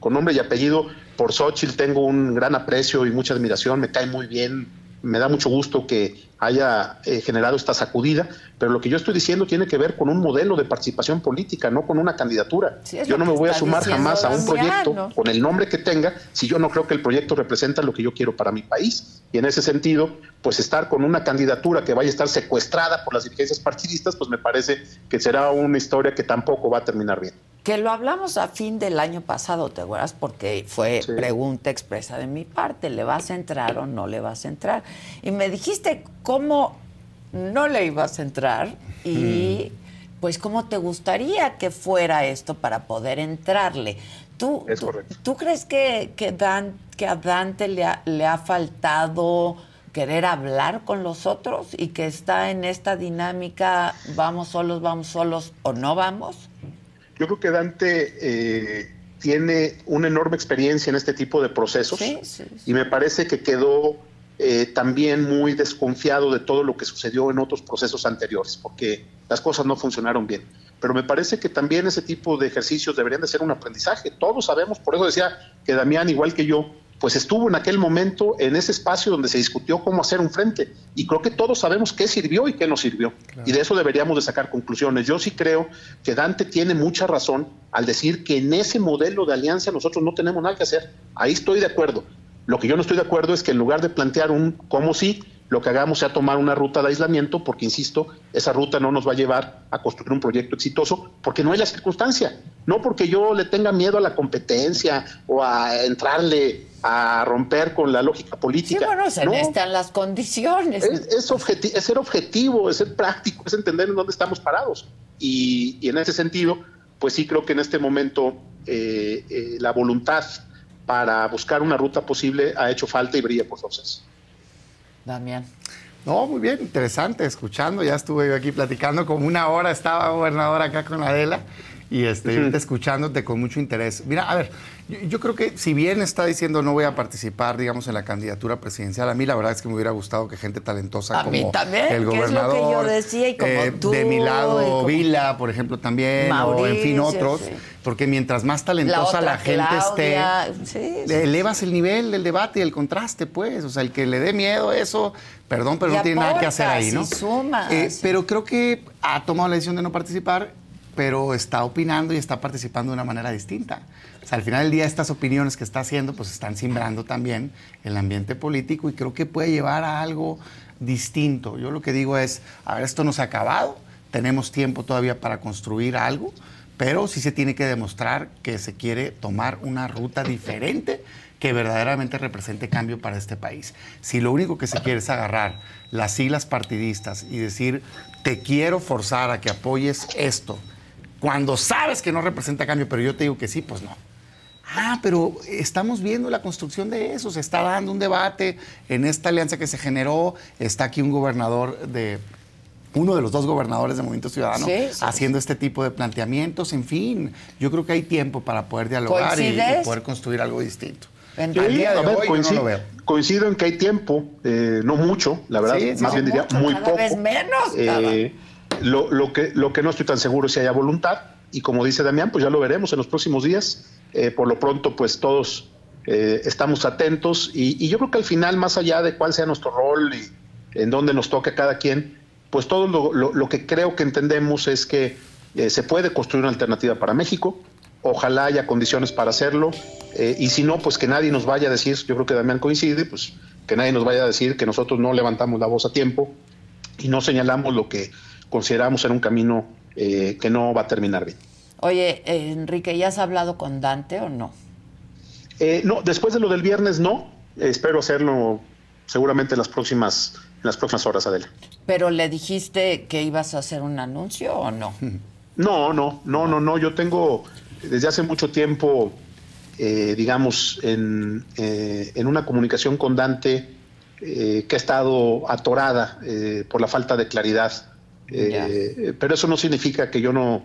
con nombre y apellido, por Xochitl tengo un gran aprecio y mucha admiración, me cae muy bien, me da mucho gusto que haya eh, generado esta sacudida, pero lo que yo estoy diciendo tiene que ver con un modelo de participación política, no con una candidatura. yo no me voy a sumar jamás a un proyecto con el nombre que tenga si yo no creo que el proyecto representa lo que yo quiero para mi país. Y en ese sentido, pues estar con una candidatura que vaya a estar secuestrada por las dirigencias partidistas, pues me parece que será una historia que tampoco va a terminar bien que lo hablamos a fin del año pasado, ¿te acuerdas? Porque fue pregunta expresa de mi parte, ¿le vas a entrar o no le vas a entrar? Y me dijiste cómo no le ibas a entrar y mm. pues cómo te gustaría que fuera esto para poder entrarle. ¿Tú, ¿tú, crees que, que, Dan, que a Dante le le ha faltado querer hablar con los otros y que está en esta dinámica, vamos solos, vamos solos o no vamos? Yo creo que Dante eh, tiene una enorme experiencia en este tipo de procesos y me parece que quedó eh, también muy desconfiado de todo lo que sucedió en otros procesos anteriores, porque las cosas no funcionaron bien. Pero me parece que también ese tipo de ejercicios deberían de ser un aprendizaje. Todos sabemos, por eso decía que Damián, igual que yo, pues estuvo en aquel momento en ese espacio donde se discutió cómo hacer un frente. Y creo que todos sabemos qué sirvió y qué no sirvió. Y de eso deberíamos de sacar conclusiones. Yo sí creo que Dante tiene mucha razón al decir que en ese modelo de alianza nosotros no tenemos nada que hacer. Ahí estoy de acuerdo. Lo que yo no estoy de acuerdo es que en lugar de plantear un cómo sí, lo que hagamos sea tomar una ruta de aislamiento, porque, insisto, esa ruta no nos va a llevar a construir un proyecto exitoso, porque no hay la circunstancia, no porque yo le tenga miedo a la competencia o a entrarle a romper con la lógica política. Sí, bueno, se necesitan las condiciones. Es, es, ser objetivo, es ser práctico, es entender en dónde estamos parados. Y, en ese sentido, pues sí creo que en este momento eh, eh, la voluntad para buscar una ruta posible ha hecho falta y brilla por cosas. Damián. No, muy bien, interesante, escuchando. Ya estuve yo aquí platicando como una hora, estaba gobernador acá con Adela y este, escuchándote con mucho interés. Mira, a ver, yo, creo que si bien está diciendo no voy a participar, digamos, en la candidatura presidencial, a mí la verdad es que me hubiera gustado que gente talentosa como el gobernador, que yo decía y como eh, tú, de mi lado Vila, por ejemplo, también, o en fin otros, porque mientras más talentosa la, gente esté, elevas el nivel del debate y el contraste, pues, o sea, el que le dé miedo a eso, perdón, pero no tiene nada que hacer ahí, ¿no? Eh, pero creo que ha tomado la decisión de no participar pero está opinando y está participando de una manera distinta. Al final del día estas opiniones que está haciendo pues están simbrando también el ambiente político y creo que puede llevar a algo distinto. Yo lo que digo es, a ver, esto no se ha acabado, tenemos tiempo todavía para construir algo, pero sí se tiene que demostrar que se quiere tomar una ruta diferente que verdaderamente represente cambio para este país. Si lo único que se quiere es agarrar las siglas partidistas y decir, te quiero forzar a que apoyes esto, cuando sabes que no representa cambio, pero yo te digo que sí, pues no. Ah, pero estamos viendo la construcción de eso, se está dando un debate en esta alianza que se generó, está aquí un gobernador de uno de los dos gobernadores de Movimiento Ciudadano haciendo este tipo de planteamientos, en fin, yo creo que hay tiempo para poder dialogar y, poder construir algo distinto. coincido, en que hay tiempo, eh, no mucho, la verdad, más bien diría muy poco. Vez menos. Eh, lo, que, lo que no estoy tan seguro es si haya voluntad, y como dice Damián, pues ya lo veremos en los próximos días. Eh, por lo pronto, pues todos eh, estamos atentos, y, yo creo que al final, más allá de cuál sea nuestro rol y en dónde nos toque a cada quien, pues todo lo, que creo que entendemos es que eh, se puede construir una alternativa para México, ojalá haya condiciones para hacerlo, y si no, pues que nadie nos vaya a decir, yo creo que Damián coincide, pues que nadie nos vaya a decir que nosotros no levantamos la voz a tiempo y no señalamos lo que consideramos en un camino eh, que no va a terminar bien. Oye, eh, Enrique, ¿ya has hablado con Dante o no? Eh, no, después de lo del viernes no. espero hacerlo seguramente en las próximas, en las próximas horas, Adela. ¿Pero le dijiste que ibas a hacer un anuncio o no? No, no, no, no, no. Yo tengo desde hace mucho tiempo, digamos, en, en, una comunicación con Dante que ha estado atorada por la falta de claridad eh, pero eso no significa que yo no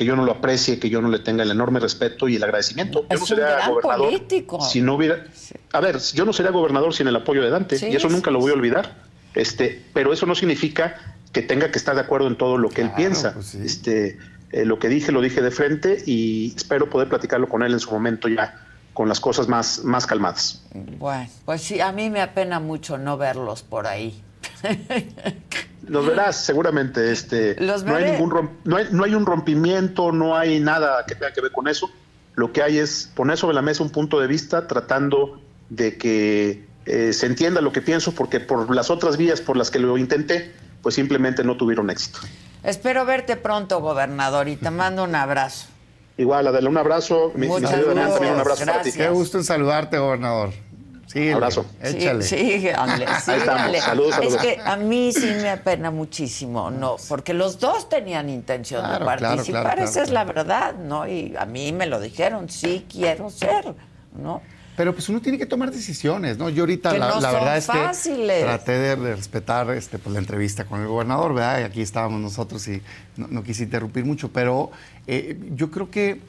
que yo no lo aprecie, que yo no le tenga el enorme respeto y el agradecimiento. yo no sería gobernador político. si no hubiera A ver, yo no sería gobernador sin el apoyo de Dante y eso nunca lo voy a olvidar. Este, pero eso no significa que tenga que estar de acuerdo en todo lo que él piensa. Pues este, eh, lo que dije lo dije de frente y espero poder platicarlo con él en su momento ya con las cosas más, más calmadas. Bueno, pues sí, a mí me apena mucho no verlos por ahí. Los verás, seguramente. Este, no, hay ningún no, hay, no hay un rompimiento, no hay nada que tenga que ver con eso. Lo que hay es poner sobre la mesa un punto de vista tratando de que eh, se entienda lo que pienso, porque por las otras vías por las que lo intenté, pues simplemente no tuvieron éxito. Espero verte pronto, gobernador, y te mando un abrazo. Igual, Adela, un abrazo. Muchas gracias. También un abrazo para ti. Qué gusto en saludarte, gobernador. Sí, abrazo. Échale. Sí, síganle, Saludos, Es que a mí sí me apena muchísimo, no, porque los dos tenían intención de participar, esa es la verdad, ¿no? Y a mí me lo dijeron, sí quiero ser, ¿no? Pero pues uno tiene que tomar decisiones, ¿no? Yo ahorita la, verdad es que traté de respetar este, pues, la entrevista con el gobernador, ¿verdad? Y aquí estábamos nosotros y no, quise interrumpir mucho, pero eh, yo creo que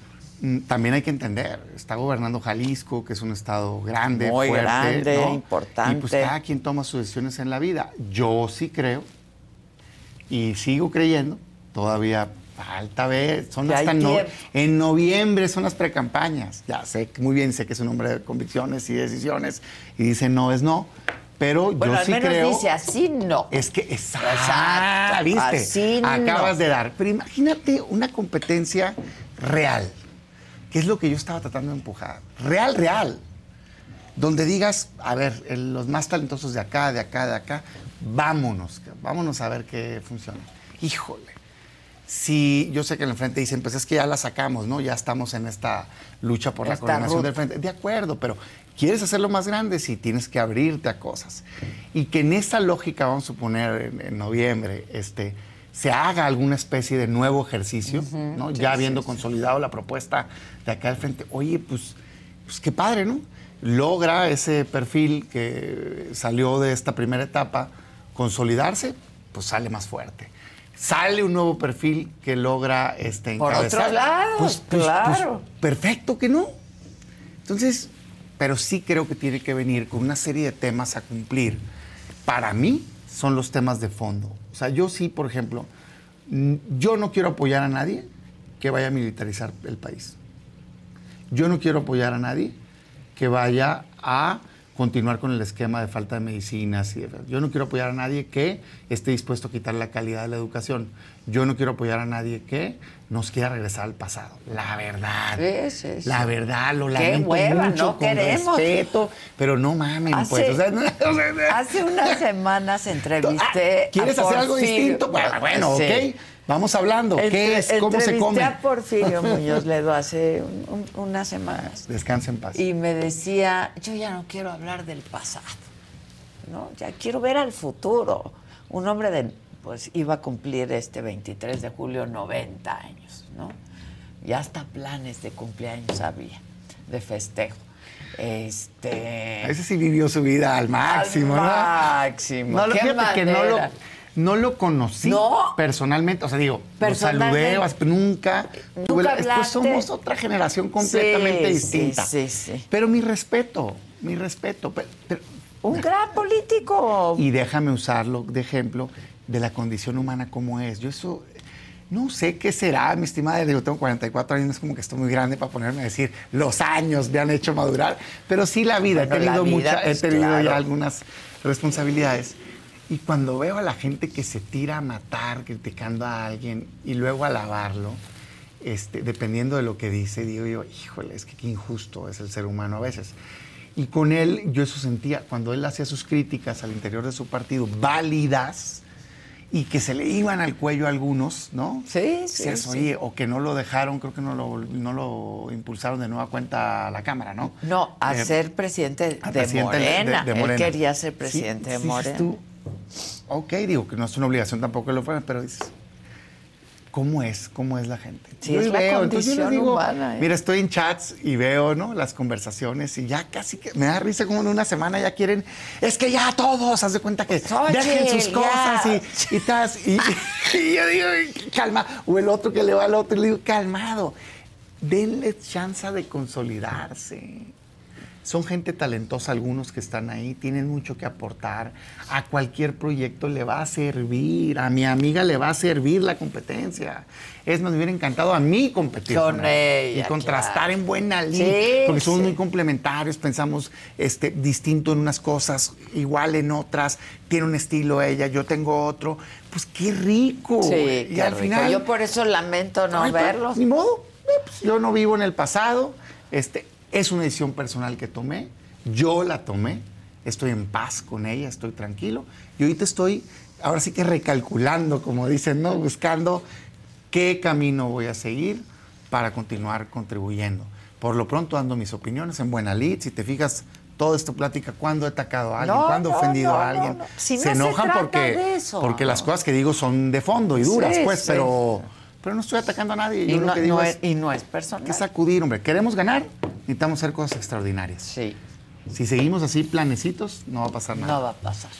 también hay que entender, está gobernando Jalisco, que es un estado grande, Muy fuerte, grande, importante. Y pues cada quien toma sus decisiones en la vida. Yo sí creo y sigo creyendo, todavía falta ver, son hasta en noviembre son las precampañas. Ya sé muy bien, sé que es un hombre de convicciones y decisiones y dice no es no, pero bueno, yo al sí menos creo. dice así no. Es que exacto, ¿viste? Así Acabas de dar. Pero imagínate una competencia real ¿Qué es lo que yo estaba tratando de empujar. Real, real. Donde digas, a ver, los más talentosos de acá, de acá, de acá, vámonos, vámonos a ver qué funciona. Híjole. Si yo sé que en el frente dicen, pues es que ya la sacamos, ¿no? Ya estamos en esta lucha por la coordinación del frente. De acuerdo, pero quieres hacerlo más grande, sí, tienes que abrirte a cosas. Y que en esa lógica, vamos a suponer en, noviembre, este, se haga alguna especie de nuevo ejercicio, ¿no? ya habiendo consolidado la propuesta de acá al frente. Oye, pues, pues qué padre, ¿no? Logra ese perfil que salió de esta primera etapa consolidarse, pues sale más fuerte. Sale un nuevo perfil que logra este, encabezar. Por otro lado, pues, pues, claro. perfecto que no. Entonces, pero sí creo que tiene que venir con una serie de temas a cumplir. Para mí son los temas de fondo. O sea, yo sí, por ejemplo, yo no quiero apoyar a nadie que vaya a militarizar el país. Yo no quiero apoyar a nadie que vaya a continuar con el esquema de falta de medicinas. Y yo no quiero apoyar a nadie que esté dispuesto a quitar la calidad de la educación. Yo no quiero apoyar a nadie que nos quiera regresar al pasado. La verdad. La verdad, lo lamento mucho, no con respeto, pero no mamen, pues. hace unas semanas entrevisté ah, ¿Quieres hacer algo distinto? Bueno, ok. Vamos hablando. ¿Qué es? ¿Cómo se come? a Porfirio Muñoz Ledo hace unas semanas. Descansa en paz. Y me decía, yo ya no quiero hablar del pasado, ¿no? Ya quiero ver al futuro. Un hombre de, pues iba a cumplir este 23 de julio 90 años, ¿no? Ya hasta planes de cumpleaños había, de festejo. Este. Ese sí vivió su vida al máximo, al máximo. No, que no lo no lo conocí personalmente, o sea, digo, lo saludé, nunca. ¿Nunca pues somos otra generación completamente distinta. Sí, sí, Pero mi respeto, mi respeto. Un gran político. Y déjame usarlo de ejemplo de la condición humana como es. Yo eso, no sé qué será, mi estimada. Yo tengo 44 años, es como que estoy muy grande para ponerme a decir los años me han hecho madurar. Pero sí la vida, he tenido, mucha, he pues, tenido ya algunas responsabilidades. Y cuando veo a la gente que se tira a matar criticando a alguien y luego alabarlo, este, dependiendo de lo que dice, digo yo, híjole, es que qué injusto es el ser humano a veces. Y con él yo eso sentía, cuando él hacía sus críticas al interior de su partido, válidas, y que se le iban al cuello a algunos, ¿no? Sí, sí, sí. O que no lo dejaron, creo que no lo, no lo impulsaron de nueva cuenta a la Cámara, ¿no? No, a Eh, ser presidente a de presidente de- de- Morena. Él Morena. quería ser presidente de sí, Morena. tú, ok, digo que no es una obligación tampoco que lo fueran, pero dices, ¿cómo es? ¿Cómo es la gente? Sí, Yo es la entonces yo les condición digo, humana, ¿eh? Mira, estoy en chats y veo, ¿no? Las conversaciones y ya casi que me da risa como en una semana ya quieren, es que ya todos, haz de cuenta que Oye, dejen sus cosas y, y, y, y yo digo, calma, o el otro que le va al otro y le digo, calmado, denle chance de consolidarse. Son gente talentosa algunos que están ahí, tienen mucho que aportar. A cualquier proyecto le va a servir, a mi amiga le va a servir la competencia. Es más, me hubiera encantado a mí competir Con ella, y contrastar claro. en buena línea, Sí, porque somos sí. muy complementarios, pensamos este, distinto en unas cosas, igual en otras. Tiene un estilo ella, yo tengo otro. Pues qué rico. Sí, y qué al rico. final Yo por eso lamento no Ay, pero verlos. Ni modo. Eh, pues, yo no vivo en el pasado. Este, es una decisión personal que tomé. Yo la tomé. Estoy en paz con ella, estoy tranquilo. Y ahorita estoy, ahora sí que recalculando, como dicen, ¿no? Buscando qué camino voy a seguir para continuar contribuyendo. Por lo pronto dando mis opiniones en buena lid. Si te fijas, toda esta plática, cuándo he atacado a alguien, No, cuándo he no, ofendido no, a alguien. Si se enojan porque, porque las cosas que digo son de fondo y duras, Sí, pues, sí. pero, pero no estoy atacando a nadie. Y Yo lo no, que digo no es, y no es personal. que sacudir, hombre. Queremos ganar, necesitamos hacer cosas extraordinarias. Sí, Si seguimos así planecitos, no va a pasar nada. no va a pasar.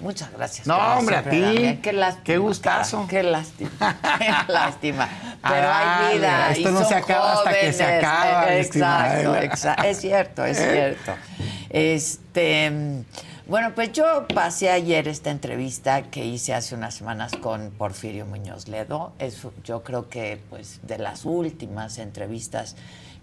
Muchas gracias. No, hombre, a ti. Damián. Qué lástima. Qué gustazo. Qué lástima. Qué lástima. Pero Ah, hay vida. esto y no se acaba hasta que se acaba, Eh, exacto. Es cierto, es Eh. cierto. Este. Bueno, pues yo pasé ayer esta entrevista que hice hace unas semanas con Porfirio Muñoz Ledo. Es, yo creo que, pues, de las últimas entrevistas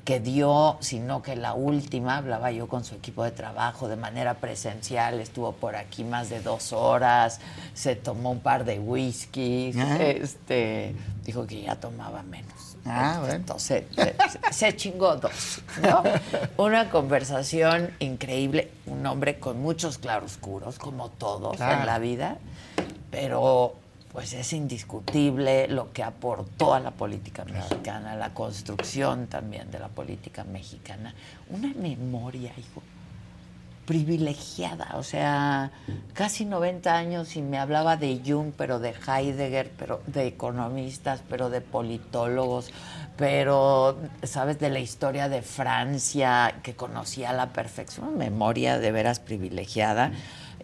que dio, sino que la última, hablaba yo con su equipo de trabajo de manera presencial, estuvo por aquí más de dos horas, se tomó un par de whiskies, Ah. este, dijo que ya tomaba menos. Ah, bueno. Entonces, se, se- chingó dos, ¿no? Una conversación increíble, un hombre con muchos claroscuros, como todos Claro. en la vida, pero pues es indiscutible lo que aportó a la política mexicana, a la construcción también de la política mexicana. Una memoria, hijo, privilegiada, o sea, casi 90 años y me hablaba de Jung, pero de Heidegger, pero de economistas, pero de politólogos, pero, ¿sabes?, de la historia de Francia, que conocía a la perfección, memoria de veras privilegiada.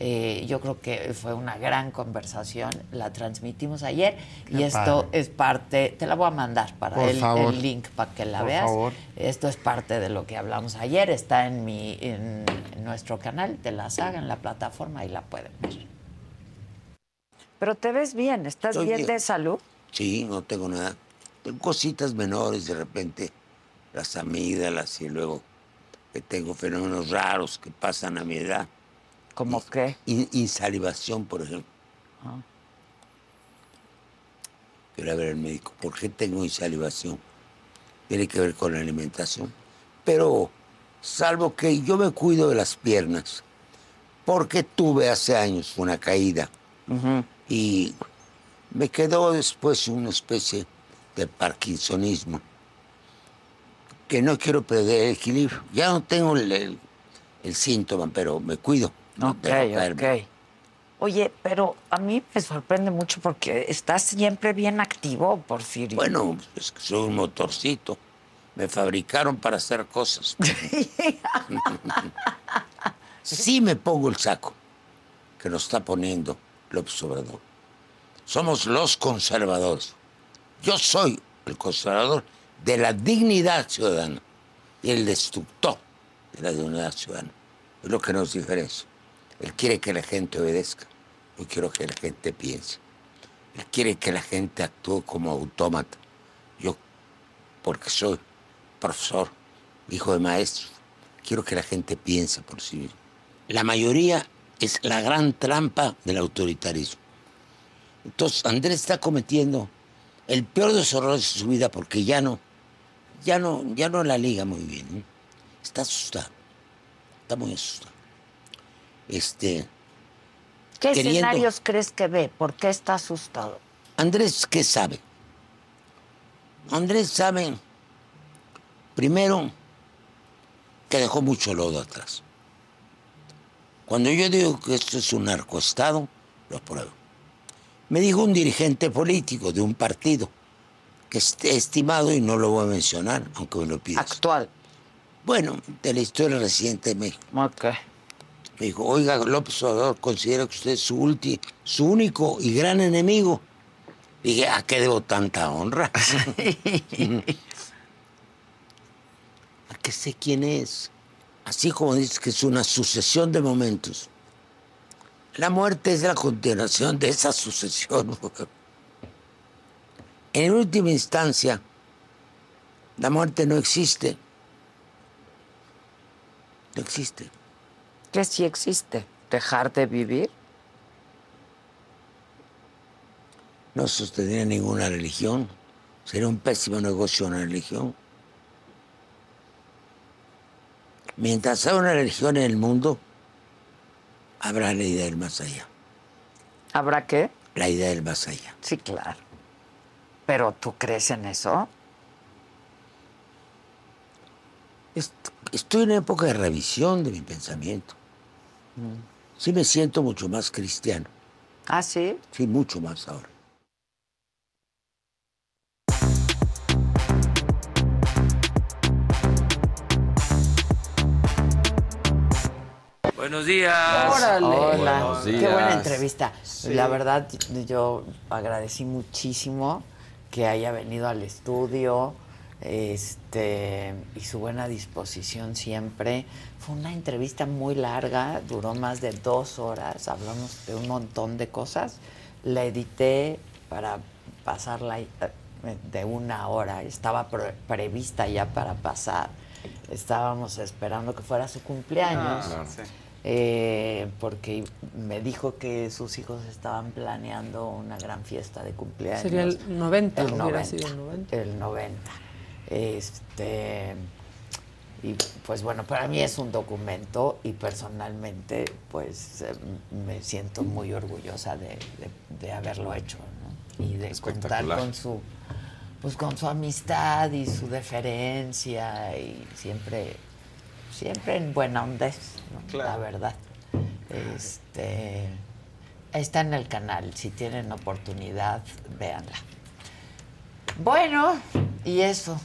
Eh, yo creo que fue una gran conversación, la transmitimos ayer y esto padre. es parte, te la voy a mandar para el, el link para que la Por veas. favor. Esto es parte de lo que hablamos ayer, está en mi en, en nuestro canal de la saga, en la plataforma y la pueden ver. Pero te ves bien, ¿estás Estoy bien, bien. de salud? Sí, no tengo nada. Tengo cositas menores de repente, las amígdalas y luego que tengo fenómenos raros que pasan a mi edad. ¿Cómo qué? In- insalivación, por ejemplo. Ah. Quiero ver al médico. ¿Por qué tengo insalivación? Tiene que ver con la alimentación. Pero, salvo que yo me cuido de las piernas, porque tuve hace años una caída y me quedó después una especie de parkinsonismo, que no quiero perder el equilibrio. Ya no tengo el, el- el síntoma, pero me cuido. No Ok, dejo caerme. ok. Oye, pero a mí me sorprende mucho porque estás siempre bien activo, Porfirio. Bueno, es que soy un motorcito. Me fabricaron para hacer cosas. sí me pongo el saco que nos está poniendo López Obrador. Somos los conservadores. Yo soy el conservador de la dignidad ciudadana y el destructor de la dignidad ciudadana. Es lo que nos diferencia. Él quiere que la gente obedezca. Yo quiero que la gente piense. Él quiere que la gente actúe como autómata. Yo, porque soy profesor, hijo de maestro, quiero que la gente piense por sí misma. La mayoría es la gran trampa del autoritarismo. Entonces, Andrés está cometiendo el peor de los errores de su vida porque ya no, ya no, ya no la liga muy bien. ¿eh? Está asustado. Está muy asustado. Este, ¿Qué queriendo- escenarios crees que ve? ¿Por qué está asustado? Andrés, ¿qué sabe? Andrés sabe, primero, que dejó mucho lodo atrás. Cuando yo digo que esto es un narcoestado, lo pruebo. Me dijo un dirigente político de un partido, que es estimado y no lo voy a mencionar, aunque me lo pidas. Actual. Bueno, de la historia reciente de México. Ok. Me dijo, oiga, López Obrador considera que usted es su, ulti, su único y gran enemigo. Dije, ¿a qué debo tanta honra? ¿A qué sé quién es? Así como dices que es una sucesión de momentos. La muerte es la continuación de esa sucesión. En última instancia, la muerte no existe. No existe. ¿Qué sí existe? ¿Dejar de vivir? no sostendría ninguna religión. Sería un pésimo negocio una religión. Mientras haya una religión en el mundo, habrá la idea del más allá. ¿Habrá qué? La idea del más allá. Sí, claro. ¿Pero tú crees en eso? Est- Estoy en una época de revisión de mi pensamiento. Sí me siento mucho más cristiano. ¿Ah, sí? Sí, mucho más ahora. Buenos días. Hola. Buenos Qué buena entrevista. La verdad, yo agradecí muchísimo que haya venido al estudio este, y su buena disposición siempre. Fue una entrevista muy larga, duró más de dos horas, hablamos de un montón de cosas. La edité para pasarla eh, de una hora, estaba pre- prevista ya para pasar. Estábamos esperando que fuera su cumpleaños. Ah, sí. Eh, porque me dijo que sus hijos estaban planeando una gran fiesta de cumpleaños. Sería el 90, El hubiera 90. sido el 90. El 90. Este, y pues bueno, para mí es un documento y personalmente pues eh, me siento muy orgullosa de, de- de haberlo hecho ¿no? y de contar con su pues con su amistad y su deferencia y siempre siempre en buena onda, ¿no? la verdad. Este está en el canal, si tienen oportunidad, véanla. Bueno, y eso,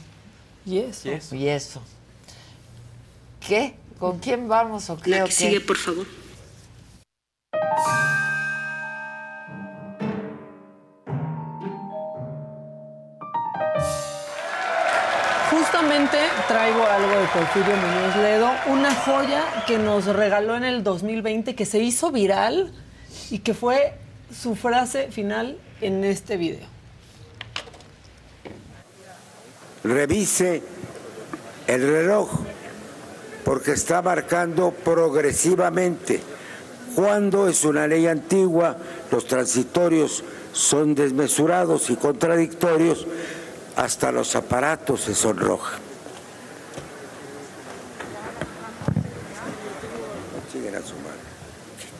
Y eso. y eso. ¿Qué? ¿Con quién vamos o qué? La o que qué? sigue, por favor. Justamente traigo algo de Porfirio Muñoz Ledo, una joya que nos regaló en el 2020, que se hizo viral y que fue su frase final en este video. Revise el reloj porque está marcando progresivamente. Cuando es una ley antigua, los transitorios son desmesurados y contradictorios, hasta los aparatos se sonrojan. Siguen a su madre.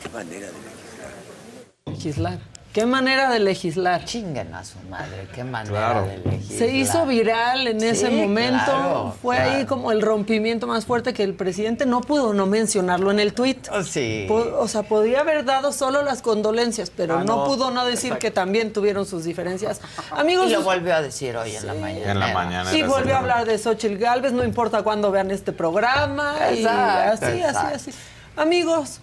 ¿Qué manera de? Legislar. ¿Qué manera de legislar? Chinguen a su madre, qué manera Claro. de legislar. Se hizo viral en ese momento. claro, Fue claro. ahí como el rompimiento más fuerte que el presidente no pudo no mencionarlo en el tuit. Oh, sí. Po- O sea, podía haber dado solo las condolencias, pero Ah, no, no. pudo no decir que también tuvieron sus diferencias. Amigos, Y lo volvió a decir hoy en la mañana. En la mañana. sí volvió a hablar de Xochitl Galvez, no importa cuándo vean este programa. y Exacto, así, exacto. así, así. Amigos,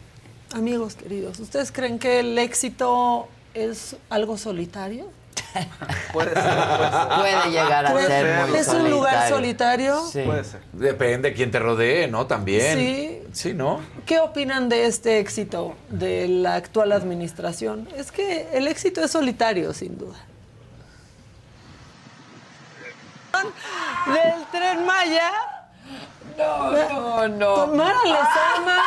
amigos queridos, ¿ustedes creen que el éxito es algo solitario? Puede ser, puede ser. Puede llegar a Puede ser ser. muy ¿Es un lugar solitario? Sí. Puede ser. Depende de quién te rodee, ¿no? También. Sí. Sí, ¿no? ¿Qué opinan de este éxito de la actual administración? Es que el éxito es solitario, sin duda. Del tren Maya. No, no, no. Con Mara Lezama,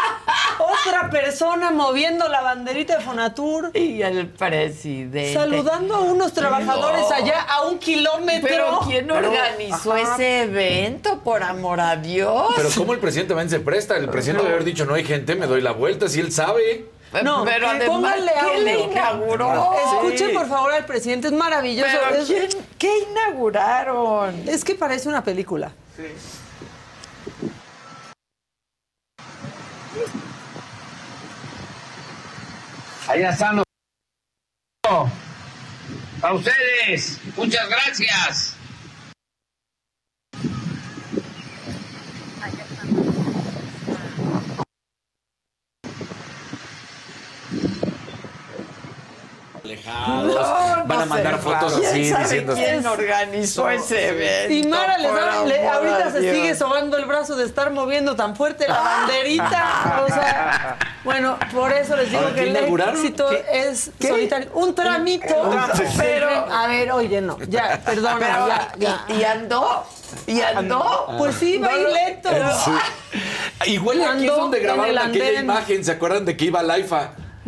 otra persona moviendo la banderita de Fonatur, Y el presidente. saludando a unos trabajadores No. allá a un kilómetro. Pero ¿quién organizó ese evento? Por amor a Dios. Pero ¿cómo el presidente también se presta? El presidente debe haber dicho, no hay gente, me doy la vuelta, si él sabe. No, Pero además, ¿quién le inauguró? Escuchen Sí. por favor al presidente, es maravilloso. Pero Es- ¿quién- ¿qué inauguraron? Es que parece una película. Allá están los... A ustedes, muchas gracias. Alejados. No, Van a no mandar sé, fotos ¿quién así sabe diciendo. quién organizó ese evento? Y Mara les da- le- ahorita se Dios. sigue sobando el brazo de estar moviendo tan fuerte la banderita. O sea, bueno, por eso les digo que ¿qué el éxito es solitario. Un tramito. Pero- a ver, oye, no, ya, perdona, Pero, ya, ya. ¿y, y andó? ¿Y andó? Pues sí, va a ir lento. Igual aquí es donde grabaron el aquella imagen. ¿Se acuerdan de que iba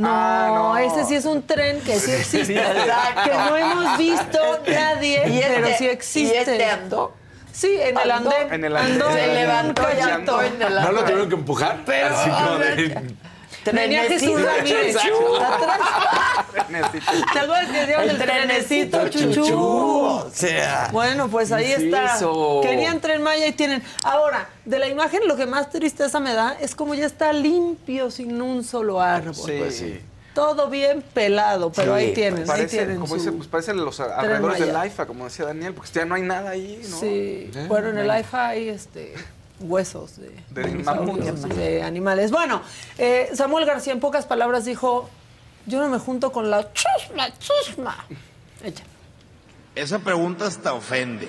al IFA? No, ese sí es un tren que sí existe. Exacto. que no hemos visto nadie, ¿Y este- pero sí ¿Y existe. este andó? Sí, en el Andó. andén. En el andén. Andó Se levantó y andó en el ¿No lo tuvieron que empujar? Pero, Así como de... Venía Jesús Trenecito. Atrás. ¿Te acuerdas que decíamos El el trenecito chuchú. O sea, Bueno, pues ahí ¿Qué es está. eso? Querían Tren Maya y tienen. Ahora, de la imagen lo que más tristeza me da es como ya está limpio sin un solo árbol. Sí. Pues sí. Todo bien pelado, pero Sí, ahí tienen, ahí Parece, tienen como su- dice, pues parecen los alrededores del AIFA, como decía Daniel, porque ya no hay nada ahí, ¿no? Sí, bueno, en el IFA hay este, huesos de, De dinosaurios mamuts. y de animales. Bueno, eh, Samuel García en pocas palabras dijo, yo no me junto con la chusma, chusma. Echa. Esa pregunta hasta ofende.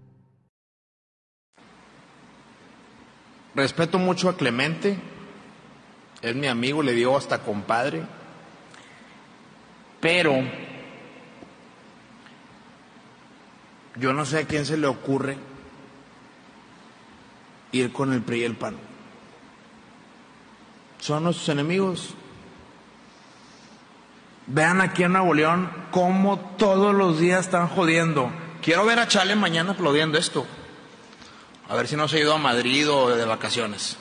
Respeto mucho a Clemente. Es mi amigo, le digo hasta compadre. Pero yo no sé a quién se le ocurre ir con el PRI y el PAN. Son nuestros enemigos. Vean aquí en Nuevo León cómo todos los días están jodiendo. Quiero ver a Chale mañana aplaudiendo esto. A ver si no se ha ido a Madrid o de vacaciones.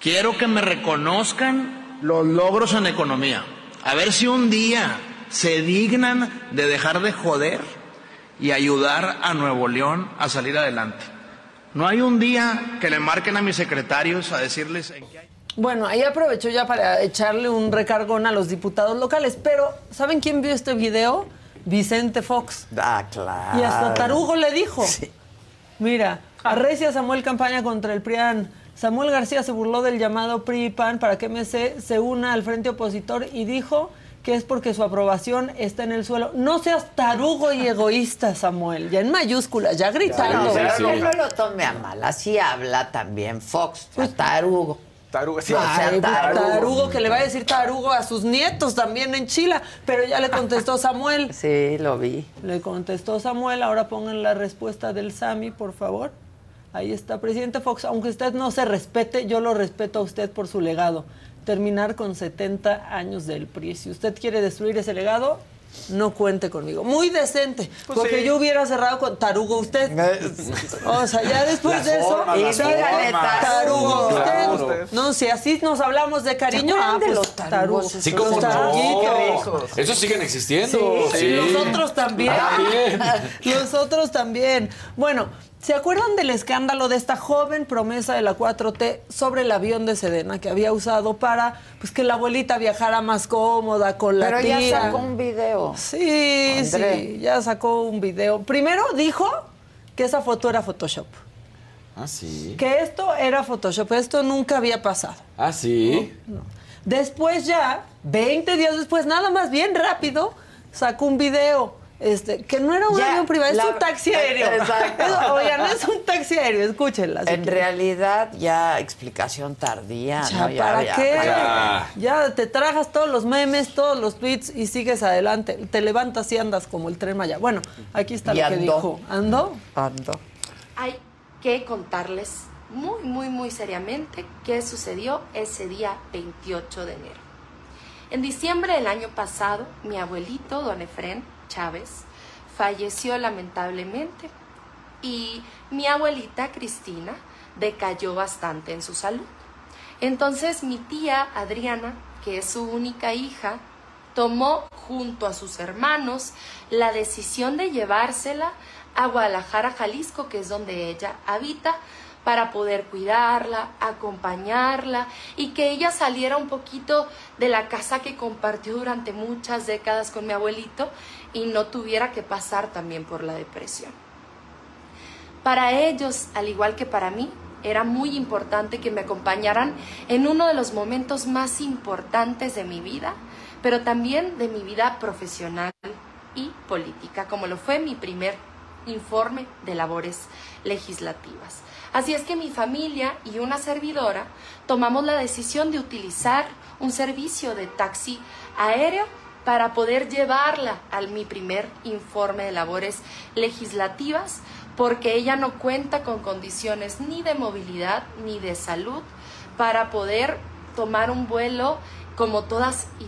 Quiero que me reconozcan los logros en economía. A ver si un día se dignan de dejar de joder y ayudar a Nuevo León a salir adelante. No hay un día que le marquen a mis secretarios a decirles en qué hay. Bueno, ahí aprovecho ya para echarle un recargón a los diputados locales, pero ¿saben quién vio este video? Vicente Fox. Ah, claro. Y hasta Tarugo le dijo. Mira, arrecia Samuel campaña contra el PRIAN. Samuel García se burló del llamado PRI y PAN para que MC se una al frente opositor y dijo que es porque su aprobación está en el suelo. No seas tarugo y egoísta, Samuel. Ya en mayúsculas, ya gritando. Pero no me lo tome a mal. Así habla también Fox. sea, tarugo. Tarugo, sí. O sea, Ay, pues, tarugo. tarugo, que le va a decir tarugo a sus nietos también en Chile. Pero ya le contestó Samuel. Sí, lo vi. Le contestó Samuel. Ahora pongan la respuesta del Sami, por favor. Ahí está, presidente Fox. Aunque usted no se respete, yo lo respeto a usted por su legado. Terminar con 70 años del PRI. Si usted quiere destruir ese legado, no cuente conmigo. Muy decente. Pues porque sí. yo hubiera cerrado con tarugo usted. O sea, ya después Las de eso. formas. Tarugo usted. No, si así nos hablamos de cariño, ¿Se acuerdan ah, de pues los tarugos Sí, esos? como Los no. Esos siguen existiendo. Sí, Sí. los otros también. También. los otros también. Bueno, ¿Se acuerdan del escándalo de esta joven promesa de la 4T sobre el avión de Sedena que había usado para pues que la abuelita viajara más cómoda con la Pero tía? ya sacó un video. Sí, André. sí, ya sacó un video. Primero dijo que esa foto era Photoshop. Ah, sí. Que esto era Photoshop, esto nunca había pasado. Ah, sí. Después ya, 20 días después, nada más bien rápido, sacó un video. Este, que no era un Ya, avión privado, la- es un taxi aéreo. Exacto. Eso, Oigan, es un taxi aéreo, escúchenla. si En quieren. realidad ya explicación tardía, Ya, ¿no? Ya, ¿Para ya, qué? ya. Ya. te tragas todos los memes, todos los tweets y sigues adelante. Te levantas y andas como el tren Maya. Bueno, aquí está Y lo que dijo. ¿Andó? Ando. Hay que contarles muy, muy, muy seriamente qué sucedió ese día 28 de enero. En diciembre del año pasado, mi abuelito, don Efrén Chávez, falleció lamentablemente y mi abuelita Cristina decayó bastante en su salud. Entonces mi tía Adriana, que es su única hija, tomó junto a sus hermanos la decisión de llevársela a Guadalajara, Jalisco, que es donde ella habita, para poder cuidarla, acompañarla y que ella saliera un poquito de la casa que compartió durante muchas décadas con mi abuelito y no tuviera que pasar también por la depresión. Para ellos, al igual que para mí, era muy importante que me acompañaran en uno de los momentos más importantes de mi vida, pero también de mi vida profesional y política, como lo fue mi primer informe de labores legislativas. Así es que mi familia y una servidora tomamos la decisión de utilizar un servicio de taxi aéreo para poder llevarla al mi primer informe de labores legislativas porque ella no cuenta con condiciones ni de movilidad ni de salud para poder tomar un vuelo como todas y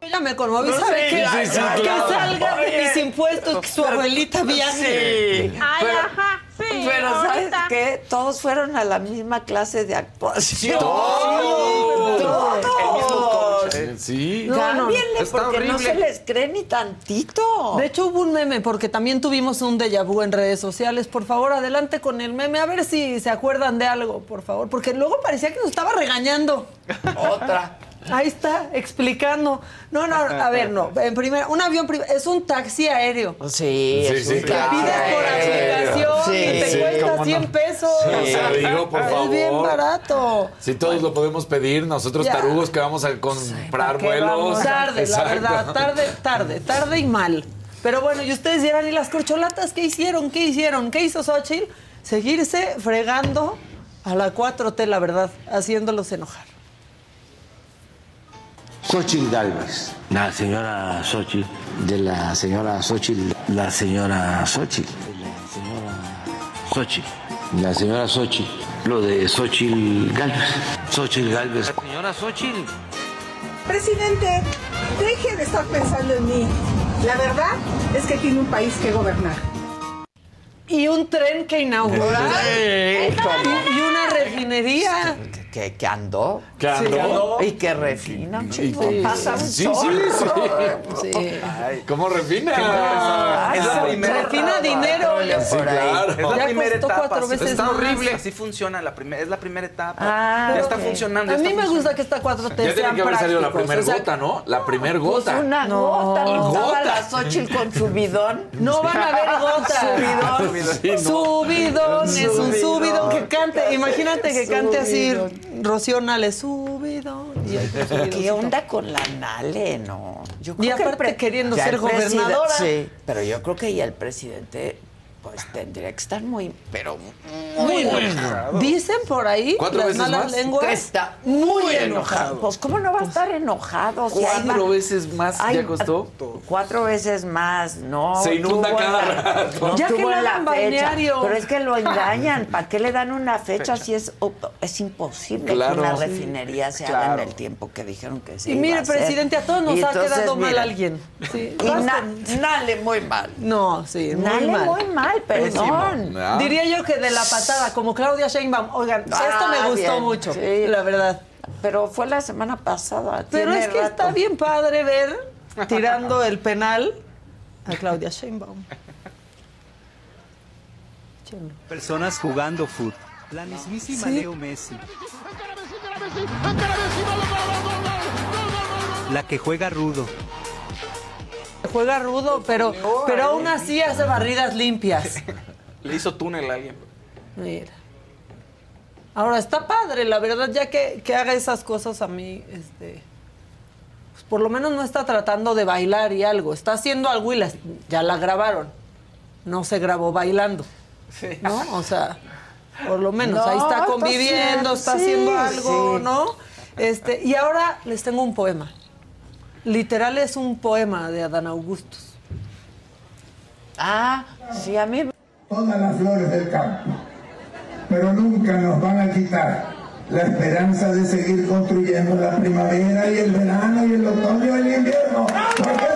Ella me sí, sí, que claro. salga de mis impuestos que su abuelita viaje. Sí. Ay, Pero- ajá. Sí, Pero ¿sabes ahorita. qué? Todos fueron a la misma clase de actuación. Todos. Todos. Sí. No, no, porque no se les cree ni tantito. De hecho, hubo un meme, porque también tuvimos un déjà vu en redes sociales. Por favor, adelante con el meme, a ver si se acuerdan de algo, por favor. Porque luego parecía que nos estaba regañando. Otra. Ahí está, explicando. No, no, a ver, no. En primera, un avión privado es un taxi aéreo. Sí, Sí, es sí, un Que claro. pides por aplicación Sí, y te sí, cuesta cómo no. 100 pesos. Sí, se lo digo, por Es bien favor. barato. Si todos lo podemos pedir, nosotros Ya. tarugos que vamos a comprar ¿Qué vuelos. vamos? Tarde, Exacto. la verdad, tarde, tarde, tarde y mal. Pero bueno, y ustedes dirán, ¿y las corcholatas qué hicieron? ¿Qué hicieron? ¿Qué hizo Xochitl? Seguirse fregando a la 4T, la verdad, haciéndolos enojar. Xochitl Galvez, la señora Xochitl, de la señora Xochitl, la señora Xochitl, de la señora Xochitl, la señora Xochitl, lo de Xochitl Galvez, Xochitl Galvez. Señora Xochitl. Presidente, deje de estar pensando en mí. La verdad es que tiene un país que gobernar. Y un tren que inaugurar. Sí, y, y una refinería. Que, que andó. Que andó. Y que refina un chingo. Sí, Pasa un sí, sí, Sí. ¿Cómo refina? Ay, Es la primera refina etapa. dinero. Sí, claro. Es la Ya primera costó etapa. cuatro así- veces está más. horrible. Así funciona la primera, es la primera etapa. Ah, ya está funcionando. A mí me gusta que esta 4T Ya tiene que haber salido la primera o sea, gota, ¿no? La primera Pues gota. una No. gota. ¿No estaba Gota. la Xochitl con su bidón? No van a ver gotas. Subidón. Sí, no. Subidón, es un Subidón. que cante. Imagínate que cante así. Rocío Nale. Y, subidón. ¿Qué onda con la Nale? No. Yo Y creo que el aparte queriendo ser gobernadora. Sí, pero yo creo que ya el presidente pues tendría que estar muy, pero Muy enojado. Dicen por ahí ¿Cuatro las veces malas más? lenguas. que está muy enojado. Pues cómo no va a estar enojado. Si Cuatro veces más Ay, ya costó. Cuatro veces más, no. Se inunda cada la- rato. No Ya que le fecha. balneario. Pero es que lo engañan. ¿Para qué le dan una fecha si es, es imposible Claro. que una Sí. refinería se haga Claro. en el tiempo que dijeron que sí? Y mire, presidente, a todos nos Y ha entonces, quedado mal alguien. Sí, Y na-. Nale muy mal. No, sí, muy Nale mal. muy mal, perdón. Ah. Diría yo que de la patada, como Claudia Sheinbaum. Oigan, esto me Ah, gustó bien, mucho, sí. la verdad. Pero fue la semana pasada. Pero es que rato. está bien padre ver tirando el penal a Claudia Sheinbaum. Personas jugando fútbol. La mismísima Sí. Leo Messi. La que juega rudo. Juega rudo, pero, pero aún así hace barridas limpias. Le hizo túnel a alguien. Mira. Ahora, está padre, la verdad, ya que, que haga esas cosas a mí, este, pues por lo menos no está tratando de bailar y algo. Está haciendo algo y las- ya la grabaron. No se grabó bailando. ¿No? O sea, por lo menos No, ahí está está conviviendo, haciendo- está sí, haciendo algo, sí. ¿no? Este, y ahora les tengo un poema. Literal es un poema de Adán Augustus. Ah, sí, a mí. Todas las flores del campo, pero nunca nos van a quitar la esperanza de seguir construyendo la primavera y el verano y el otoño y el invierno, porque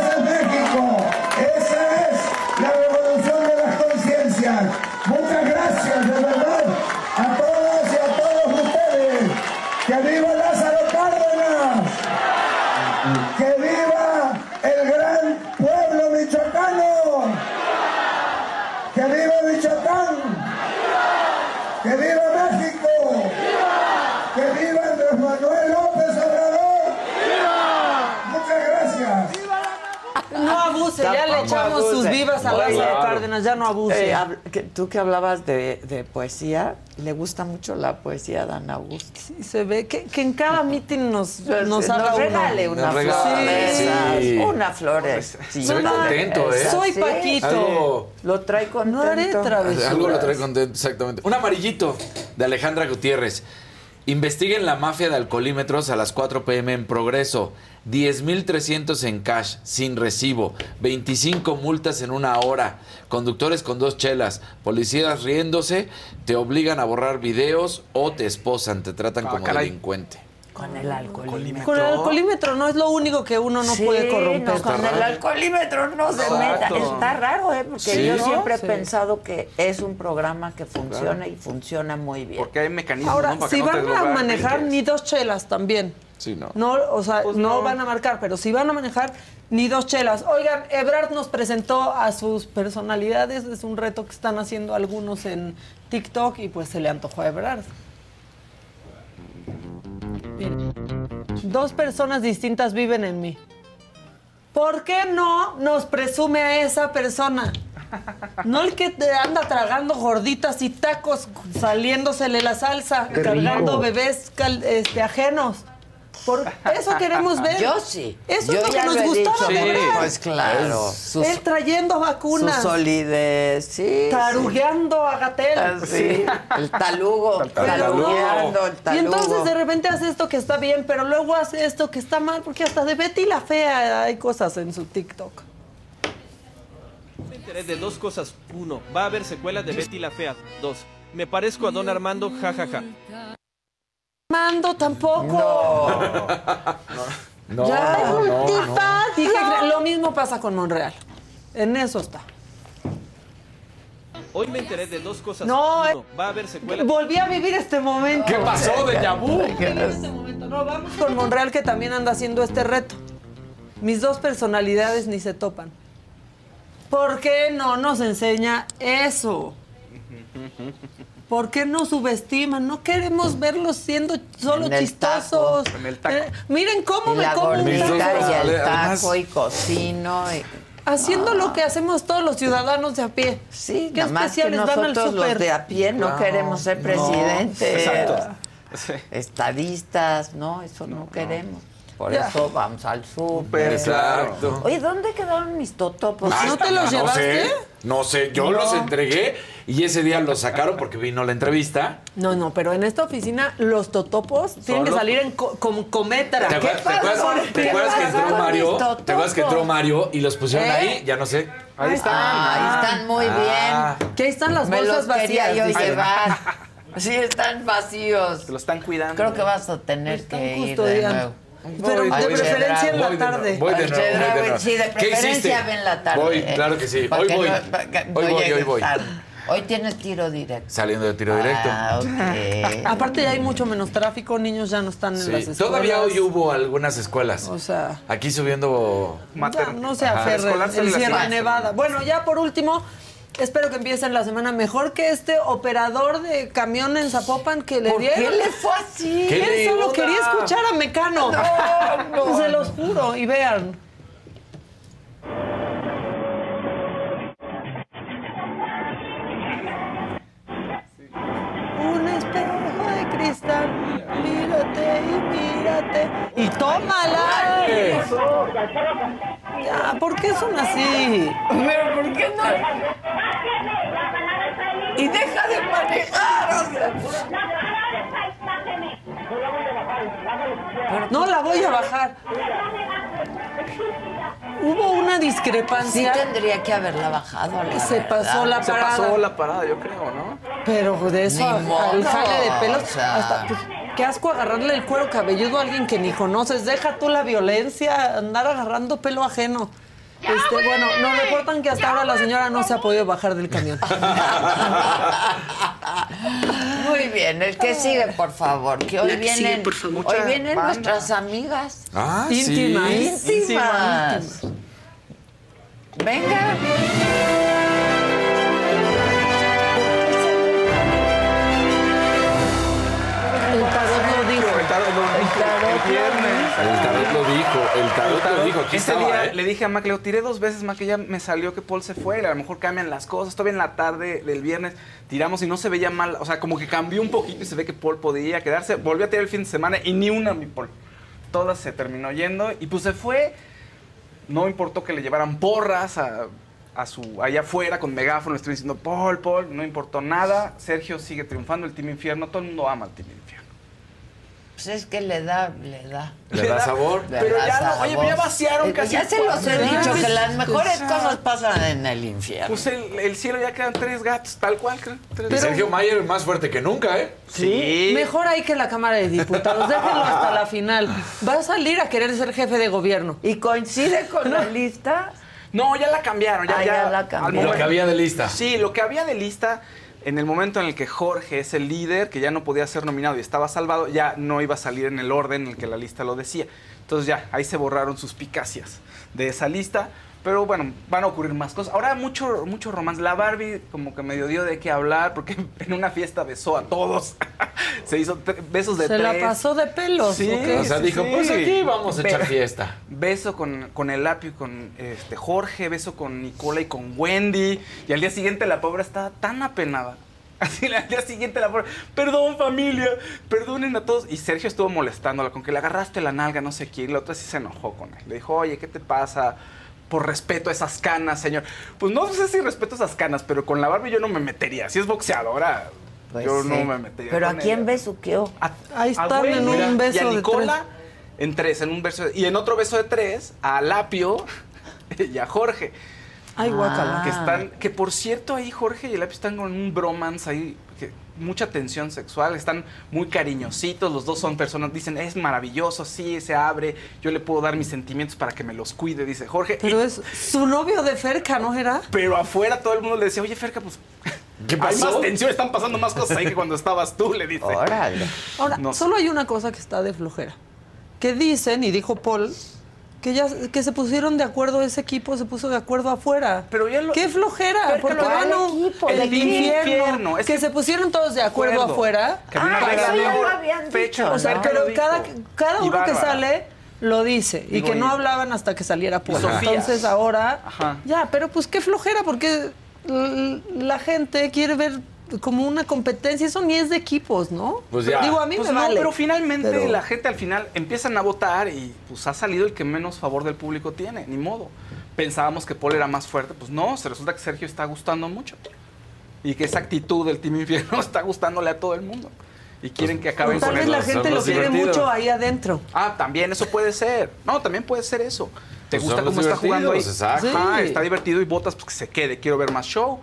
a Cárdenas, ya no abuse. Eh, hab- que- tú que hablabas de, de poesía, le gusta mucho la poesía a Dan Augusto. Sí, se ve que, que en cada meeting nos, Pues, nos uno. regale una flor de Sí. Una flor Se ve una- contento, ¿eh? Soy. Paquito. Algo, Lo trae contento. No haré travesuras. algo lo trae contento, exactamente. Un amarillito de Alejandra Gutiérrez. Investiguen la mafia de alcoholímetros a las 4 pm en progreso. 10.300 en cash, sin recibo. 25 multas en una hora. Conductores con dos chelas. Policías riéndose. Te obligan a borrar videos o te esposan. Te tratan Ah, como caray. delincuente. Con el alcoholímetro. Con el alcoholímetro no es lo único que uno no Sí, puede corromper. no, con el alcoholímetro no se meta. Exacto. Está raro, ¿eh? Porque Sí. yo ¿No? siempre Sí. he pensado que es un programa que funciona y funciona muy bien. Porque hay mecanismos Ahora, si van a manejar, ni dos chelas también. Sí, no. No, o sea, Pues no. no. van a marcar, pero si van a manejar, ni dos chelas. Oigan, Ebrard nos presentó a sus personalidades. Es un reto que están haciendo algunos en TikTok y pues se le antojó a Ebrard. Miren, dos personas distintas viven en mí. ¿Por qué no nos presume a esa persona? No el que te anda tragando gorditas y tacos saliéndosele la salsa, cargando bebés cal- este, ajenos. Por eso queremos ver. Yo sí. Eso Yo es lo que nos lo gustaba de ver. Pues claro. Sus- Él trayendo vacunas. Su solidez, sí. Tarugueando a Gatel. Ah, sí. El talugo. Pero no. Talugueando el Y talugo. entonces de repente hace esto que está bien, pero luego hace esto que está mal, porque hasta de Betty la Fea hay cosas en su TikTok. Me enteré de dos cosas. Uno, va a haber secuela de Betty la Fea. Dos, me parezco a Don Armando, jajaja. Mando tampoco. No, ya, no, no. multifácil. ¿Qué creen? Lo mismo pasa con Monreal. En eso está. Hoy me enteré de dos cosas. No, Uno, va a haber secuela. Volví a vivir este momento. ¿Qué pasó, a vivir este momento. No, vamos con Monreal que también anda haciendo este reto. Mis dos personalidades ni se topan. ¿Por qué no nos enseña eso? ¿Por qué no subestiman? No queremos verlos siendo solo En el chistosos. taco. En el taco. Eh, miren cómo Y me la como un taco. y el Además- taco y cocino. y- Haciendo lo que hacemos todos los ciudadanos de a pie. Sí, ¿Qué nada más que especiales van al nosotros los de a pie no, queremos ser No, presidentes. exacto. Estadistas, no, eso no, queremos. Por Ya. eso vamos al súper. Exacto. Oye, ¿dónde quedaron mis totopos? Ah, ¿No te los no llevaste? sé, no sé, yo No. los entregué y ese día los sacaron porque vino la entrevista. No, no, pero en esta oficina los totopos tienen que salir en co- con cometra. ¿Te acuerdas, te acuerdas- te acuerdas que entró Mario? ¿Te acuerdas que entró Mario y los pusieron ¿Eh? ahí? Ya no sé. Ahí están. ahí están muy Ah. bien. Que ahí están las Me bolsas los quería vacías. yo llevar. Sí, están vacíos. Se lo están cuidando. Creo que vas a tener Están que ir de nuevo. Pero Voy, de voy, preferencia en la tarde. Voy de Al nuevo, voy de Chedraui, nuevo. Sí, de ¿Qué preferencia hiciste? ven la tarde. Voy, claro que sí. Hoy voy. no- Hoy voy, hoy voy. Hoy tienes tiro directo. Saliendo de tiro directo. Ah, ok. Aparte ya hay mucho menos tráfico, niños ya no están en las escuelas. Todavía hoy hubo algunas escuelas. O sea, Aquí subiendo. ya no se aferren. El Sierra. Nevada. Bueno, ya por último, Espero que empiecen la semana mejor que este operador de camión en Zapopan que le ¿Por dieron. qué le fue así? Él ¿Qué solo onda? quería escuchar a Mecano. No, no. Se los juro. Y vean. Un espejo de cristal, mírate y mírate. Y tómala. Ya, ¿por qué son así? Pero ¿por qué no? Y deja de manejar. o sea. No la voy a bajar. Hubo una Sí discrepancia. tendría que haberla bajado. la Se verdad. pasó la Se parada. pasó la parada, yo creo, ¿no? Pero de eso a- al jale de pelos, o sea. hasta pues, qué asco agarrarle el cuero cabelludo a alguien que ni conoces. Deja tú la violencia, andar agarrando pelo ajeno. Este, bueno, nos reportan que hasta ahora la señora no se ha podido bajar del camión. Muy bien, el que sigue, por favor, que hoy La que sigue, vienen, por favor. hoy vienen banda. nuestras amigas Ah, Íntimas. sí. íntimas. Venga. El tarot lo dijo. El tarot lo dijo el viernes. El tarot el tarot lo dijo. Aquí Ese estaba, día ¿eh? le dije a Mac, le tiré dos veces, Mac, que ya me salió que Paul se fue, a lo mejor cambian las cosas. Todavía en la tarde del viernes tiramos y no se veía mal, o sea, como que cambió un poquito y se ve que Paul podía quedarse. Volvió a tirar el fin de semana y ni una, mi Paul. Todas se terminó yendo y pues se fue. No importó que le llevaran porras a, a su allá afuera con megáfono, le estoy diciendo Paul, Paul, no importó nada. Sergio sigue triunfando, el Team Infierno, todo el mundo ama al Team Infierno. Pues es que le da, le da. Le da sabor. Le Pero da ya no, oye, ya vaciaron Eh, casi Ya se los he dicho, que las mejores pues, cosas pasan en el infierno. Pues el, el cielo ya quedan tres gatos, tal cual. Y Sergio Mayer más fuerte que nunca, ¿eh? Sí. Mejor ahí que la Cámara de Diputados. Déjenlo hasta la final. Va a salir a querer ser jefe de gobierno. ¿Y coincide con la lista? No, ya la cambiaron. Ya, Ah, ya, ya la cambiaron. Lo que había de lista. Sí, lo que había de lista, en el momento en el que Jorge es el líder, que ya no podía ser nominado y estaba salvado, ya no iba a salir en el orden en el que la lista lo decía. Entonces ya, ahí se borraron suspicacias de esa lista. Pero bueno, van a ocurrir más cosas. Ahora mucho, mucho romance. La Barbie como que medio dio de qué hablar porque en una fiesta besó a todos. se hizo besos de Se la pasó de pelos. Sí, ¿o qué? O sea, sí, dijo, sí. pues aquí vamos a echar fiesta. Beso con, con el Apio y con este, Jorge, beso con Nicola y con Wendy. Y al día siguiente la pobre estaba tan apenada. Así al día siguiente la pobre, perdón familia, perdonen a todos. Y Sergio estuvo molestándola con que le agarraste la nalga, no sé quién. La otra sí se enojó con él. Le dijo, oye, ¿qué te pasa? Por respeto a esas canas, señor. Pues no sé si respeto esas canas, pero con la Barbie yo no me metería. Si es boxeadora, Pues yo sí. no me metería. ¿Pero a quién ella. besuqueó? A- Ahí a están en un beso y a de Nicola en tres, en un verso de- y en otro beso de tres a Lapio y a Jorge. Ay, guacala. Que están, que por cierto ahí Jorge y el Lapio están con un bromance ahí, mucha tensión sexual, están muy cariñositos, los dos son personas, dicen, es maravilloso, sí, se abre, yo le puedo dar mis sentimientos para que me los cuide, dice Jorge. Pero Y- es su novio de Ferca, ¿no era? pero afuera todo el mundo le decía, oye Ferca, pues ¿Qué hay más tensión, están pasando más cosas ahí que cuando estabas tú, le dice. Órale. Ahora, No sé. solo hay una cosa que está de flojera. Que dicen, y dijo Paul, que ya que se pusieron de acuerdo, ese equipo se puso de acuerdo afuera. Pero ya lo- ¡Qué flojera! Pero Porque van el ¿De qué infierno. infierno? Es que, que- se pusieron todos de acuerdo Acuerdo. afuera. Que Ah, eso ya lo habían fecha, dicho, O sea, ¿no? pero cada, cada uno que sale lo dice. y que no y- hablaban hasta que saliera. Sofía. Entonces ahora. Ajá. Ya, pero pues qué flojera, porque la gente quiere ver como una competencia. Eso ni es de equipos, ¿no? Pues ya. Digo, a mí Pues me no, vale. pero finalmente Pero- la gente al final empiezan a votar y pues ha salido el que menos favor del público tiene, ni modo. Pensábamos que Paul era más fuerte, pues no, se resulta que Sergio está gustando mucho. Y que esa actitud del Team Infierno está gustándole a todo el mundo. Y quieren que acaben Tal con vez él. la gente lo quiere mucho ahí adentro. Ah, también eso puede ser. No, también puede ser eso. ¿Te Pues gusta cómo está jugando ahí? exacto. Sí. está divertido y votas pues que se quede, quiero ver más show.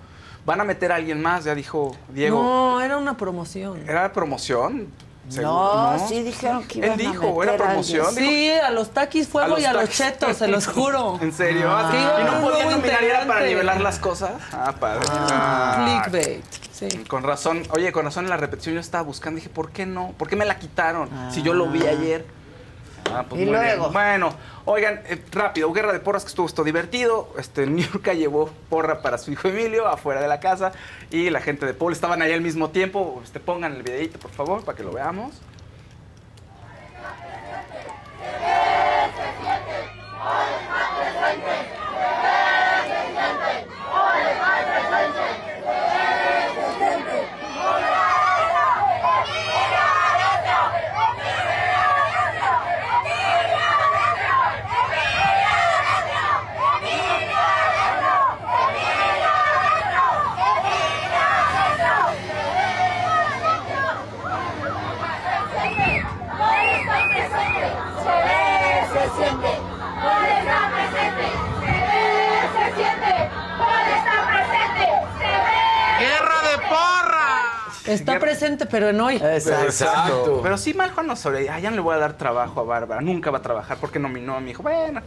Van a meter a alguien más, ya dijo Diego. No, era una promoción. ¿Era promoción? No, sí dijeron que iban Él a dijo, meter era a promoción. Sí, a los taquis fuego A y a los chetos, se los juro. ¿En serio? Ah. ¿Y a no podían nominar era para nivelar las cosas? Ah, padre. Ah. Clickbait. Sí. Con razón. Oye, con razón en la repetición yo estaba buscando. Dije, ¿por qué no? ¿Por qué me la quitaron? Si yo lo vi ayer. Ah, pues Y muy bien. luego. Bueno, oigan, eh, rápido, guerra de porras que estuvo esto divertido. Este, Niurka llevó porra para su hijo Emilio afuera de la casa y la gente de Paul estaban ahí al mismo tiempo. Este, pongan el videito, por favor, para que lo veamos. Presente, pero en hoy. Exacto. Pero sí, mal Juan Osorio. Ah, ya no le voy a dar trabajo a Bárbara. Nunca va a trabajar porque nominó a mi hijo. Bueno,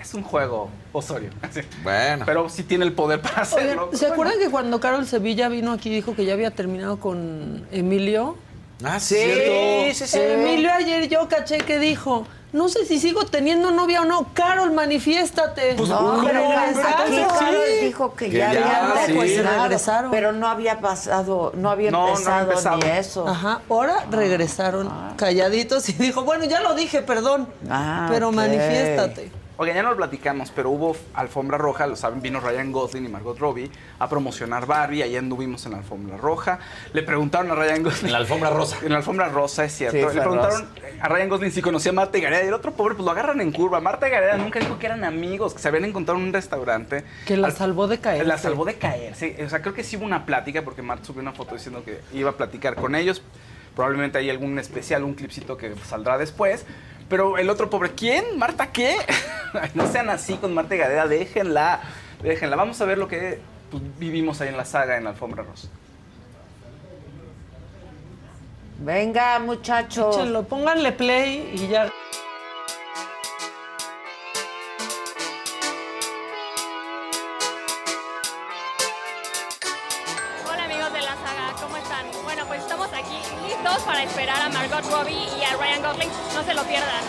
es un juego Osorio. Bueno. Pero sí tiene el poder para hacerlo. ¿Se acuerdan que cuando Carol Sevilla vino aquí y dijo que ya había terminado con Emilio? Ah, Sí, cierto. sí, sí. Emilio ayer yo caché que dijo, no sé si sigo teniendo novia o no. Carol, manifiéstate. Pues, no, pero aquí Sí. Carol dijo que, Que ya, ya, habían sí. Pues regresaron. Pero no había pasado, no había No, no empezado, ni eso. Ajá, ahora regresaron calladitos y dijo, bueno, ya lo dije, perdón, Ah, pero manifiéstate. Oigan, ya no lo platicamos, pero hubo alfombra roja, lo saben, vino Ryan Gosling y Margot Robbie a promocionar Barbie, ahí anduvimos en la alfombra roja. Le preguntaron a Ryan Gosling. En la alfombra rosa. En la alfombra rosa, es cierto. Sí, Le preguntaron a Ryan Gosling si conocía a Marta y Gareda y el otro pobre, pues lo agarran en curva. Marta y Gareda nunca dijo que eran amigos, que se habían encontrado en un restaurante. Que la salvó de caer. La salvó de caer, sí. O sea, creo que sí hubo una plática, porque Marta subió una foto diciendo que iba a platicar con ellos. Probablemente hay algún especial, un clipcito que saldrá después. Pero el otro pobre, ¿quién? ¿Marta qué? No sean así con Marta y Gadea, déjenla, déjenla. Vamos a ver lo que pues, vivimos ahí en la saga en la alfombra rosa. Venga, muchachos. Échenlo, pónganle play y ya. Margot Robbie y a Ryan Gosling. No se lo pierdan.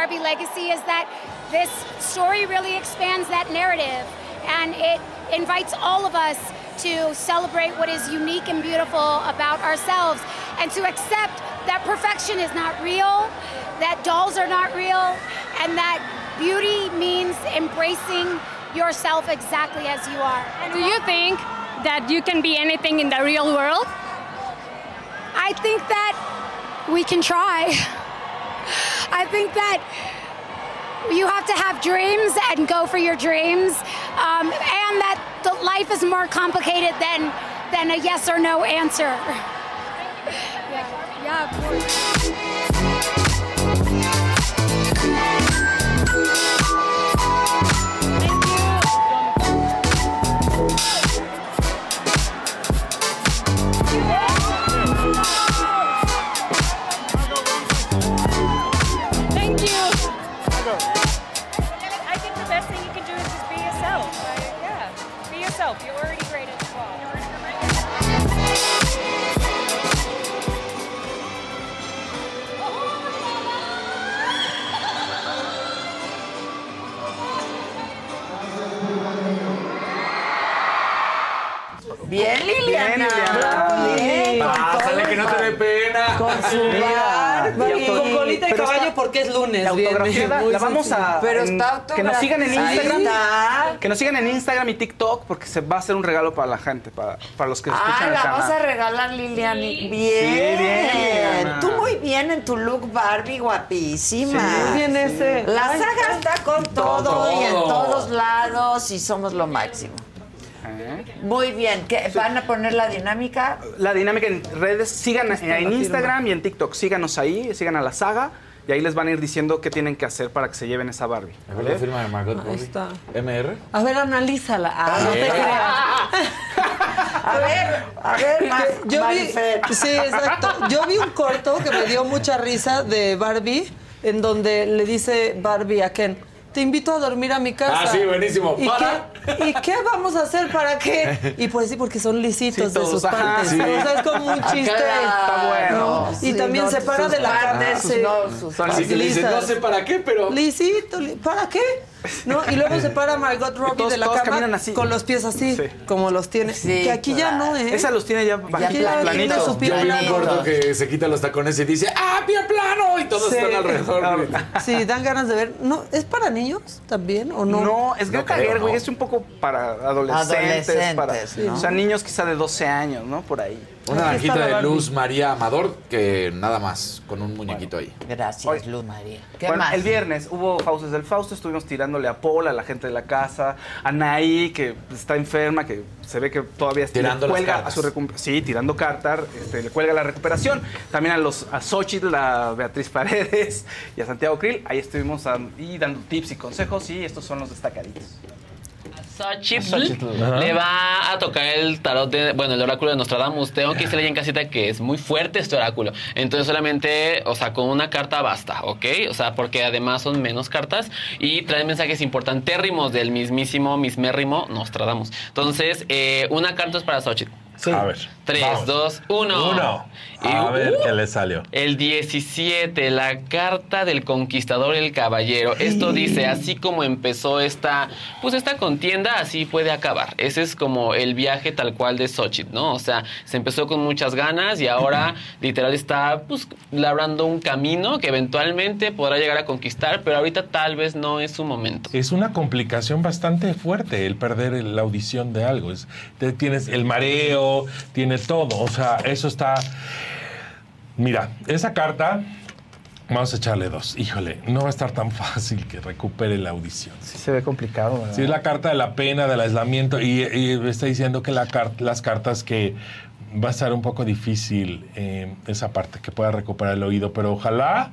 Barbie legacy is that this story really expands that narrative and it invites all of us to celebrate what is unique and beautiful about ourselves and to accept that perfection is not real, that dolls are not real, and that beauty means embracing yourself exactly as you are. Do you think that you can be anything in the real world? I think that we can try. I think that you have to have dreams and go for your dreams, um, and that the life is more complicated than than a yes or no answer. Yeah, yeah, Bien, Liliana. Bien, Liliana. Bien, con Pásale que no te dé pena. Con su Barbie. y Con colita de caballo está- porque es lunes. La autografiada la vamos a. Pero está Que nos sigan en. Instagram. Está. Que nos sigan en Instagram y TikTok porque se va a hacer un regalo para la gente, para, para los que escuchan Ah, el la vas a regalar, Lilian. Bien. bien, Liliana. Tú muy bien en tu look Barbie, guapísima. Sí, Muy bien ese. La saga está con todo, Todo. y en todos lados y somos lo máximo. Muy bien. ¿Qué, ¿Van a poner la dinámica? La dinámica en redes, sigan en. Instagram y en TikTok. Síganos ahí, sigan a la saga y ahí les van a ir diciendo qué tienen que hacer para que se lleven esa Barbie. A ver la firma de Margot Ahí Robbie. está. MR. A ver, analízala. Ah, no te Eh. creas. A ver, a ver, Que yo vi, sí, exacto. Yo vi un corto que me dio mucha risa de Barbie, en donde le dice Barbie a Ken, te invito a dormir a mi casa. Ah, sí, buenísimo. ¿Y, ¿Para? qué, ¿Y qué vamos a hacer para qué? Y pues sí, porque son lisitos de sus ajá, partes. sí. O sea, es como un chiste. Está bueno. ¿no? Y Sí, también no, se para de la sus- se- no, sus Son Así que le dicen, no sé para qué, pero. Lisito, li- ¿para qué? ¿No? Y luego se para Margot Robbie todos- de la todos cama así. con los pies así, Sí. como los tiene. Sí, que aquí ya no, ¿eh? Esa los tiene ya, Ya planitos. Yo vi un gordo que se quita los tacones y dice, ¡ah, pie plano! Y todos Sí. están alrededor. güey. Sí, dan ganas de ver. No, ¿Es para niños también o no? No, es No Greta creo, Gerwig, no. es un poco para adolescentes, Adolescentes, para, ¿no? o sea, niños quizá de 12 años, ¿no? Por ahí. Una está naranjita de. Luz María Amador que nada más, con un muñequito ahí. Gracias. Luz María. ¿Qué Bueno, más? el viernes hubo Faustos del Fausto, estuvimos tirándole a Paul, a la gente de la casa, a Naí, que está enferma, que se ve que todavía le Tirando las cuelga cartas. a su recu- Sí, tirando cartas, este, le cuelga la recuperación. También a los a Xochitl, a Beatriz Paredes y a Santiago Krill. Ahí estuvimos ahí dando tips y consejos y estos son los destacaditos. Xochitl le va a tocar el tarot de, bueno, el oráculo de Nostradamus. Tengo que decirle ahí en casita que es muy fuerte este oráculo. Entonces solamente, o sea, con una carta basta, ¿ok? O sea, porque además son menos cartas y traen mensajes importantérrimos del mismísimo, mismérrimo Nostradamus. Entonces, eh, una carta es para Xochitl. A ver. 3, vamos. 2, 1. Uno. A ver qué le salió. El 17, la carta del conquistador el caballero. Esto dice, así como empezó esta, pues esta contienda, así puede acabar. Ese es como el viaje tal cual de Xochitl, ¿no? O sea, se empezó con muchas ganas y ahora literal está pues labrando un camino que eventualmente podrá llegar a conquistar, pero ahorita tal vez no es su momento. Es una complicación bastante fuerte el perder la audición de algo. Es- tienes el mareo, tienes todo. O sea, eso está. Mira, esa carta. Vamos a echarle dos. Híjole, no va a estar tan fácil que recupere la audición. Sí se ve complicado, ¿verdad? Sí, es la carta de la pena, del aislamiento. Y, y está diciendo que la las cartas que va a estar un poco difícil eh, esa parte, que pueda recuperar el oído. Pero ojalá.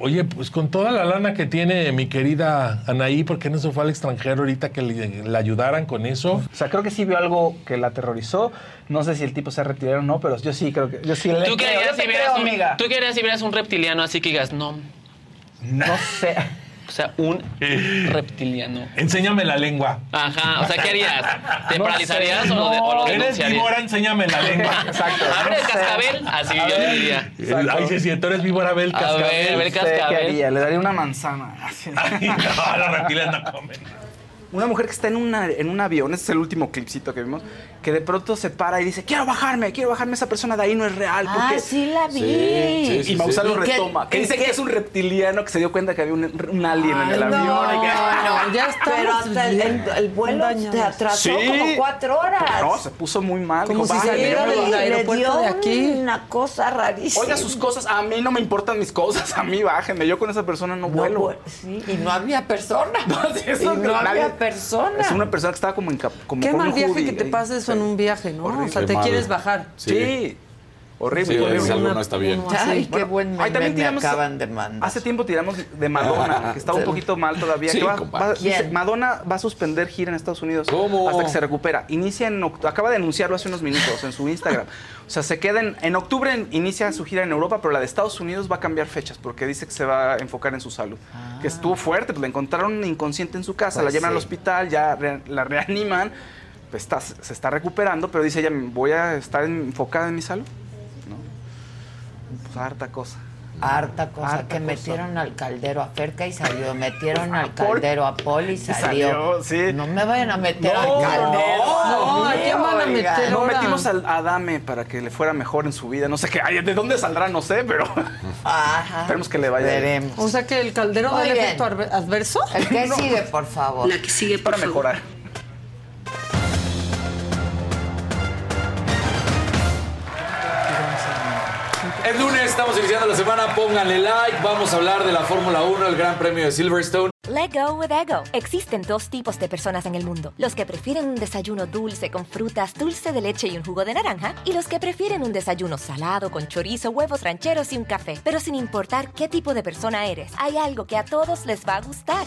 Oye, pues con toda la lana que tiene mi querida Anaí, ¿por qué no se fue al extranjero ahorita que le, le ayudaran con eso? O sea, creo que sí vio algo que la aterrorizó. No sé si el tipo se retiró o no, pero yo sí creo que. Yo sí le ¿Tú creo, yo si un, amiga. ¿Tú qué harías si vieras un reptiliano así que digas, no, No sé. O sea, un reptiliano? Enséñame la lengua. Ajá, o sea, ¿qué harías? ¿Te No paralizarías sé, o, lo de- o lo no. Eres víbora, enséñame la lengua. Exacto. Abre el no cascabel, así A yo le ver. diría. Exacto. Ay, si siento eres víbora, ve el A cascabel. ver, ve el No sé qué cascabel. haría, Le daría una manzana. Así. Ay, no, los reptiles no comen. Una mujer que está en, una, en un avión, este es el último clipcito que vimos, que de pronto se para y dice, quiero bajarme, quiero bajarme, esa persona de ahí no es real. Ah, porque-". sí la vi. Sí, sí, y Maussan sí. lo ¿Y qué- retoma. Que dice que es un reptiliano que se dio cuenta que había un, un alien en el avión. no, no, ya estamos Pero hasta el, el- el vuelo se atrasó Sí. como cuatro horas. No, se puso muy mal. Como dijo, si "Bájale, saliera del bajo". le aeropuerto dio de aquí. una cosa rarísima. Oiga sus cosas, a mí no me importan mis cosas, a mí bájenme. Yo con esa persona no No, vuelo. sí, y no había persona. No, sí, y eso no había persona. Es una persona que estaba como en como Qué con mal un viaje hoodie que te pase eso en un viaje, ¿no? Horrible. O sea, te mal. quieres bajar. Sí. Horrible. Sí, horrible. algo no está bien. Ay, qué buen ahí meme también me tiramos- acaban de mandar. Hace tiempo tiramos de Madonna, que estaba un poquito mal todavía. Sí, que va- va- dice. Madonna va a suspender gira en Estados Unidos ¿Cómo? hasta que se recupera. Inicia en acaba de anunciarlo hace unos minutos en su Instagram. O sea, se queda en, en octubre inicia su gira en Europa, pero la de Estados Unidos va a cambiar fechas porque dice que se va a enfocar en su salud. Que estuvo fuerte, pues la encontraron inconsciente en su casa, Pues la llevan sí. al hospital, ya re- la reaniman, pues está- se está recuperando, pero dice ella, voy a estar enfocada en mi salud. ¿No? Pues harta cosa. Harta cosa Harta que cosa. metieron al caldero a Ferca y salió, metieron al caldero a Paul y salió. salió, sí. No me vayan a meter No, al caldero. no, ¿a quién van a meter? No, metimos al Adame para que le fuera mejor en su vida. No sé qué. ay, ¿De dónde saldrá? No sé, pero Ajá. esperemos que le vaya bien. Veremos. O sea que el caldero Muy da el bien. efecto adver- adverso. El que sigue, por favor. La que sigue, por Para favor. mejorar. Es lunes, estamos iniciando la semana, pónganle like, vamos a hablar de la Fórmula 1, el Gran Premio de Silverstone. Let go with ego. Existen dos tipos de personas en el mundo: los que prefieren un desayuno dulce con frutas, dulce de leche y un jugo de naranja, y los que prefieren un desayuno salado con chorizo, huevos rancheros y un café. Pero sin importar qué tipo de persona eres, hay algo que a todos les va a gustar.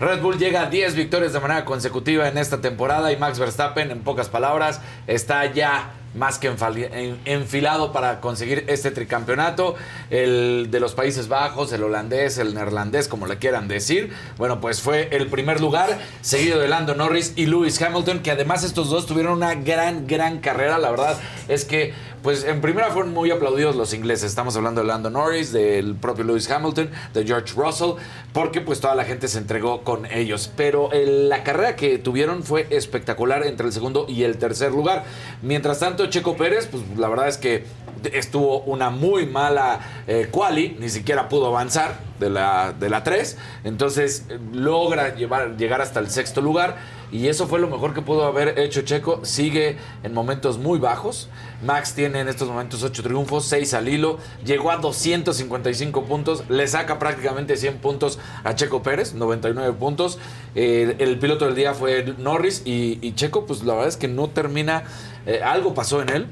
Red Bull llega a 10 victorias de manera consecutiva en esta temporada y Max Verstappen, en pocas palabras, está ya más que enfilado para conseguir este tricampeonato. El de los Países Bajos, el holandés, el neerlandés, como le quieran decir. Bueno, pues fue el primer lugar, seguido de Lando Norris y Lewis Hamilton, que además estos dos tuvieron una gran, gran carrera. La verdad es que, pues en primera fueron muy aplaudidos los ingleses. Estamos hablando de Lando Norris, del propio Lewis Hamilton, de George Russell, porque pues toda la gente se entregó con ellos. Pero el- la carrera que tuvieron fue espectacular entre el segundo y el tercer lugar. Mientras tanto, Checo Pérez, pues la verdad es que estuvo una muy mala eh, quali, ni siquiera pudo avanzar de la, de la 3, entonces eh, logra llevar, llegar hasta el sexto lugar. Y eso fue lo mejor que pudo haber hecho Checo, sigue en momentos muy bajos, Max tiene en estos momentos 8 triunfos, 6 al hilo, llegó a 255 puntos, le saca prácticamente 100 puntos a Checo Pérez, 99 puntos, Eh, el piloto del día fue Norris y, Checo pues la verdad es que no termina, eh, algo pasó en él,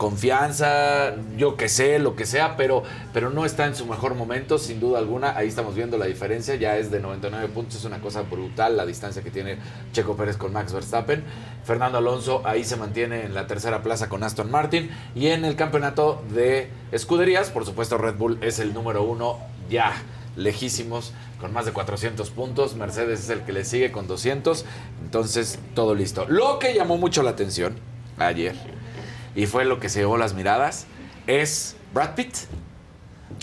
confianza, yo que sé, lo que sea, pero, pero no está en su mejor momento, sin duda alguna. Ahí estamos viendo la diferencia, ya es de 99 puntos, es una cosa brutal la distancia que tiene Checo Pérez con Max Verstappen. Fernando Alonso ahí se mantiene en la tercera plaza con Aston Martin y en el campeonato de escuderías, por supuesto Red Bull es el número uno ya lejísimos con más de 400 puntos, Mercedes es el que le sigue con 200, entonces todo listo. Lo que llamó mucho la atención ayer y fue lo que se llevó las miradas, es Brad Pitt.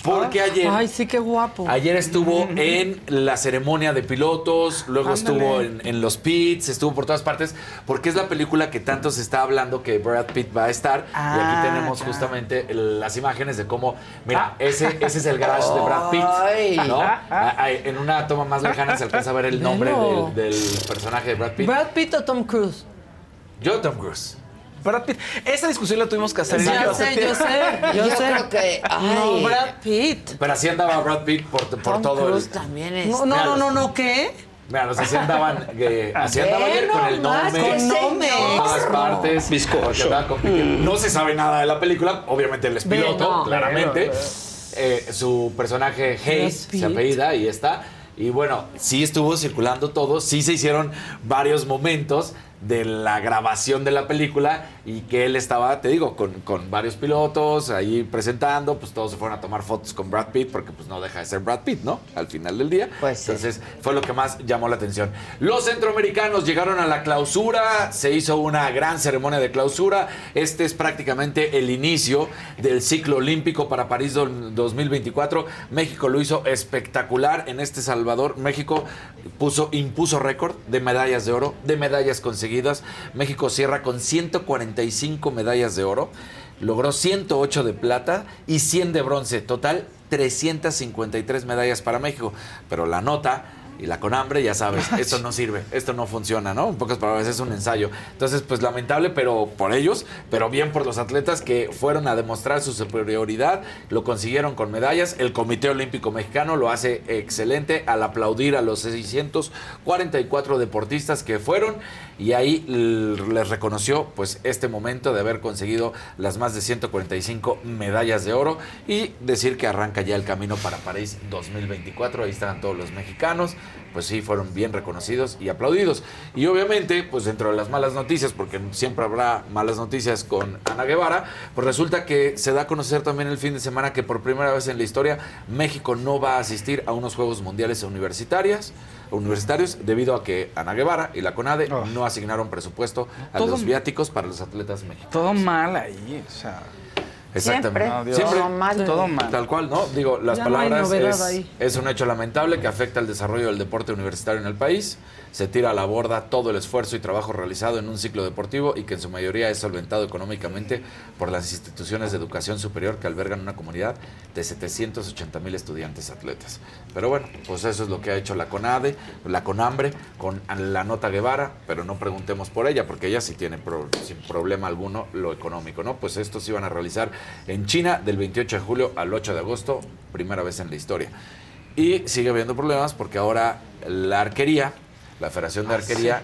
Porque ayer, Ay, sí, qué guapo. ayer estuvo en la ceremonia de pilotos, luego Ándale. estuvo en, en los pits, estuvo por todas partes, porque es la película que tanto se está hablando que Brad Pitt va a estar. y Ah, aquí tenemos ya. justamente las imágenes de cómo, mira, ese, ese es el garage de Brad Pitt, Ay. ¿no? Ah, ah, En una toma más lejana se alcanza a ver el nombre del personaje de Brad Pitt. ¿Brad Pitt o Tom Cruise? Yo, Tom Cruise. Brad Pitt. Esa discusión la tuvimos que hacer. Ya yo sé, yo sé, yo, Yo sé. creo que- No. Brad Pitt. Pero así andaba Brad Pitt por, por Tom todo el... Cruise también es. No, no, no, no, no, ¿qué? Mira, los así andaban, eh, así andaba ayer con el nombre. Con nombre. todas partes. Bizcocho. compitiendo. No se sabe nada de la película. Obviamente él es piloto, no. claramente. Eh, su personaje Hayes se apellida y está. Y bueno, sí estuvo circulando todo. Sí se hicieron varios momentos de la grabación de la película y que él estaba, te digo, con, con varios pilotos ahí presentando, pues todos se fueron a tomar fotos con Brad Pitt porque pues no deja de ser Brad Pitt, ¿no? Al final del día. Pues sí. Entonces fue lo que más llamó la atención. Los centroamericanos llegaron a la clausura, se hizo una gran ceremonia de clausura. Este es prácticamente el inicio del ciclo olímpico para París do- 2024. México lo hizo espectacular en este Salvador. México puso, impuso récord de medallas de oro, de medallas conseguidas. México cierra con 145 medallas de oro. Logró 108 de plata y 100 de bronce. Total, 353 medallas para México. Pero la nota y la con hambre, ya sabes, esto no sirve, esto no funciona, ¿no? En pocas palabras, es un ensayo. Entonces, pues lamentable, pero por ellos, pero bien por los atletas que fueron a demostrar su superioridad, lo consiguieron con medallas. El Comité Olímpico Mexicano lo hace excelente al aplaudir a los 644 deportistas que fueron y ahí les reconoció pues este momento de haber conseguido las más de 145 medallas de oro y decir que arranca ya el camino para París 2024. Ahí están todos los mexicanos, pues sí, fueron bien reconocidos y aplaudidos. Y obviamente, pues dentro de las malas noticias, porque siempre habrá malas noticias con Ana Guevara, pues resulta que se da a conocer también el fin de semana que por primera vez en la historia México no va a asistir a unos Juegos Mundiales universitarias universitarios debido a que Ana Guevara y la CONADE no asignaron presupuesto a Todo- los viáticos para los atletas mexicanos. Todo mal ahí, o sea. Exactamente. Siempre, Siempre. todo mal. Todo mal. Tal cual, ¿no? Digo, las Ya palabras es, es un hecho lamentable que afecta al desarrollo del deporte universitario en el país. Se tira a la borda todo el esfuerzo y trabajo realizado en un ciclo deportivo y que en su mayoría es solventado económicamente por las instituciones de educación superior que albergan una comunidad de 780 mil estudiantes atletas. Pero bueno, pues eso es lo que ha hecho la CONADE, la CONAMBRE, con la nota Guevara, pero no preguntemos por ella, porque ella sí tiene pro- sin problema alguno lo económico, ¿no? Pues estos iban a realizar en China del 28 de julio al 8 de agosto, primera vez en la historia. Y sigue habiendo problemas porque ahora la arquería, la Federación de Ah, Arquería,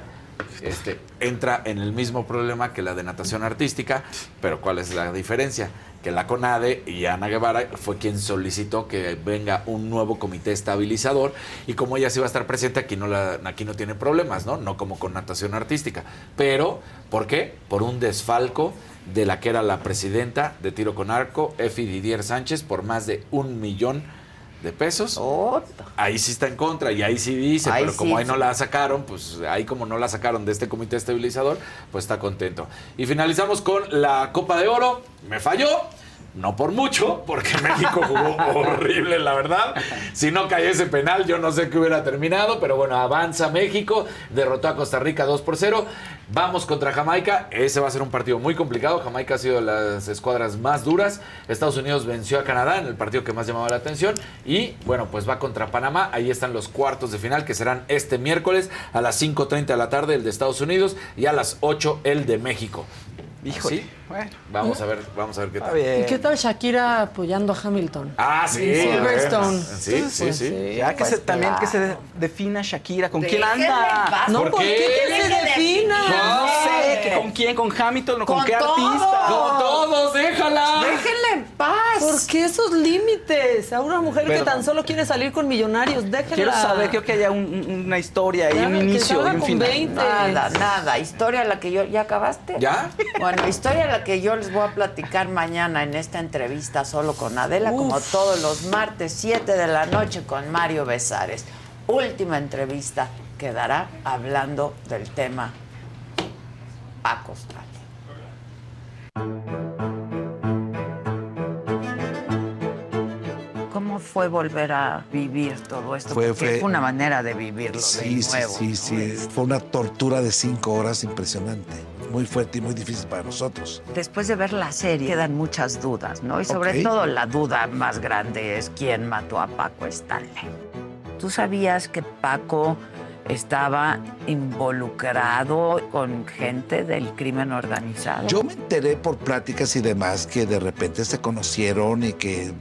este, entra en el mismo problema que la de natación artística, pero ¿cuál es la diferencia? Que la CONADE y Ana Guevara fue quien solicitó que venga un nuevo comité estabilizador y como ella sí va a estar presente, aquí no, la, aquí no tiene problemas, ¿no? No como con natación artística. Pero, ¿por qué? Por un desfalco de la que era la presidenta de tiro con arco, Efi Didier Sánchez, por más de un millón de pesos. Ahí sí está en contra y ahí sí dice, Ahí pero como sí. ahí no la sacaron, pues ahí como no la sacaron de este comité estabilizador, pues está contento. Y finalizamos con la Copa de Oro. Me falló. No por mucho, porque México jugó horrible, la verdad. Si no caía ese penal, yo no sé qué hubiera terminado, pero bueno, avanza México, derrotó a Costa Rica 2 por 0. Vamos contra Jamaica, ese va a ser un partido muy complicado. Jamaica ha sido de las escuadras más duras. Estados Unidos venció a Canadá en el partido que más llamaba la atención. Y bueno, pues va contra Panamá. Ahí están los cuartos de final que serán este miércoles a las 5.30 de la tarde el de Estados Unidos y a las 8 el de México. Híjole, ¿Sí? Bueno. Vamos a ver, vamos a ver qué tal. ¿Y qué tal Shakira apoyando a Hamilton? Ah, sí. Silverstone. Sí, sí, Pues sí. Ya que pues se, también que se claro. de- defina Shakira. ¿Con quién anda? No, ¿por qué que se defina? No sé, que ¿con quién? ¿Con Hamilton o con, Con qué todos. artista? Con todos, déjala. Déjenla en paz. ¿Por qué esos límites? A una mujer que tan solo quiere salir con millonarios, déjenla. Quiero saber, creo que haya un- un- una historia y Ya, un que inicio y un con final. 20. Nada, nada. Historia a la que yo. ¿Ya acabaste? ¿Ya? Bueno, historia a que yo les voy a platicar mañana en esta entrevista solo con Adela, como todos los martes, 7 de la noche con Mario Besares. Última entrevista quedará hablando del tema. ¿Cómo fue volver a vivir todo esto? Fue- Porque fue- fue una manera de vivirlo Sí, de sí, nuevo. sí, sí. Fue una tortura de cinco horas impresionante. Muy fuerte y muy difícil para nosotros. Después de ver la serie quedan muchas dudas, ¿no? Y sobre todo la duda más grande es quién mató a Paco Stanley. ¿Tú sabías que Paco estaba involucrado con gente del crimen organizado? Yo me enteré por pláticas y demás que de repente se conocieron y que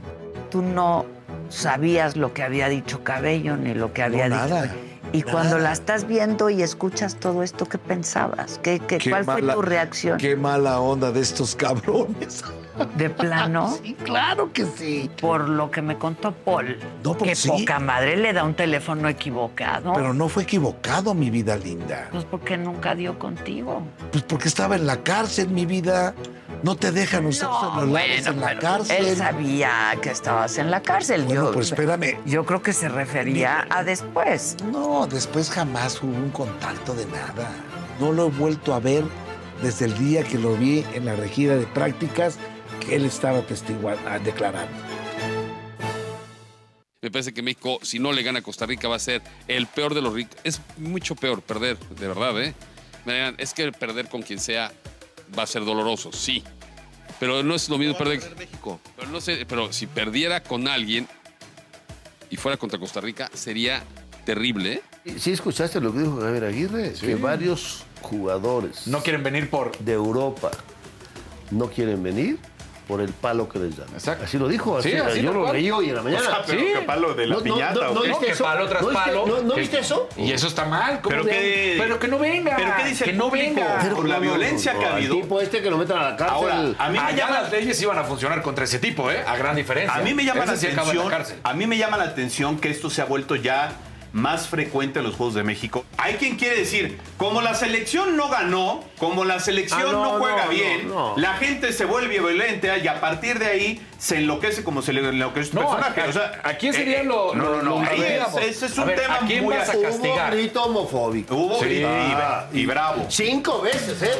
Tú no sabías lo que había dicho Cabello ni lo que había No, dicho. nada, Y cuando la estás viendo y escuchas todo esto, ¿qué pensabas? ¿Qué, qué- Qué cuál fue mala- tu reacción? Qué mala onda de estos cabrones. ¿De plano? Sí, claro que sí. Por lo que me contó Paul, No, porque que sí. poca madre le da un teléfono equivocado. Pero no fue equivocado, mi vida linda. Pues porque nunca dio contigo. Pues porque estaba en la cárcel, mi vida. No te dejan usar celulares en la pero cárcel. Él sabía que estabas en la cárcel. Bueno, yo, pues espérame. Yo creo que se refería a después. No, después jamás hubo un contacto de nada. No lo he vuelto a ver desde el día que lo vi en la regida de prácticas que él estaba ah, declarando. Me parece que México, si no le gana a Costa Rica, va a ser el peor de los ricos. Es mucho peor perder, de verdad, ¿eh? Es que perder con quien sea va a ser doloroso, sí. Pero no es lo mismo perder. México. Pero, no sé, pero si perdiera con alguien y fuera contra Costa Rica, sería terrible. ¿eh? ¿Sí escuchaste lo que dijo Javier Aguirre? Que varios jugadores No quieren venir por. de Europa no quieren venir por el palo que les dan. Así lo dijo. Así, Sí, así yo lo leí hoy en la mañana. O sea, pero ¿qué palo de la No, no, piñata no, o no qué? viste Que eso? palo tras ¿No viste- palo. ¿No, no Que- viste eso? Y eso está mal. ¿cómo Pero que- pero que no venga. pero ¿qué dice que el no venga. Pero Por la no, no, violencia no, que ha habido. tipo este que lo metan a la cárcel. Ahora, a mí me Allá llama las leyes iban a funcionar contra ese tipo, ¿eh? A gran diferencia. A mí me llama la sí atención. cárcel. A mí me llama la atención que esto se ha vuelto ya más frecuente en los Juegos de México. Hay quien quiere decir, como la selección no ganó, como la selección Ah, no, no, juega no, bien, no, no. la gente se vuelve violenta y a partir de ahí se enloquece como se le enloquece No, personaje. ¿a- O sea, a quién sería eh, lo- No, no, lo- no. ese es un ver, tema ¿a quién muy vas a Hubo castigar? grito homofóbico. Hubo Sí. grito y- Ah, y bravo. Cinco veces, ¿eh?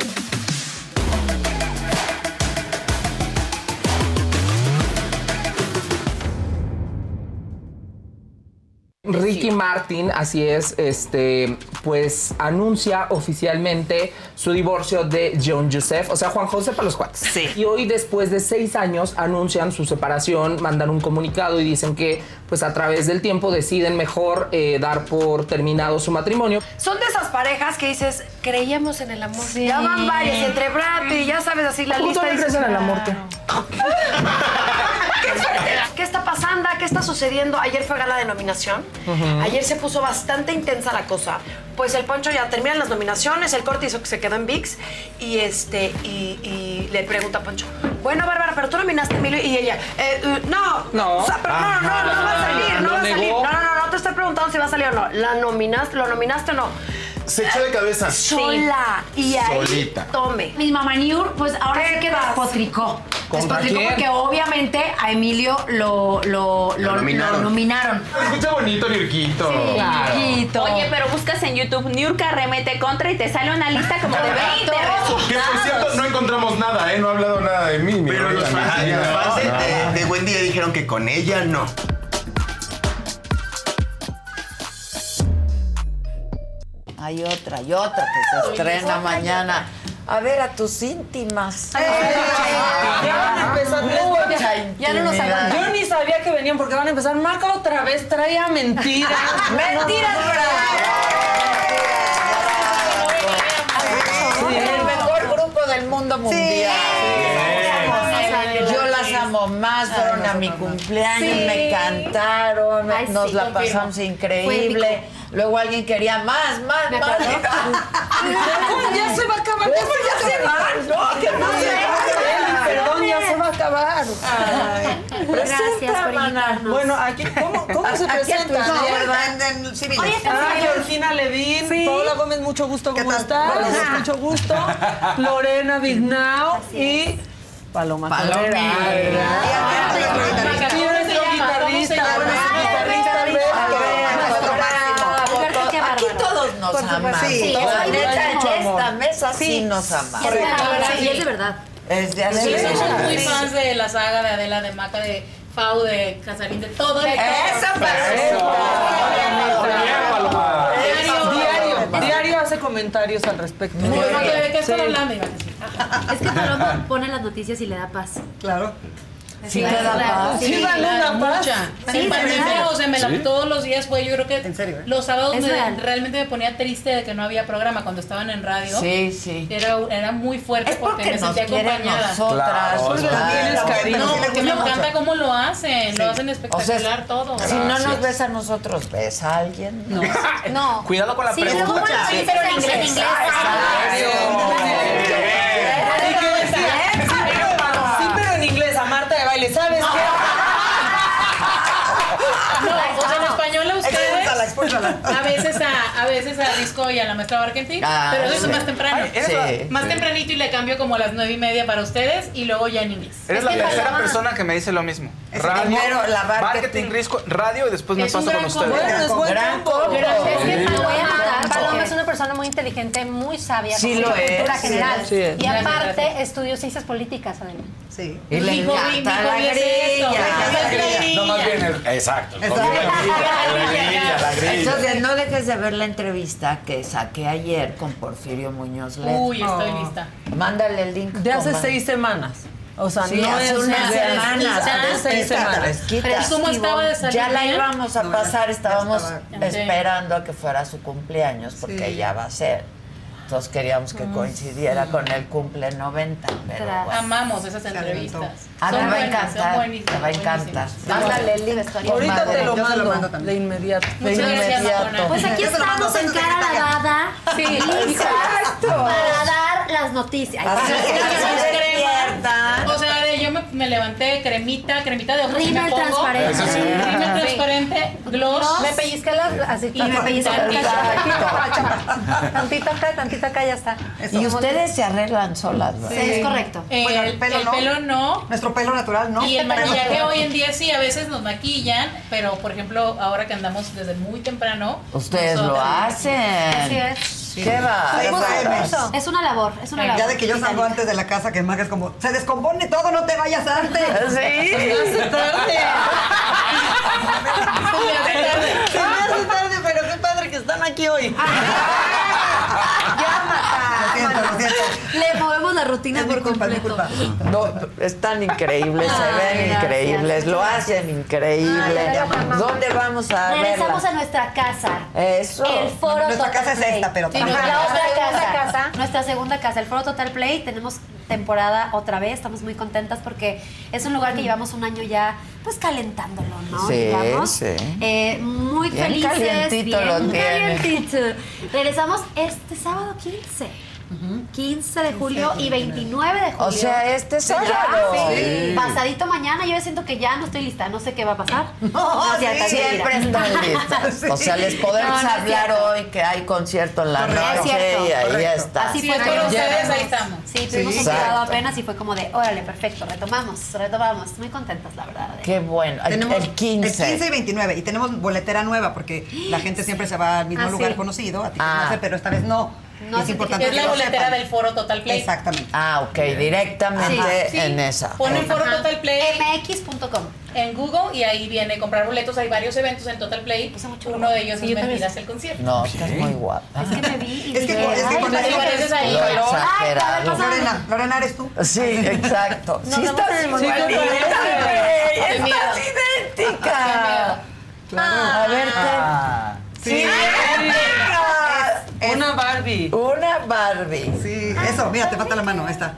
Ricky Martin, así es, este, pues anuncia oficialmente su divorcio de John Joseph, o sea, Juan José para los cuates. Sí. Y hoy, después de seis años, anuncian su separación, mandan un comunicado y dicen que, pues a través del tiempo, deciden mejor eh, dar por terminado su matrimonio. Son de esas parejas que dices, creíamos en el amor. Ya van varias, entre Brad Pitt, ya sabes así la ¿Cómo lista. dices, crees en el amor, "Claro". ¿Qué está pasando? ¿Qué está sucediendo? Ayer fue gala de nominación. Ayer se puso bastante intensa la cosa. Pues el Poncho ya terminan las nominaciones, el corte hizo que se quedó en VIX y este y, y le pregunta a Poncho, bueno Bárbara, pero tú nominaste a Emilio y ella, "Eh, eh, no, No. o sea, pero no, no, no, no va a salir, no va a salir. No, no, no, no te estoy preguntando si va a salir o no. ¿La nominaste, lo nominaste o no? Se echó de cabeza. Sola. Y ahí Solita. tome. Mi mamá Niur, pues ahora sí que despotricó. ¿Contra Despotricó quién? porque obviamente a Emilio lo, lo, lo, nominaron. lo nominaron. Escucha bonito, Nirquito. Oye, pero buscas en YouTube Niurka remete contra y te sale una lista como de 20 Que por cierto, resultados. no encontramos nada, ¿eh? No ha hablado nada de mí. Pero los fans, los fans de, de- de Wendy ya dijeron que con ella no. Hay otra, hay otra que se estrena mañana. A ver, a tus íntimas. Ya van a empezar. Mucha Ya no nos aguantan. Yo ni sabía que venían porque van a empezar. Marca otra vez, traía mentiras. Mentiras, Sí, el mejor grupo del mundo mundial. Más, fueron a mi cumpleaños, Sí. me cantaron, Ay, nos sí, la confirmo. pasamos increíble. Luego alguien quería más, más, ¿Me más. ¿Cómo ya se va a acabar? ¿Cómo ya se va? No, que no se va. Perdón, ya se va a acabar. Gracias por invitarnos. Bueno, aquí, ¿cómo, cómo se Aquí a tu presentan? hija? ¿verdad? En el civil. Oye, Ah. Georgina Levin, Sí. Paola Gómez, mucho gusto, ¿cómo estás? Hola. Mucho gusto. Lorena Vignao y Paloma todos nos aman. Sí, La neta, en esta mesa sí, Sí. nos aman. Y es de verdad, es de Sí, somos muy fans de la saga de Adela, de Maca, de Fau, de Casarín, de todo. ¡Esa Diario, diario, hace comentarios al respecto. Muy bueno, ¿de qué están Sí. hablando? Iba a decir. Es que Paloma pone las noticias y le da paz. Claro. Sí, te da paz. Sí, Sí, dan claro, una paz. Sí, o sea, me la- ¿Sí? todos los días fue, yo creo que ¿En serio, eh? los sábados me- real. realmente me ponía triste de que no había programa cuando estaban en radio. Sí, sí. Era, era muy fuerte Es porque, porque me sentía acompañada. nosotras. Claro, o tienes cariño. No, porque me gusta encanta mucho. cómo lo hacen, lo hacen O sea, espectacular todo. si no nos ves a nosotros, ¿ves a alguien? No. No. Cuidado con la Sí, pregunta. Sí, sí, pero en inglés. A veces a, a veces a Disco y a la maestra Argentina, Ah, pero eso sí. es más temprano. Ay, eres Sí. la- Más tempranito y le cambio como a las nueve y media para ustedes y luego ya en inglés. Eres la que tercera Paloma- persona que me dice lo mismo. primero la marketing. risco, radio y después me Es paso con ustedes. Bueno, es buen Gran combo. combo. Es que Sí. te voy a contar, Sí. Paloma es una persona muy inteligente, muy sabia, Sí con lo es, cultura sí general. es. Sí es. Y aparte estudió ciencias políticas, además. Sí. Y le encanta la es grilla. la grilla. No, más bien. Exacto. La grilla, la grilla. Entonces, no dejes de ver la entrevista que saqué ayer con Porfirio Muñoz Ledo. Uy, estoy lista. Mándale el link. De hace seis semanas. O sea, Sí, no hace es unas semanas, de seis semanas. ¿cómo estaba de salir Ya la íbamos a pasar, estábamos estaba. esperando a que fuera su cumpleaños porque Sí. ya va a ser. Entonces queríamos que Mm, coincidiera sí. con el cumple 90, pero bueno. Amamos esas entrevistas. Ah, te va a encantar, te va a encantar. Mándale el link. Ahorita te lo mando, de inmediato. De Muchas gracias, inmediato. Madonna. Pues aquí estamos en cara lavada, Sí, exacto. para dar las noticias. Así es, crema. O sea, de- yo me, me levanté cremita, cremita de ojos. y Rímel me pongo- transparente. Eso sí. Rímel Sí. transparente, gloss. Me pellizqué las así. Y me pellizqué Tantito acá, tantito acá, ya está. Y ustedes se arreglan solas, ¿verdad? Sí, es correcto. El, Bueno, el el pelo, pelo no. no. Nuestro pelo natural, ¿no? Y el maquillaje hoy en día sí, a veces nos maquillan, pero por ejemplo, ahora que andamos desde muy temprano. Ustedes lo hacen. Así es. ¿Qué va? Eso. Es una labor, es una labor. Ya de que yo salgo antes de la casa, que Maga es como, se descompone todo, no te vayas antes. Sí. Se me hace tarde. Se me hace tarde, pero qué padre que están aquí hoy. Lo siento, lo siento. Le movemos la rutina por completo. No, están increíbles, se Ay, ven gracias. increíbles, lo hacen increíble. Ay. ¿Dónde vamos a Regresamos verla? a nuestra casa. Eso. El foro Nuestra Total casa es Play. esta, pero Sí, la otra Nuestra casa, Nuestra segunda casa, el foro Total Play. Tenemos temporada otra vez. Estamos muy contentas porque es un lugar que llevamos un año ya, pues calentándolo, ¿no? Sí, Digamos. sí. Eh, muy Bien felices. calientito bien lo tiene. calientito. Regresamos este sábado 15. 15 de julio y 29 de julio. O sea, este Ya, sábado. sí. Sí. Pasadito mañana, yo siento que ya no estoy lista, no sé qué va a pasar. No, cierto, es siempre están listas. O sea, les podemos No, no hablar hoy que hay concierto en la Correcto. Noche y ahí correcto. está. Así Sí, fue con como ustedes, ahí estamos. Sí, tuvimos un cuidado apenas y fue como de, órale, perfecto, retomamos, retomamos. Muy contentas, la verdad. Qué bueno. Tenemos el 15. El 15 y 29. Y tenemos boletera nueva porque la gente siempre se va al mismo Ah, lugar sí. conocido, a ti Ah. conoce, pero esta vez no. No, es sí, importante Es la boletera del foro Total Play. Exactamente. Ah, ok, directamente Sí. en esa. Ponen foro Ajá. Total Play mx.com. en Google y ahí viene comprar boletos. Hay varios eventos en Total Play. Uno de ellos Sí, es. Mentiras el concierto. No, estás muy guapa. Es que me vi y Es que, dije, es que ¿te digo- pareces ahí? Lorena, Lorena, ¿eres tú? Sí, exacto. No, sí, estás sí, sí, idéntica. A ver, Ah. Sí. Una Barbie. Una Barbie. Sí, eso, mira, te falta la mano, ahí está.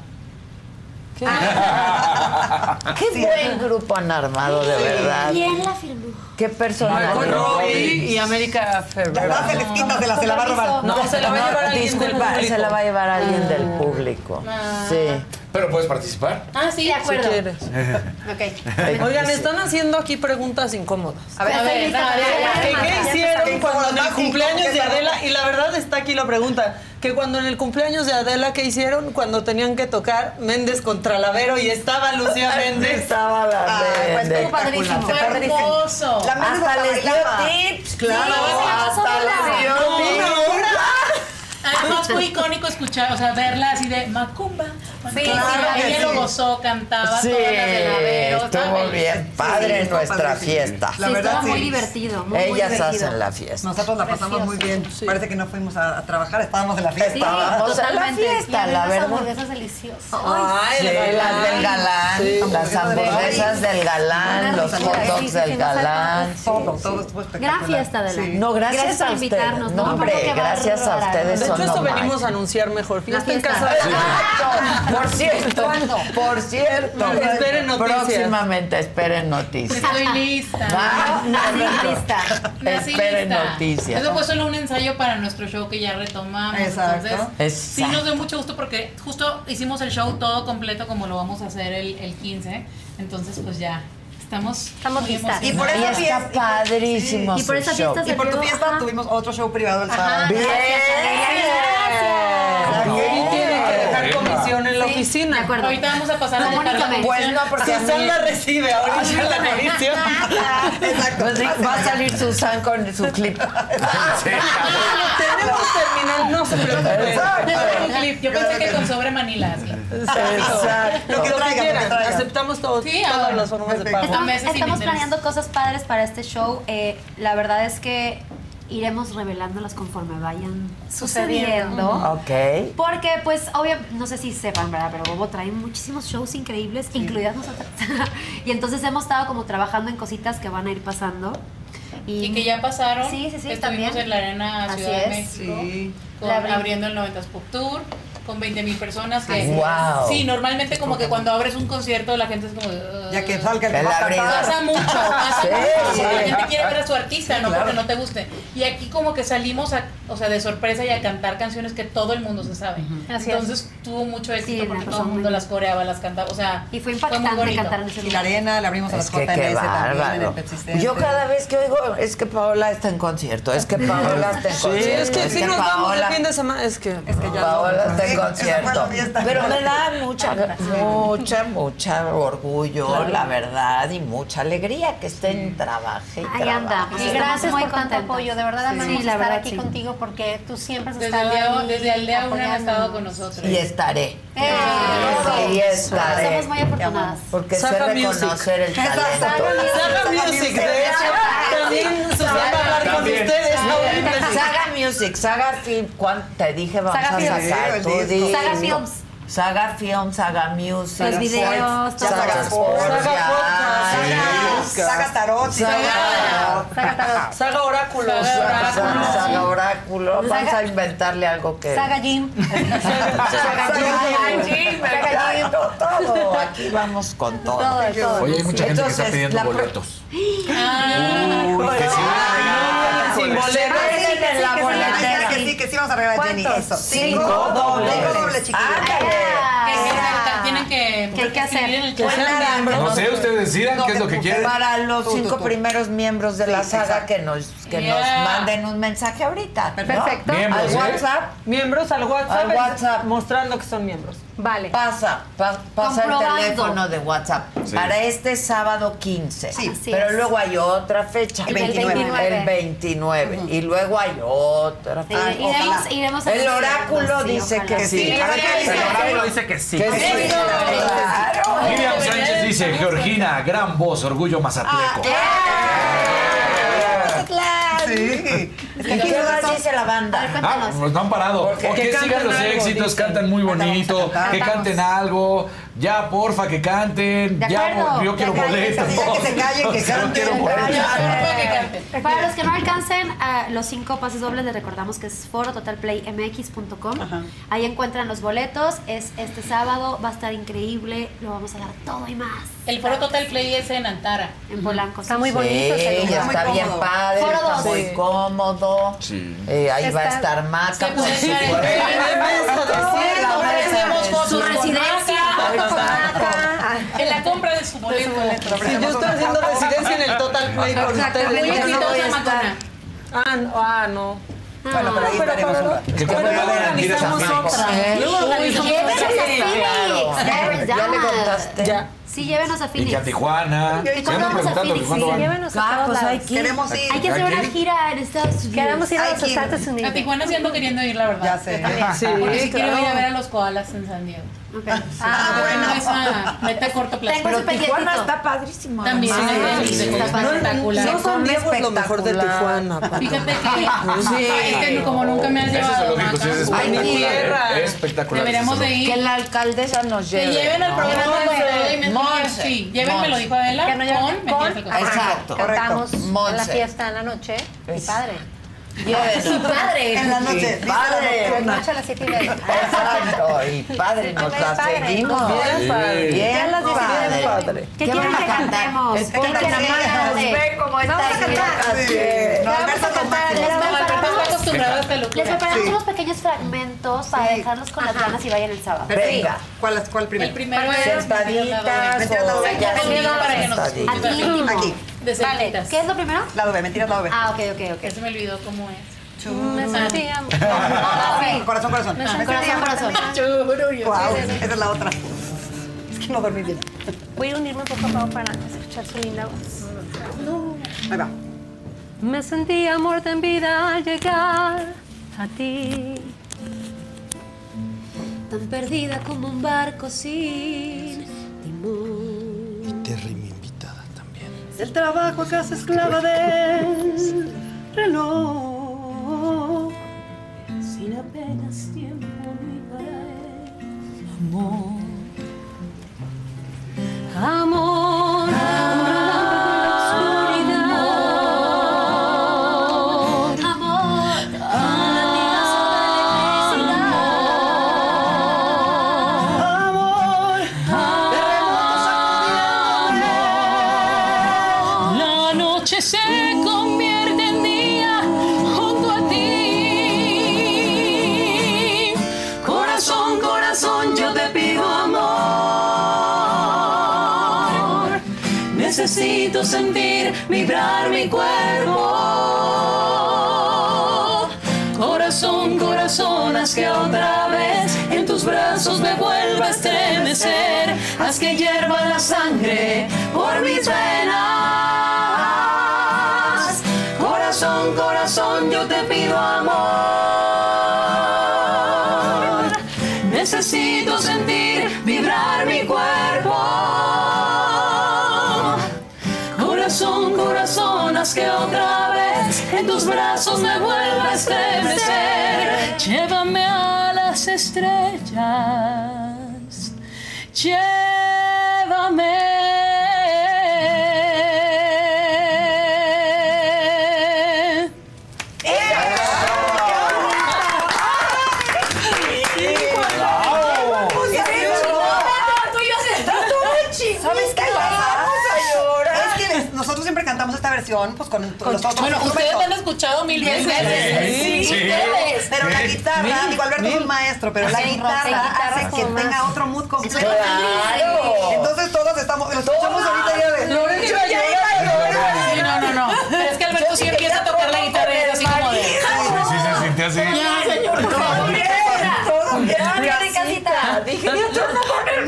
Qué buen grupo han armado, de verdad. ¿Quién la filmó? Qué personaje. Con Robbie y América Ferrer. Ya se les quita, se la, se la va a robar. No, se la va a llevar alguien del disculpa, se la va a llevar alguien del público. Sí. Pero puedes participar. Ah, sí, De acuerdo. quieres. Ok. Oigan, están haciendo aquí preguntas incómodas. A ver, lista para ¿Qué, ver. qué hicieron cuando en el cumpleaños de Adela? Y la verdad está aquí la pregunta. Que cuando en el cumpleaños de Adela, ¿qué hicieron? Cuando tenían que tocar Méndez contra Lavero y estaba Lucía Méndez. Estaba la pues de- estuvo padrísimo. Fue hermoso. La Méndez Hasta les dio tips. Claro. hasta les dio tips. Además fue icónico escuchar, o sea, verla así de Macumba. Sí, claro ella sí. lo gozó, cantaba Sí, las estuvo bien padre estuvo nuestra fiesta. La Sí, verdad, estaba muy sí. divertido, muy, muy Ellas divertido. hacen la fiesta. Nosotros la pasamos muy bien. Parece que no fuimos a, a trabajar, estábamos en la fiesta. Sí, Estábamos en la totalmente. fiesta, la verdad. hamburguesas deliciosas. Ay, Sí, las del galán, Sí. las hamburguesas del galán, los hot Sí, dogs sí, sí, del galán. Todo, todo estuvo espectacular. Gran fiesta de la. Sí. No, gracias, a por ustedes. invitarnos, No, hombre, gracias a ustedes. De hecho, no venimos a anunciar mejor. Fiesta en casa. Por cierto, ¿Cuándo? por cierto. Esperen noticias. Próximamente esperen noticias. Estoy lista. Ah, Nací lista. Nací Esperen lista. noticias. Eso fue solo un ensayo para nuestro show que ya retomamos. Exacto. Entonces, sí nos dio mucho gusto porque justo hicimos el show todo completo como lo vamos a hacer el, el 15. Entonces, pues ya estamos, Estamos listas. Y por esa está fiesta. padrísimo Y por esa fiesta Y por tu fiesta ajá. tuvimos otro show privado el sábado. Bien. Y tiene que dejar comisión en la Sí, oficina. De acuerdo. Ahorita vamos a pasar a la. Pues no, porque Susan la recibe, ahorita la comisión. Exacto. Pues va a salir Susan con su clip. Tenemos terminal, no se preocupen. Un clip. Yo pensé que con sobre Manila. Exacto. Lo que Lo que traiga, lo que quieran, traiga. aceptamos todo- Sí, todas las formas de pago. Estamos- meses planeando cosas padres para este show. Eh, la verdad es que iremos revelándolas conforme vayan Sucediendo. Ok. Porque, pues, obvio, no sé si sepan, ¿verdad? Pero Bobo trae muchísimos shows increíbles, incluidas nosotras. y entonces hemos estado como trabajando en cositas que van a ir pasando. Y que ya pasaron. Sí, sí, sí, Estuvimos también. en la Arena Así Ciudad de es. México. Sí. con- La abrí- abriendo el 90s Pop Tour con 20 mil personas. Que, es. Wow. Sí, normalmente como que cuando abres un concierto la gente es como... Ya que salga el Que la. Pasa mucho, pasa Sí, mucho. sí. La gente quiere ver a su artista, Sí, no claro. porque no te guste. Y aquí como que salimos a, o sea, de sorpresa y a cantar canciones que todo el mundo se sabe. Así es. Entonces tuvo mucho éxito Sí, porque la todo el mundo las coreaba, las cantaba. O sea, Y fue impactante cantar en ese Y la arena, le abrimos a Es las JMS también en el. Yo cada vez que oigo, es que Paola está en concierto, es que Paola está en Sí, concierto. es que si nos vamos Paola, de fin de semana, es que... Es que ya Paola está en Sí, concierto. Pero me da mucha, mucha, mucha orgullo, Claro. la verdad, y mucha alegría que estén trabaje y Ahí trabaje. andamos. Y Estamos gracias muy por tanto contentas. apoyo. De verdad, Sí, amamos la estar verdad, aquí sí. contigo porque tú siempre has Desde estado Aldea, ahí desde Aldea Una han apoyándonos. estado con nosotros. Y estaré. Eh, Sí, estaré. Somos muy afortunadas. Porque sé reconocer el talento. Saga Music, de hecho, también Susana va a hablar con ustedes. Saga Music, Saga Film, ¿cuán- te dije vamos Saga a sacar Sí, disco. Saga Films. Saga Film, Saga Music. Los videos, todo. Saga Sports. Saga ya. Podcast. Saga Tarot. sí, Saga- Saga Tarot. Saga Oráculo. Vamos a inventarle algo que. Saga Jim. Saga Jim. Saga Jim. Todo. Aquí vamos con todo. Oye, hay mucha gente que está pidiendo la pro- boletos. Sin boletos. En la Ay, boletera. Que sí, vamos a regalar a Jenny. Eso. Cinco dobles. Cinco dobles, chiquillos. Ah, Tienen que, ¿Qué hay que hacer? el miembros. No sé, ustedes decidan qué es lo que quieren. Para los cinco primeros miembros de la saga que nos que Yeah. nos manden un mensaje ahorita. ¿no? Perfecto. Miembros, Al ¿eh? WhatsApp Miembros al WhatsApp. Al WhatsApp. Mostrando que son miembros. Vale. pasa, pa- pasa el teléfono de WhatsApp Sí. para este sábado 15. Sí. Así Pero es. luego hay otra fecha. El 29. El 29. Y luego hay otra Sí, fecha. iremos, iremos El anunciando, oráculo sí, dice ojalá. que sí. Sí, a. El oráculo dice que sí. Que sí. Claro. Miriam Sánchez dice, Georgina, gran voz, orgullo mazatleco. Sí. Es que aquí ¿Qué no dice la banda? Ah, nos no han parado. Porque- ¿Por Que sigan los algo, éxitos? dicen. Cantan muy bonito. Que canten algo. Ya, porfa, que canten. De Ya, yo quiero boletos. sí, ya que se callen, que canten. quiero boletos. Porfa, que canten. Para los que no alcancen a los cinco pases dobles, les recordamos que es forototalplaymx.com. Ahí encuentran los boletos. Es este sábado, va a estar increíble. Lo vamos a dar todo y más. El foro Total Play es en Antara. En Polanco. Está muy Sí, bonito ya lugar. está muy bien cómodo. padre, Foro está muy Sí. cómodo. Sí. Eh, ahí va a estar Maca, Su residencia. En la compra de su boleto. Si yo estoy haciendo residencia en el Total Play con ustedes. muy yo no exitosa, voy a estar. Macona. Ah, no, ah, no. Bueno, pero ahí estaremos un rato. Que cuando organizamos otra. ¿Ya le contaste? Ya. Sí, llévenos a Y Phoenix. que a Tijuana. ¿Y vamos a que Phoenix? Sí. Llévenos a Ah, todos pues hay lados. que ir. Queremos ir. Hay que hacer una gira en Estados Unidos. Queremos ir a los que. Estados A Unidos. Tijuana sí ando queriendo ir, la verdad. Ya sé. Sí, Porque sí quiero claro. ir a ver a los koalas en San Diego. Ok. Ah, bueno. Esa meta a corto plazo. Pero Tijuana está padrísimo. También, sí, sí, está espectacular. No San Diego es lo mejor de Tijuana. Fíjate que, Sí. es que como nunca me has Eso llevado, lo sí, es Ay, espectacular. tierra. ¿eh? Espectacular. deberíamos de Que ir. la alcaldesa nos Que lleve. lleven al ¿no? programa con Monse, todo y mentiras. Monse, Sí, lleven, me lo dijo Adela, Que no lleven- con con- costado. Exacto. Cantamos en la fiesta en la noche. Es- padre. Llévenos. Sí, padre. En la noche. Sí, padre. En la noche a las siete y media. Exacto. Y padre, nos Bien la seguimos. Bien padre. Bien las padre. ¿Qué quieren que a cantemos? ¿Qué quieren que más cantemos? ve cómo está Vamos a cantar. Vamos a con cantar. Maxi. Les No, Alberto está preparamos, acostumbrado a esta les preparamos Sí. unos pequeños fragmentos para dejarlos con las ganas y vayan el sábado. Venga. ¿Cuál, es- cuál primero? El primero es Sentaditas o para que nos sentaditas. Aquí. Aquí. de Vale. ¿qué es lo primero? Lado B, mentiras, lado B. Ah, ok, ok, ok. Se me olvidó cómo es. Me sentía. No, Corazón, corazón. no, corazón, corazón. Wow, esa es la otra. Es que no dormí bien. Voy a unirme poco a poco para escuchar su linda voz. Ahí va. Me sentí amor en vida al llegar a ti. Tan perdida como un barco sin timón. Terry, mi invitada también. El trabajo acá se esclava del reloj. apenas tiempo ni para él. Amor, amor, amor, vibrar mi cuerpo. Corazón, corazón, haz que otra vez en tus brazos me vuelva a estremecer. Haz que hierva la sangre por mis venas. Corazón, corazón, yo te pido amor. Necesito sentir vibrar mi que otra vez en tus brazos me vuelva a estremecer. Llévame a las estrellas. Llévame. Versión pues con, los otros Bueno, ustedes la han escuchado mil veces. Sí, Sí. ustedes. Pero la guitarra, mil, digo, Alberto es un maestro, pero la guitarra hace que con más. tenga otro mood completo. Claro. Entonces todos estamos, lo escuchamos ahorita ya de Lorenzo ya no, no, no. Es que Alberto sí empieza a tocar la guitarra y es así como de. Sí, sí, se sintió así. Ya, señor, todo bien. Todo bien. Ya, bien en casita. Dije, yo turno con el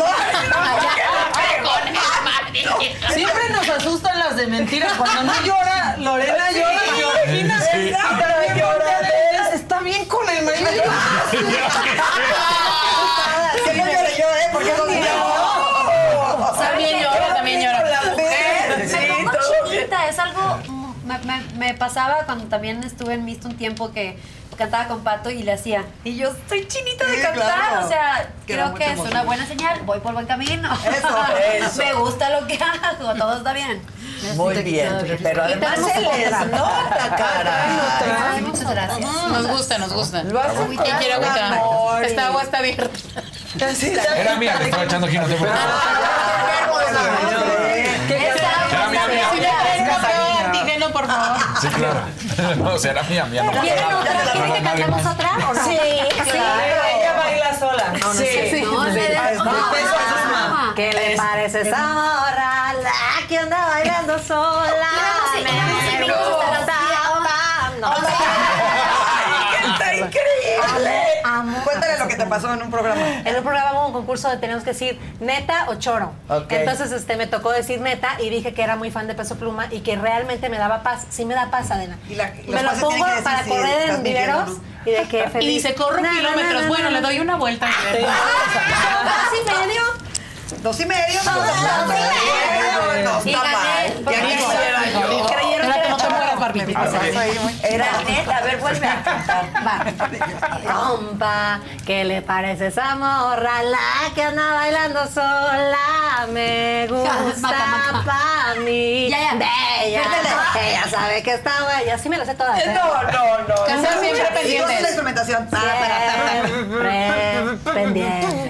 Siempre nos asustan las de mentira. Cuando no llora, Lorena llora. Sí. Georgina Sí. también Sí. llora. Está bien con el marido. Llore yo, ¿eh? Porque sí lloro. También llora, también Sí, todo chinita, es algo. Me, me- me pasaba cuando también estuve en Misto un tiempo que cantaba con Pato y le hacía. Y yo estoy chinita de Sí, cantar. claro. O sea, Queda creo que es una buena señal. Voy por buen camino. Eso, eso. me gusta lo que hago. Todo está bien. Muy bien, pero además se les nota, cara. Ay, muchas gracias. Nos gusta, nos gusta. Lo hace agüita. Esta agua está abierta. Era mía, le estaba echando aquí, no te preocupes. Era mía, mía. Por favor. Sí, claro. No, será mía, mía. No ¿Quieren otra? ¿Quieren que cantemos otra o no? Sí, claro. Ella baila sola. No, no Sí. sé. Sí. No. ¿Qué le parece esa morra? La que anda bailando sola. Increíble! Cuéntale lo que te pasó en un programa. En un programa hubo un concurso de teníamos que decir neta o choro. Entonces este, me tocó decir neta y dije que era muy fan de Peso Pluma y que realmente me daba paz. Sí me da paz, Adena. Y la- me lo pongo para si correr en viveros y de que feliz. Y se corre kilómetros. Bueno, le doy una vuelta. Dos y medio. Dos y medio, no, Dos y no, medio. no, no Y gané. No mueras, Barbie. Era neta, a ver, vuelve a cantar. Va. Compa, ¿qué le parece esa morra? La que anda bailando sola. Me gusta Maca, maca. pa' mí. Ya, ya. Bella. Ella sabe que está bella. Sí me la sé todas. ¿eh? No, no, no. Cantar siempre Y dos pendientes. la instrumentación. Ta, ta, ta, ta. Siempre pendiente.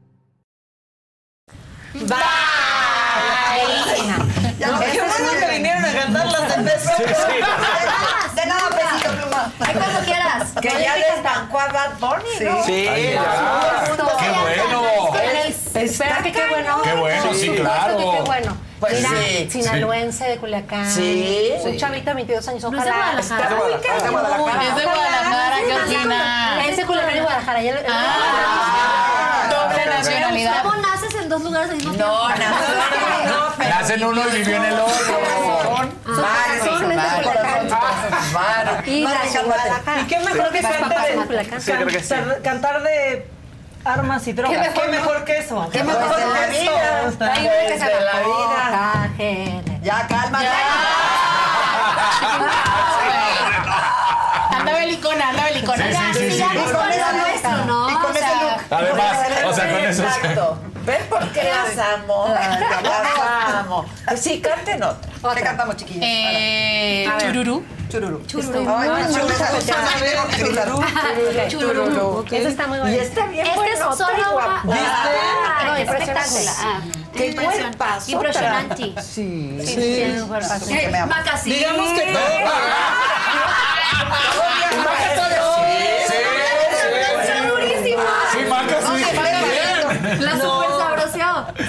Bye. Ya no, qué bueno que vinieron a cantar las de peso. Sí, sí. De nada, pesito pluma. Ay, cuando quieras. Que ya desbancó a Bad Bunny, ¿no? Sí, ya. ¡Qué bueno! Espera, que qué bueno. Qué bueno, sí, claro. Que qué bueno. Pues Mira, sí. sinaloense de Culiacán. Sí. Un chavito de 22 años, No es de ojalá. Guadalajara. Es de cañón. Guadalajara. Es de Guadalajara, ¿qué opina? Es de Culiacán y Guadalajara. Nacionalidad. ¿Cómo naces en dos lugares al mismo tiempo? No, no, Nace en uno y vivió en el otro. Culiacán. varios. Y No, la déjame. ¿Y qué mejor que papás de cantar- cantar de armas y drogas? ¿Qué mejor, que eso? ¿Qué mejor que eso? Desde la vida. Ya, cálmate. Anda belicona, anda belicona. Sí, sí, sí, sí. Ya nos pones a nuestro, ¿no? Y con O sea, ese look. Además, o sea, con eso. Exacto. ¿Ven por qué las amo? Las amo. Sí, canten otra. ¿Qué cantamos, chiquillos? Eh, chururú. Chururu. Chururú. Chururu. Chururu. Esa está muy buena. Y está bien Este es y solo guapa. una- Ah, No, espectacular. Qué impresión- cuerpazo Impresionante. Sí. Sí, tiene un cuerpazo. Sí, que me ama. Maca, sí. Digamos que Está durísimo. Sí, Maca, sí. La No. super.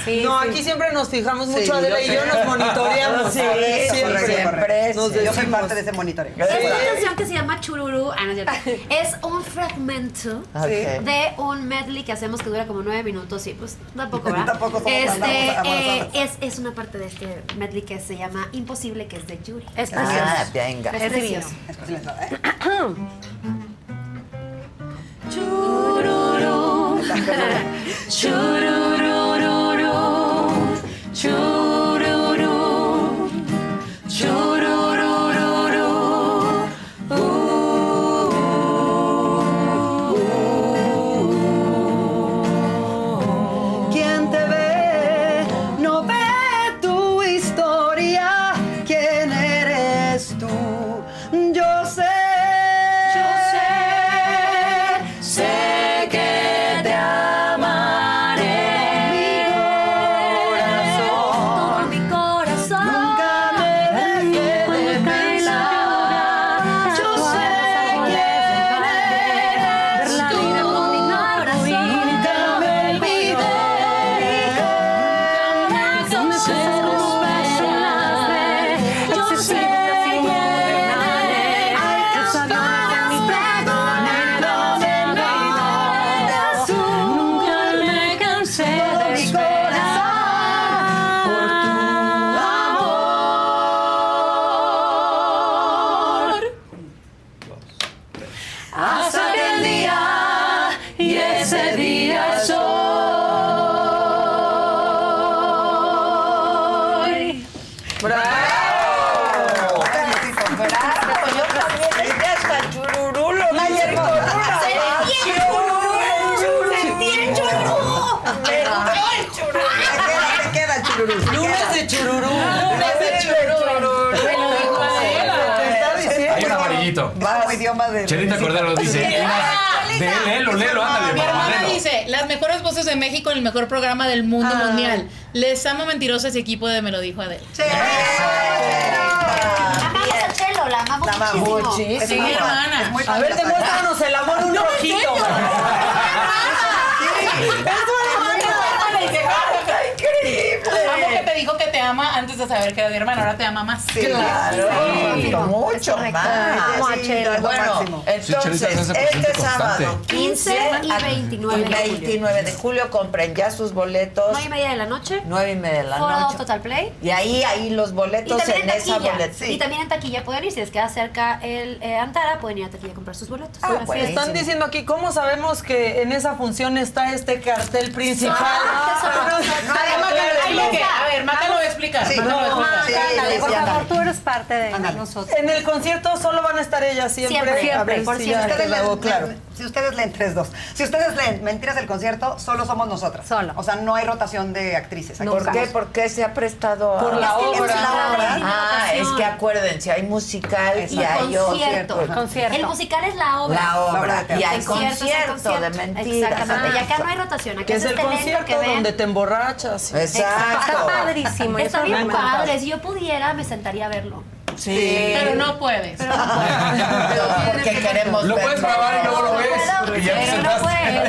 Sí, no, sí. aquí siempre nos fijamos Sí, mucho, Adela y yo nos monitoreamos. Sí, siempre. siempre. siempre. Nos Yo soy parte de ese monitoreo. Esta canción que se llama Chururu ah, no es es un fragmento de un medley que hacemos que dura como nueve minutos y pues tampoco, ¿verdad? Tampoco somos este, eh, es, es una parte de este medley que se llama Imposible, que es de Yuri. Es Ah, precioso. venga. Es Es precioso. Es. ¿Eh? Chururu, Churururu, churururu. Idioma de... Chelita Cordero dice. De, léelo, léelo, ándale, Mi hermana dice, las mejores voces de México en el mejor programa del mundo Ah. mundial. Les amo mentirosas y equipo de Me lo dijo Adela. Sí. Amamos a Chelo, la amamos La amamos muchísimo. muchísimo. Sí, mi hermana. A ver, demuéstranos el amor un rojito. Es una increíble. Amo que te dijo que te ama antes de saber que era mi hermano, ahora te ama más. Claro, mucho más. Bueno, entonces, este sábado, constante. 15 y a- 29 y de julio. 29 de julio, compren ya sus boletos. 9 y media de la noche. 9 y media de la Foro noche. Total Play. Y ahí, ahí los boletos en en esa. Y también en taquilla pueden ir. Si les queda cerca el eh, Antara, pueden ir a taquilla a comprar sus boletos. Ah. Están diciendo aquí, ¿cómo sabemos que en esa función está este cartel principal? Ah, No, no. A ver, Maca lo va a explicar. Sí, No, explicar. sí, Ándale, por favor, tú eres parte de nosotros. En el concierto solo van a estar ellas siempre. Siempre, a ver por si Ustedes hago leen- claro. leen- si ustedes leen 3-2, si ustedes leen Mentiras del concierto, solo somos nosotras. Solo. O sea, no hay rotación de actrices. Aquí ¿Por qué? Porque se ha prestado a... Por la Es que obra. es la obra. Ah, es que acuérdense, hay musical y hay concierto. otro. El musical es la obra. La obra. Y hay Concierto concierto de mentiras. Exactamente. Y acá no hay rotación. Acá Que es el concierto donde te emborrachas. Exacto. padrísimo. Está bien. Padre. Si yo pudiera, me sentaría a verlo. Sí. Pero no puedes. Pero no puedo. Porque queremos Lo puedes grabar y luego lo ves. Y ya te Pero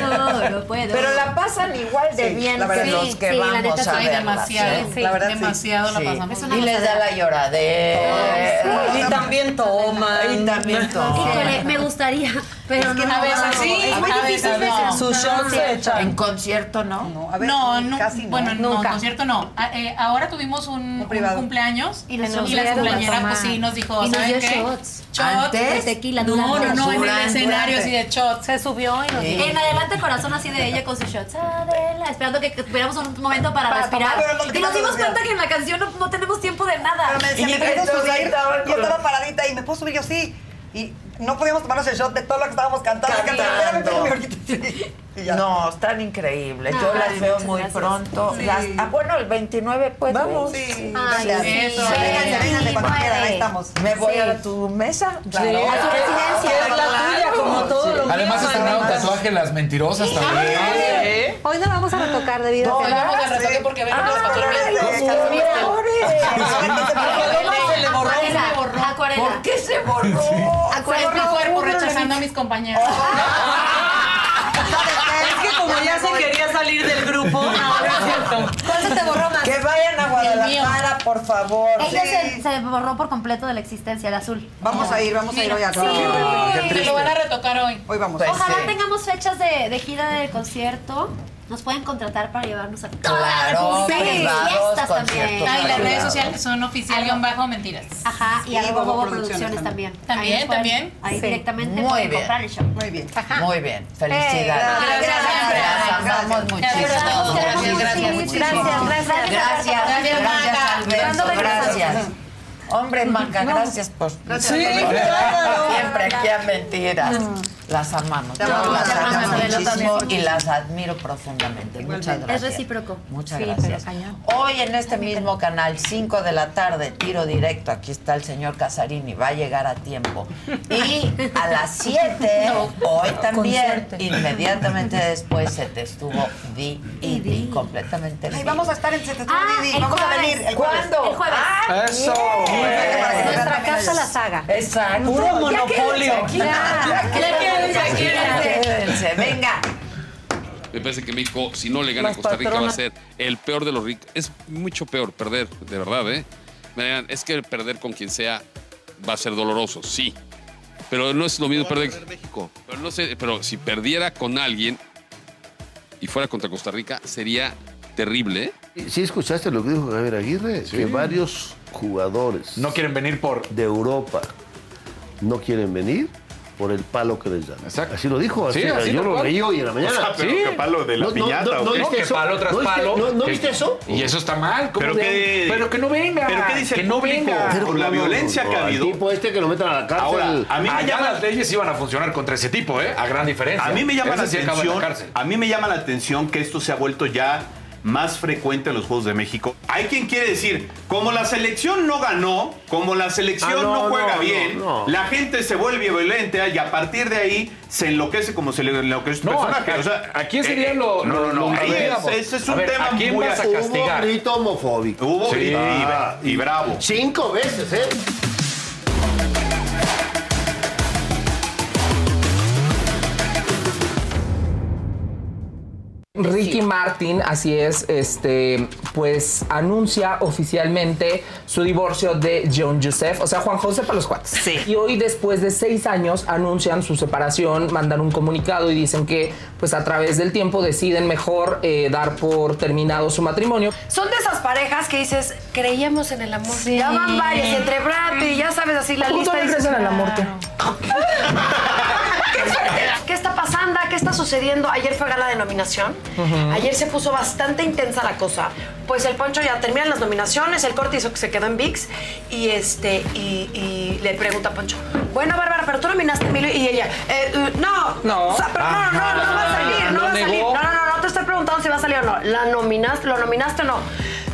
no puedo, no puedo. Pero la pasan igual de Sí, bien la verdad. que los Sí, que sí, la vamos neta a sí. ver. demasiado, sí, la verdad sí. demasiado la Sí. pasamos. Y les da la lloradera. Y también toman. Y también. Híjole, me gustaría, pero Es que no. a veces sí, es muy a difícil veces no. veces. Sus shots se echan. En concierto, ¿no? No, a ver, No, no, casi no. bueno, no, Nunca. en concierto no. Ah, eh, ahora tuvimos un, cumpleaños Y y, nos sí nos dijo, Y nos ¿saben dio qué? shots. Shots. Antes. De tequila, No, no, no, en el escenario así de shots. Se subió y nos Sí. En adelante corazón así de ella con sus shots. Adela, esperando que, tuviéramos un momento para, Para respirar. tomar, y nos dimos cuenta que en la canción no, no tenemos tiempo de nada. Pero me decía, Y ¿me puedo entonces ahí subir? Yo estaba paradita y me puedo subir yo sí. Y no podíamos tomarnos el shot de todo lo que estábamos cantando. Cantando. No, están increíbles. Yo Ay, las veo muy gracias. pronto. Sí. Las- ah, bueno, el 29 pues. Vamos. Sí. Ay, Venga, sí. Eso. Vénganse, cuando Sí, quieran, ahí estamos. ¿Me voy Sí. a tu mesa? Claro. Sí, A tu residencia. que es la tuya, como todo lo Además mío, estrenaron además. tatuaje Las Mentirosas también. Hoy no vamos a retocar debido Hoy a vamos a retoque porque ven los patrones. Se le borró. Acuarela. ¿Por qué se borró? Fue mi cuerpo rechazando a mis compañeros. Es que como ya se quería salir del grupo. No, no es cierto. ¿Cuál se te borró más? Que vayan a Guadalajara, por favor. Ella Sí. se, se borró por completo de la existencia, el azul. Vamos a ir, vamos a ir hoy a Sí. Que lo van a retocar hoy. Hoy vamos. Pues Ojalá sí. tengamos fechas de, de gira del concierto. Nos pueden contratar para llevarnos a toda la Claro, y privados, fiestas conciertos también. Ah, y las redes sociales son oficial guion bajo mentiras. Ajá, y Sí, arroba Bobo Bobo Producciones también. También, Ahí nos pueden- también. Ahí Sí. directamente Muy pueden bien. comprar el show. Muy bien. Muy bien, felicidades. Gracias, Las gracias. Gracias a todos. Gracias, Gracias, gracias. Gracias, gracias. Gracias, Gracias, gracias Maca. al beso, ¿Cuándo regresas? gracias. Hombre, Maca, gracias por Sí, claro. siempre aquí a mentiras. Las amamos. Te Yo las te amo amamos, muchísimo y las admiro profundamente. Muchas Es gracias. recíproco. Muchas Sí, gracias. Hoy en este mismo canal, 5 de la tarde, tiro directo. Aquí está el señor Casarini, va a llegar a tiempo. Y a las 7, hoy también, inmediatamente después, se te estuvo Di y Di completamente. Ay, vamos a estar en CTT Ah, Didi. Vamos a venir el jueves. ¿Cuándo? El jueves. Ah, Eso. Nuestra casa la saga. Exacto. Puro monopolio. Venga. Me parece que México, si no le gana a Las Costa Rica, va a ser el peor de los ricos. Es mucho peor perder, de verdad, ¿eh? Es que perder con quien sea va a ser doloroso, sí. Pero no es lo mismo perder. México. Pero, no sé, pero si perdiera con alguien y fuera contra Costa Rica, sería terrible, ¿eh? ¿Sí escuchaste lo que dijo Javier Aguirre? Que varios jugadores No quieren venir por. de Europa no quieren venir por el palo que les dan. Exacto. Así lo dijo. Sí, así, así yo lo leí hoy en la mañana. O sea, pero Sí. ¿qué palo de la No, no, piñata no, o no qué? No, viste que eso? palo tras ¿No viste- palo. no- no viste eso? Y eso está mal. ¿cómo Pero que- pero que no venga. ¿Pero qué dice el Que no público? venga. Pero Por la violencia que ha habido. tipo este que lo metan a la cárcel. Ahora, a mí me Allá llama las leyes iban a funcionar contra ese tipo, ¿eh? A gran diferencia. A mí me llama la Ese en atención. la. A mí me llama la atención que esto se ha vuelto ya más frecuente en los Juegos de México. Hay quien quiere decir, como la selección no ganó, como la selección Ah, no, no, juega no, bien, no, no. la gente se vuelve violenta y a partir de ahí se enloquece como se le enloquece su No, personaje. a- O sea, ¿a quién sería eh, lo- No, no, no. lo- lo es- ese es A un ver, tema ¿a quién muy vas a Hubo castigar? Hubo grito homofóbico. Hubo Sí. grito y- Ah, y bravo. Cinco veces, ¿eh? Ricky Martin, así es, este, pues anuncia oficialmente su divorcio de John Joseph, o sea, Juan José para los cuates. Sí. Y hoy, después de seis años, anuncian su separación, mandan un comunicado y dicen que, pues a través del tiempo, deciden mejor eh, dar por terminado su matrimonio. Son de esas parejas que dices, creíamos en el amor. Ya van varias, entre Brad y ya sabes así la ¿Tú lista. dices, crees en el amor? ¿Qué está sucediendo? Ayer fue gala de nominación. Ayer se puso bastante intensa la cosa. Pues el Poncho ya termina las nominaciones, el corte hizo que se quedó en VIX y este y, y le pregunta a Poncho, bueno Bárbara, pero tú nominaste a Emilio y ella, eh, eh, no, No. o sea, pero no, no, no, no va a salir, no Lo va a salir, no, no, no, no te estoy preguntando si va a salir o no, la nominaste, lo nominaste o no.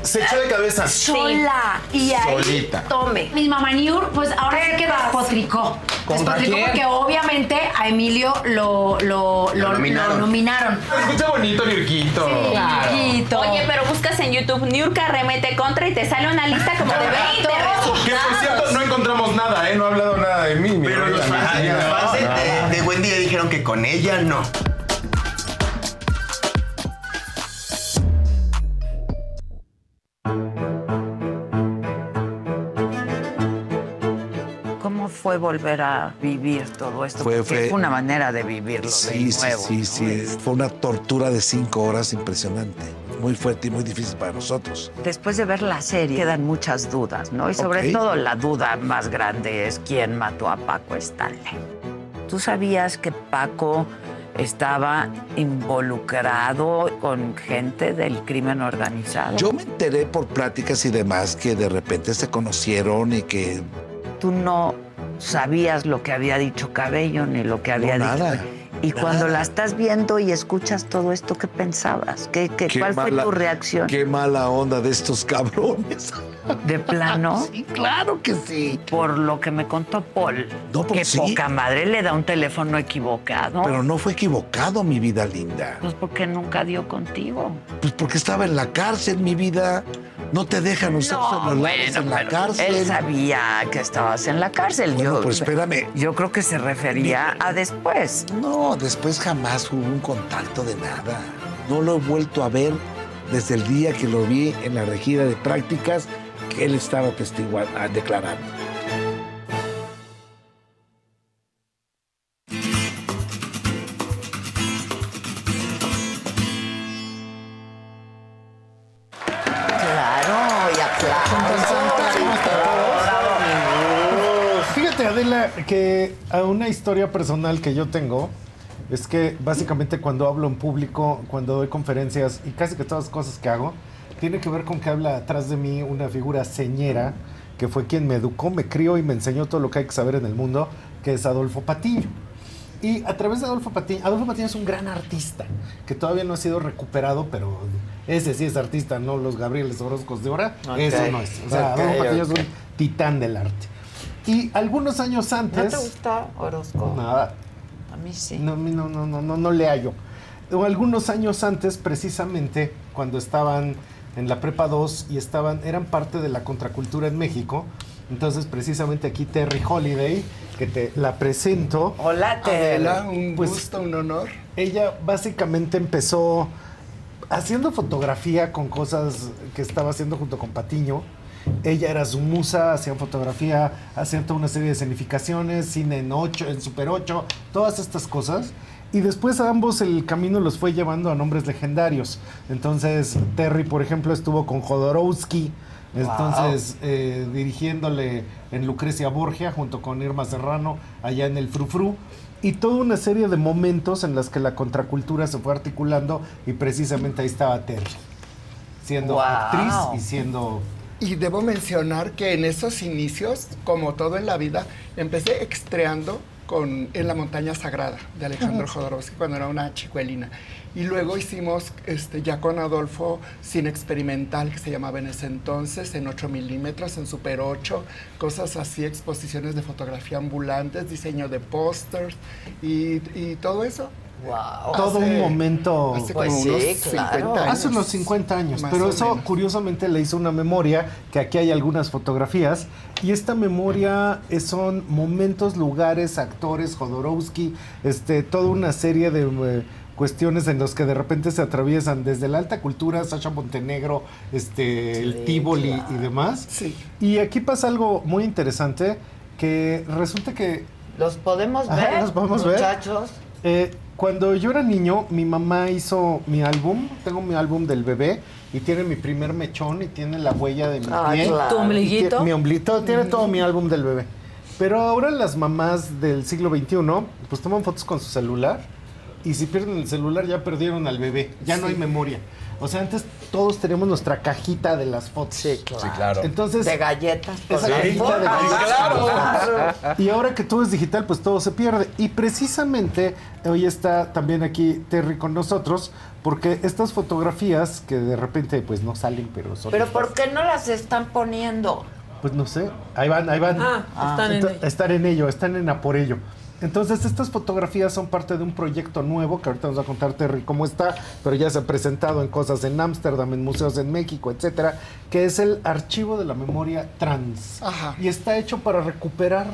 Se echó de cabeza. Sola y ahí Solita. tome. Mi mamá Niur, pues ahora sí que despotricó. ¿Contra Despotricó quién? porque obviamente a Emilio lo, lo, lo, nominaron. lo nominaron. Escucha bonito, Nirquito. Claro. Oye, pero buscas en YouTube Niurka remete contra y te sale una lista como de 20 Que por cierto, resultados. no encontramos nada, ¿eh? No ha hablado nada de mí. Pero los fans, los fans de, de- de Wendy dijeron que con ella no. Fue volver a vivir todo esto? Fue- Porque fue- es una manera de vivirlo Sí, de sí, nuevo. sí, sí. Fue una tortura de cinco horas impresionante. Muy fuerte y muy difícil para nosotros. Después de ver la serie quedan muchas dudas, ¿no? Y sobre todo la duda más grande es quién mató a Paco Stanley. ¿Tú sabías que Paco estaba involucrado con gente del crimen organizado? Yo me enteré por pláticas y demás que de repente se conocieron y que Tú no sabías lo que había dicho Cabello ni lo que había No, dicho. nada, Y nada. cuando la estás viendo y escuchas todo esto, ¿qué pensabas? ¿Qué, qué- Qué cuál fue mala- tu reacción? Qué mala onda de estos cabrones. ¿De plano? Sí, claro que sí. Por lo que me contó Paul, No, pues que sí. poca madre le da un teléfono equivocado. Pero no fue equivocado, mi vida linda. Pues porque nunca dio contigo. Pues porque estaba en la cárcel, mi vida. No te dejan usar No, celulares en la pero cárcel. Él sabía que estabas en la cárcel. Bueno, yo, pues espérame. Yo creo que se refería a después. No, después jamás hubo un contacto de nada. No lo he vuelto a ver desde el día que lo vi en la regida de prácticas que él estaba testiguando, ah, declarando. Claro, y aplausos. Fíjate, Adela, que a una historia personal que yo tengo es que básicamente cuando hablo en público, cuando doy conferencias y casi que todas las cosas que hago, tiene que ver con que habla atrás de mí una figura señera que fue quien me educó, me crió y me enseñó todo lo que hay que saber en el mundo, que es Adolfo Patiño. Y a través de Adolfo Patiño, Adolfo Patiño es un gran artista que todavía no ha sido recuperado, pero ese sí es artista, no los Gabrieles Orozcos de ahora. Eso no es. O sea, Adolfo Patiño es un titán del arte. Y algunos años ¿No antes. te gusta Orozco? Nada. A mí sí. No, no, no, no, no, no le hallo. O algunos años antes, precisamente, cuando estaban en la prepa 2 y estaban, eran parte de la contracultura en México. Entonces, precisamente aquí Terry Holiday, que te la presento. Hola, Terry. un gusto, un honor. Ella básicamente empezó haciendo fotografía con cosas que estaba haciendo junto con Patiño. Ella era su musa, hacían fotografía, hacían toda una serie de escenificaciones, cine en 8, en Super 8, todas estas cosas. Y después a ambos el camino los fue llevando a nombres legendarios. Entonces, Terry, por ejemplo, estuvo con Jodorowsky, entonces eh, dirigiéndole en Lucrecia Borgia junto con Irma Serrano allá en el Frufru. Y toda una serie de momentos en las que la contracultura se fue articulando y precisamente ahí estaba Terry, siendo Wow. actriz y siendo Y debo mencionar que en esos inicios, como todo en la vida, empecé estreando con En la montaña sagrada de Alejandro Jodorowsky cuando era una chicuelina. Y luego hicimos este, ya con Adolfo cine experimental que se llamaba en ese entonces, en 8 milímetros, en Super 8, cosas así, exposiciones de fotografía ambulantes, diseño de pósters y, y todo eso. Wow. todo un momento. Hace como unos 50 años. Hace unos 50 años. Más pero eso menos. curiosamente le hizo una memoria, que aquí hay algunas fotografías. Y esta memoria es- son momentos, lugares, actores, Jodorowsky, este, toda una serie de. eh, cuestiones en los que de repente se atraviesan desde la alta cultura, Sasha Montenegro, este, el Tivoli y demás. Y aquí pasa algo muy interesante que resulta que ¿Los podemos ver? los podemos ver. Eh, cuando yo era niño, mi mamá hizo mi álbum. Tengo mi álbum del bebé y tiene mi primer mechón y tiene la huella de mi Ah, pie. claro. ¿Tu ombliguito? Mi ombliguito. Tiene todo mi álbum del bebé. Pero ahora las mamás del siglo XXI, pues toman fotos con su celular y si pierden el celular ya perdieron al bebé. Ya no hay memoria. O sea, antes todos teníamos nuestra cajita de las fotos. Sí, claro. Sí, claro. Entonces, De galletas. esa Sí. cajita de Ah, galletas. claro. Y ahora que todo es digital, pues todo se pierde. Y precisamente hoy está también aquí Terry con nosotros, porque estas fotografías que de repente pues no salen, pero son... ¿Pero estas- por qué no las están poniendo? Pues no sé, ahí van, ahí van. Ah, están en ello. Están en ello, están en a por ello. Entonces, estas fotografías son parte de un proyecto nuevo que ahorita nos va a contar Terry cómo está, pero ya se ha presentado en cosas en Ámsterdam, en museos en México, etcétera, que es el archivo de la memoria trans. Ajá. Y está hecho para recuperar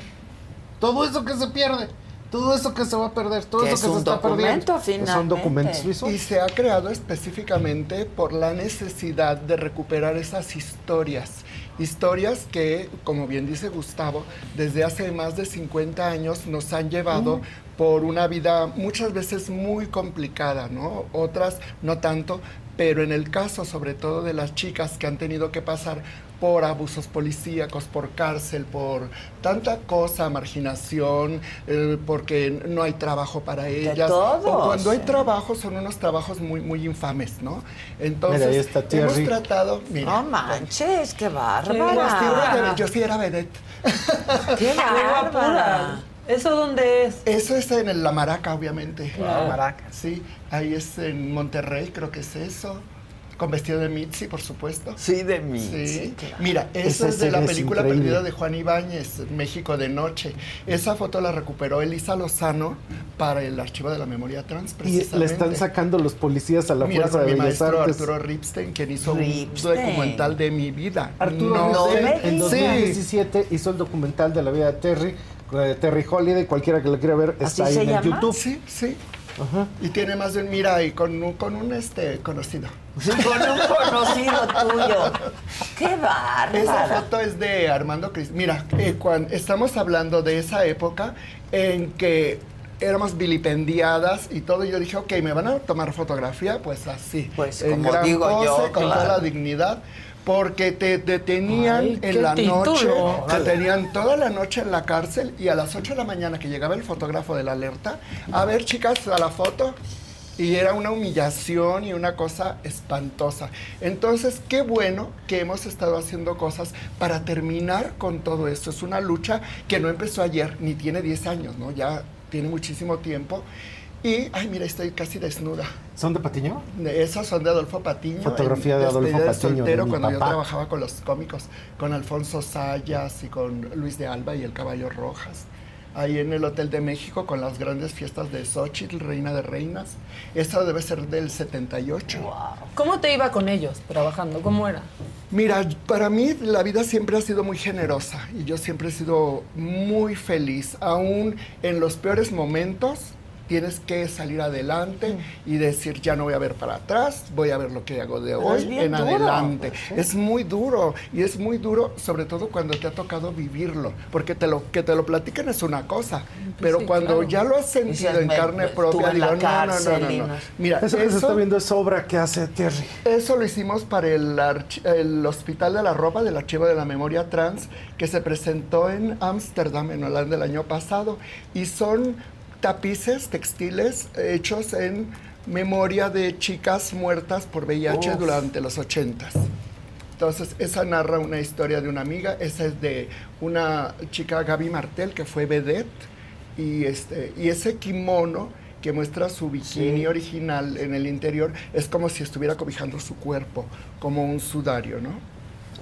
todo eso que se pierde, todo eso que se va a perder, todo eso es que se está perdiendo. Pues Son documentos visuales. Y se ha creado específicamente por la necesidad de recuperar esas historias. Historias que, como bien dice Gustavo, desde hace más de 50 años nos han llevado por una vida muchas veces muy complicada, ¿no? Otras no tanto, pero en el caso sobre todo de las chicas que han tenido que pasar por abusos policíacos, por cárcel, por tanta cosa, marginación, eh, porque no hay trabajo para ellas. todo, o cuando hay trabajo son unos trabajos muy, muy infames, ¿no? Entonces, Mira, ahí está hemos tratado... Mira, No manches, qué bárbara. yo sí era vedette. Qué bárbara. ¿Eso dónde es? Eso es en el- la Maraca, obviamente. La Maraca. Sí, ahí es en Monterrey, creo que es eso. Con vestido de Mitzi, por supuesto. Sí, de Mitzi, Sí. claro. Mira, Esa eso es de la película increíble. perdida de Juan Ibáñez, México de Noche. Esa foto la recuperó Elisa Lozano para el Archivo de la Memoria Trans, Y precisamente. le están sacando los policías a la Mira, fuerza de mi Bellas maestro Artes. Arturo Ripstein, quien hizo Ripstein. un documental de mi vida. Arturo No Ripstein sé. en Sí. 2017 hizo el documental de la vida de Terry, de Terry Holiday, cualquiera que lo quiera ver ¿Así está ahí en el llama? YouTube. Sí, sí. Y tiene más de un mira y con un, con un este conocido. Con un conocido tuyo. ¡Qué Esa bárbara! foto es de Armando Cris. Mira, eh, cuando estamos hablando de esa época en que éramos vilipendiadas y todo, yo dije, ok, ¿me van a tomar fotografía? Pues así. Pues como digo yo, con toda la dignidad. Porque te detenían Ay, en la título. noche, te tenían toda la noche en la cárcel y a las 8 de la mañana que llegaba el fotógrafo de la alerta, a ver chicas, a la foto, y era una humillación y una cosa espantosa. Entonces, qué bueno que hemos estado haciendo cosas para terminar con todo esto. Es una lucha que no empezó ayer, ni tiene 10 años, ¿no? Ya tiene muchísimo tiempo. Y, ay, mira, estoy casi desnuda. ¿Son de Patiño? De- Esas son de Adolfo Patiño. Fotografía en de Adolfo Patiño, de soltero, mi cuando yo papá. trabajaba con los cómicos, con Alfonso Sayas y con Luis de Alba y el Caballo Rojas. Ahí en el Hotel de México con las grandes fiestas de Xochitl, Reina de Reinas. Eso debe ser del 78. ¿Cómo te iba con ellos trabajando? ¿Cómo era? Mira, para mí la vida siempre ha sido muy generosa y yo siempre he sido muy feliz. Aún en los peores momentos tienes que salir adelante y decir, ya no voy a ver para atrás, voy a ver lo que hago de Pero hoy en duro, adelante. pues, sí. Es muy duro y es muy duro sobre todo cuando te ha tocado vivirlo, porque te lo que te lo platican es una cosa, pero sí, cuando claro. ya lo has sentido en me- carne propia, digo, no, no, no, no, no. no- Mira, Eso que se está viendo es obra que hace Terry. eso lo hicimos para el, archi- el Hospital de la Ropa del Archivo de la Memoria Trans que se presentó en Ámsterdam, en Holanda, el año pasado. Y son tapices textiles hechos en memoria de chicas muertas por VIH Uf. durante los 80 Entonces, esa narra una historia de una amiga, esa es de una chica, Gaby Martel, que fue vedette, y, este, y ese kimono que muestra su bikini Sí. original en el interior es como si estuviera cobijando su cuerpo, como un sudario, ¿no?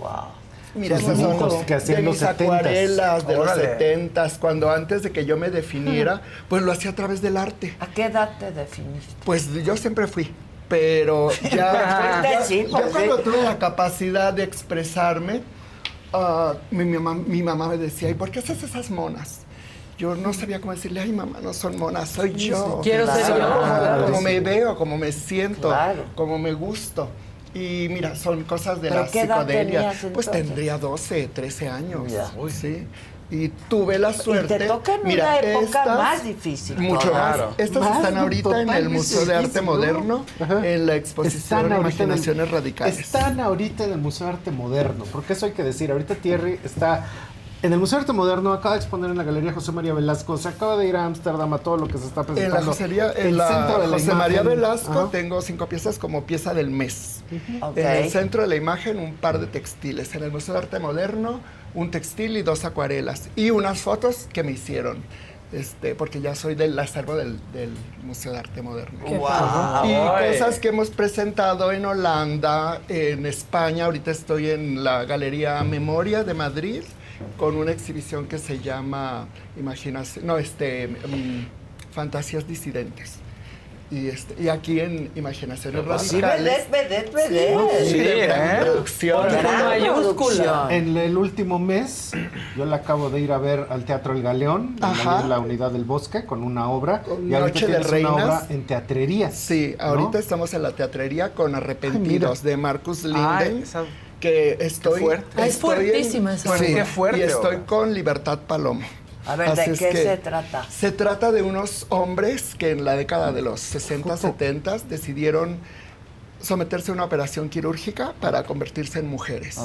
Wow. Mira, son dibujos que hacían de mis los 70s. acuarelas de Órale. los setentas, cuando antes de que yo me definiera, pues lo hacía a través del arte. ¿A qué edad te definiste? Pues yo siempre fui, pero ya, ya- sí, ya pues, cuando tuve la capacidad de expresarme, ah, mi, mamá, mi mamá me decía, ¿y por qué haces esas monas? yo no sabía cómo decirle, ay mamá, no son monas, soy yo. Quiero ser Soy yo, como- claro. Como me veo, como me siento, Claro. como me gusto. Y mira, son cosas de ¿Pero la qué edad psicodelia. tenías Pues tendría 12, 13 años. Ya. Sí. Y tuve la suerte. Y te toca en mira, una época estas- más difícil. Mucho todavía. más. Estas Más, están ahorita en el Museo de Arte difícil, ¿no? Moderno, en la exposición Están ahorita en el- Imaginaciones Radicales. Están ahorita en el Museo de Arte Moderno, porque eso hay que decir. Ahorita Thierry está en el Museo de Arte Moderno, acaba de exponer en la Galería José María Velasco, se acaba de ir a Ámsterdam a todo lo que se está En presentando. la Josería, en El la centro de la José María imagen. Velasco Ajá. tengo cinco piezas como pieza del mes. Ok. En el centro de la imagen un par de textiles. En el Museo de Arte Moderno un textil y dos acuarelas. Y unas fotos que me hicieron. Este, porque ya soy del acervo del, del Museo de Arte Moderno. Guau. Y cosas que hemos presentado en Holanda, en España. Ahorita estoy en la Galería Memoria de Madrid con una exhibición que se llama Imaginación, no, este, mm, Fantasías Disidentes. Y, este, y aquí en Imaginaciones Sí, Radicales. ¿eh? En el último mes, yo la acabo de ir a ver al Teatro El Galeón, en Ajá. la, la Unidad del Bosque, con una obra. Con y ahorita Noche de Reinas. una obra en teatrería. Sí, ¿no? ahorita estamos en la teatrería con Arrepentidos de Marcus Linden. Ay, esa- que estoy. fuerte. Ah, es estoy en- fuertísima esa Sí. Qué fuerte Y estoy con Libertad Palomo. A ver, Así ¿de qué que se trata? Se trata de unos hombres que en la década de los 60, 70 decidieron someterse a una operación quirúrgica para convertirse en mujeres.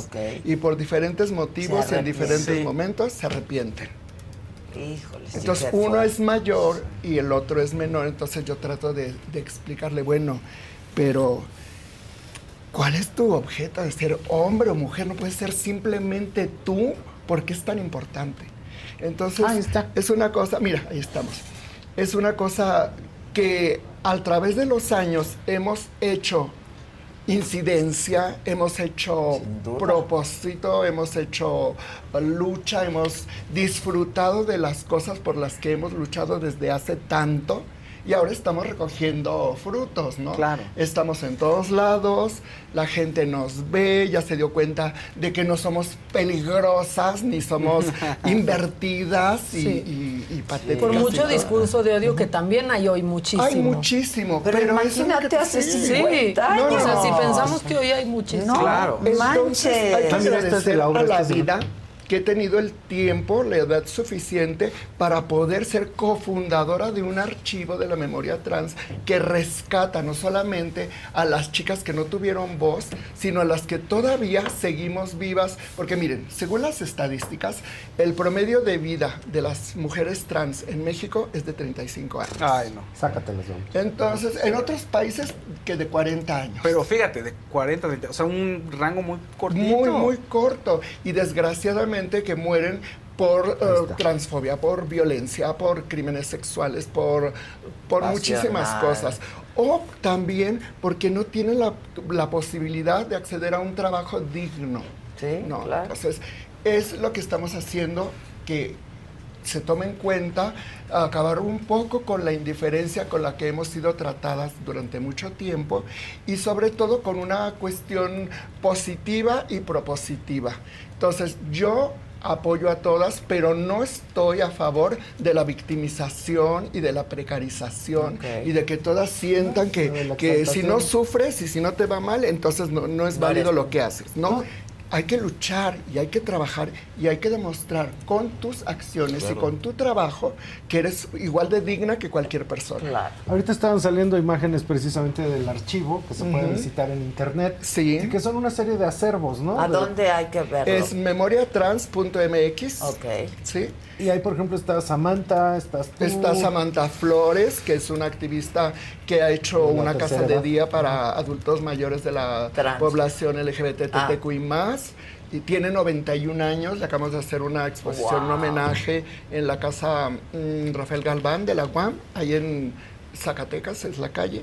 Y por diferentes motivos en diferentes arrepienten. momentos se arrepienten. Híjole, sí, Entonces qué uno fuerte. es mayor y el otro es menor, entonces yo trato de, de explicarle, bueno, pero ¿cuál es tu objeto de ser hombre o mujer? No puede ser simplemente tú, ¿por qué es tan importante? Entonces es una cosa, mira, ahí estamos, es una cosa que a través de los años hemos hecho incidencia, hemos hecho propósito, hemos hecho lucha, hemos disfrutado de las cosas por las que hemos luchado desde hace tanto y ahora estamos recogiendo frutos, ¿no? Claro. Estamos en todos lados, la gente nos ve, ya se dio cuenta de que no somos peligrosas ni somos invertidas y, Sí. y- y patéticas. Por mucho discurso de odio que también hay hoy muchísimo. Hay muchísimo, Pero pero, imagínate que hace sí. 50 No, no, O sea, si pensamos que hoy hay muchísimo. No, Claro. Entonces, hay que manches. Agradecer a la- vida que he tenido el tiempo, la edad suficiente para poder ser cofundadora de un archivo de la memoria trans que rescata no solamente a las chicas que no tuvieron voz, sino a las que todavía seguimos vivas, porque miren, según las estadísticas, el promedio de vida de las mujeres trans en México es de 35 años. Ay, no. Sácatelas. Entonces, en otros países que de 40 años. Pero fíjate, de 40, 30, o sea, un rango muy cortito. Muy, muy corto. Y desgraciadamente que mueren por eh, transfobia, por violencia, por crímenes sexuales, por, por Pasional. muchísimas cosas. O también porque no tienen la, la posibilidad de acceder a un trabajo digno. Sí, No, claro. entonces es lo que estamos haciendo que se tome en cuenta, acabar un poco con la indiferencia con la que hemos sido tratadas durante mucho tiempo y sobre todo con una cuestión positiva y propositiva. Entonces yo apoyo a todas, pero no estoy a favor de la victimización y de la precarización y de que todas sientan que, que si no sufres y si no te va mal, entonces no, no es válido lo que haces, ¿no? Hay que luchar y hay que trabajar y hay que demostrar con tus acciones y con tu trabajo que eres igual de digna que cualquier persona. Claro. Ahorita estaban saliendo imágenes precisamente del archivo que se puede visitar en internet. Sí. y que son una serie de acervos, ¿no? ¿A De- dónde hay que verlo? Es memoriatrans.mx. Ok. Sí. Y ahí, por ejemplo, está Samantha, estás tú. Está Samantha Flores, que es una activista que ha hecho una casa de día para adultos mayores de la Trans. población LGBTTQI+. Ah. Y tiene 91 años, le acabamos de hacer una exposición, un homenaje en la casa mm, Rafael Galván de la UAM, ahí en Zacatecas, es la calle.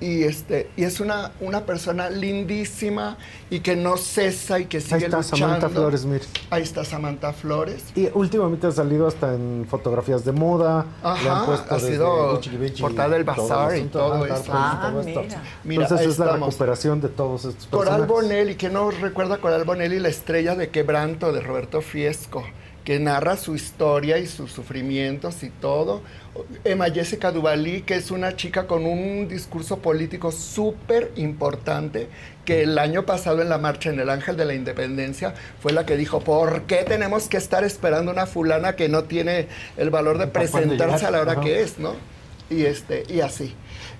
Y, este, y es una, una persona lindísima y que no cesa y que sigue Ahí está luchando. Samantha Flores, mire. Ahí está Samantha Flores. Y últimamente ha salido hasta en fotografías de moda. le Ajá, han puesto ha sido portada del Bazar y todo eso. Ah, todo esto. mira. Mira, Entonces es la recuperación de todos estos Coral personajes. Bonelli, que no recuerda Coral Bonelli, la estrella de Quebranto de Roberto Fiesco, que narra su historia y sus sufrimientos y todo. Emma Jessica Duvalí, que es una chica con un discurso político súper importante, que el año pasado en la marcha en el Ángel de la Independencia fue la que dijo, ¿por qué tenemos que estar esperando una fulana que no tiene el valor de presentarse a la hora que es, ¿no? Y, este, y así.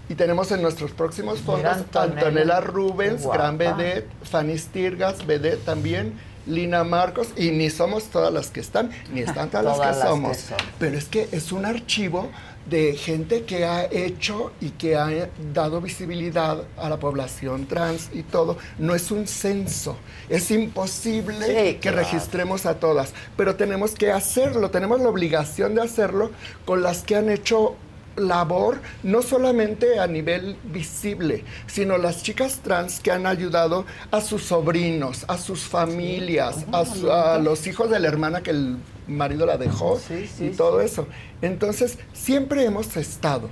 Y tenemos en nuestros próximos fondos Antonella. Antonella Rubens, Qué gran vedette, Fanny Stirgas, vedette también, Lina Marcos, y ni somos todas las que están, ni están todas, Todas las las que que somos. Pero es que es un archivo de gente que ha hecho y que ha dado visibilidad a la población trans y todo. No es un censo. Es imposible Sí, que claro. registremos a todas, pero tenemos que hacerlo, tenemos la obligación de hacerlo con las que han hecho labor no solamente a nivel visible, sino las chicas trans que han ayudado a sus sobrinos, a sus familias, a, su- a los hijos de la hermana que el marido la dejó y todo eso. Entonces, siempre hemos estado.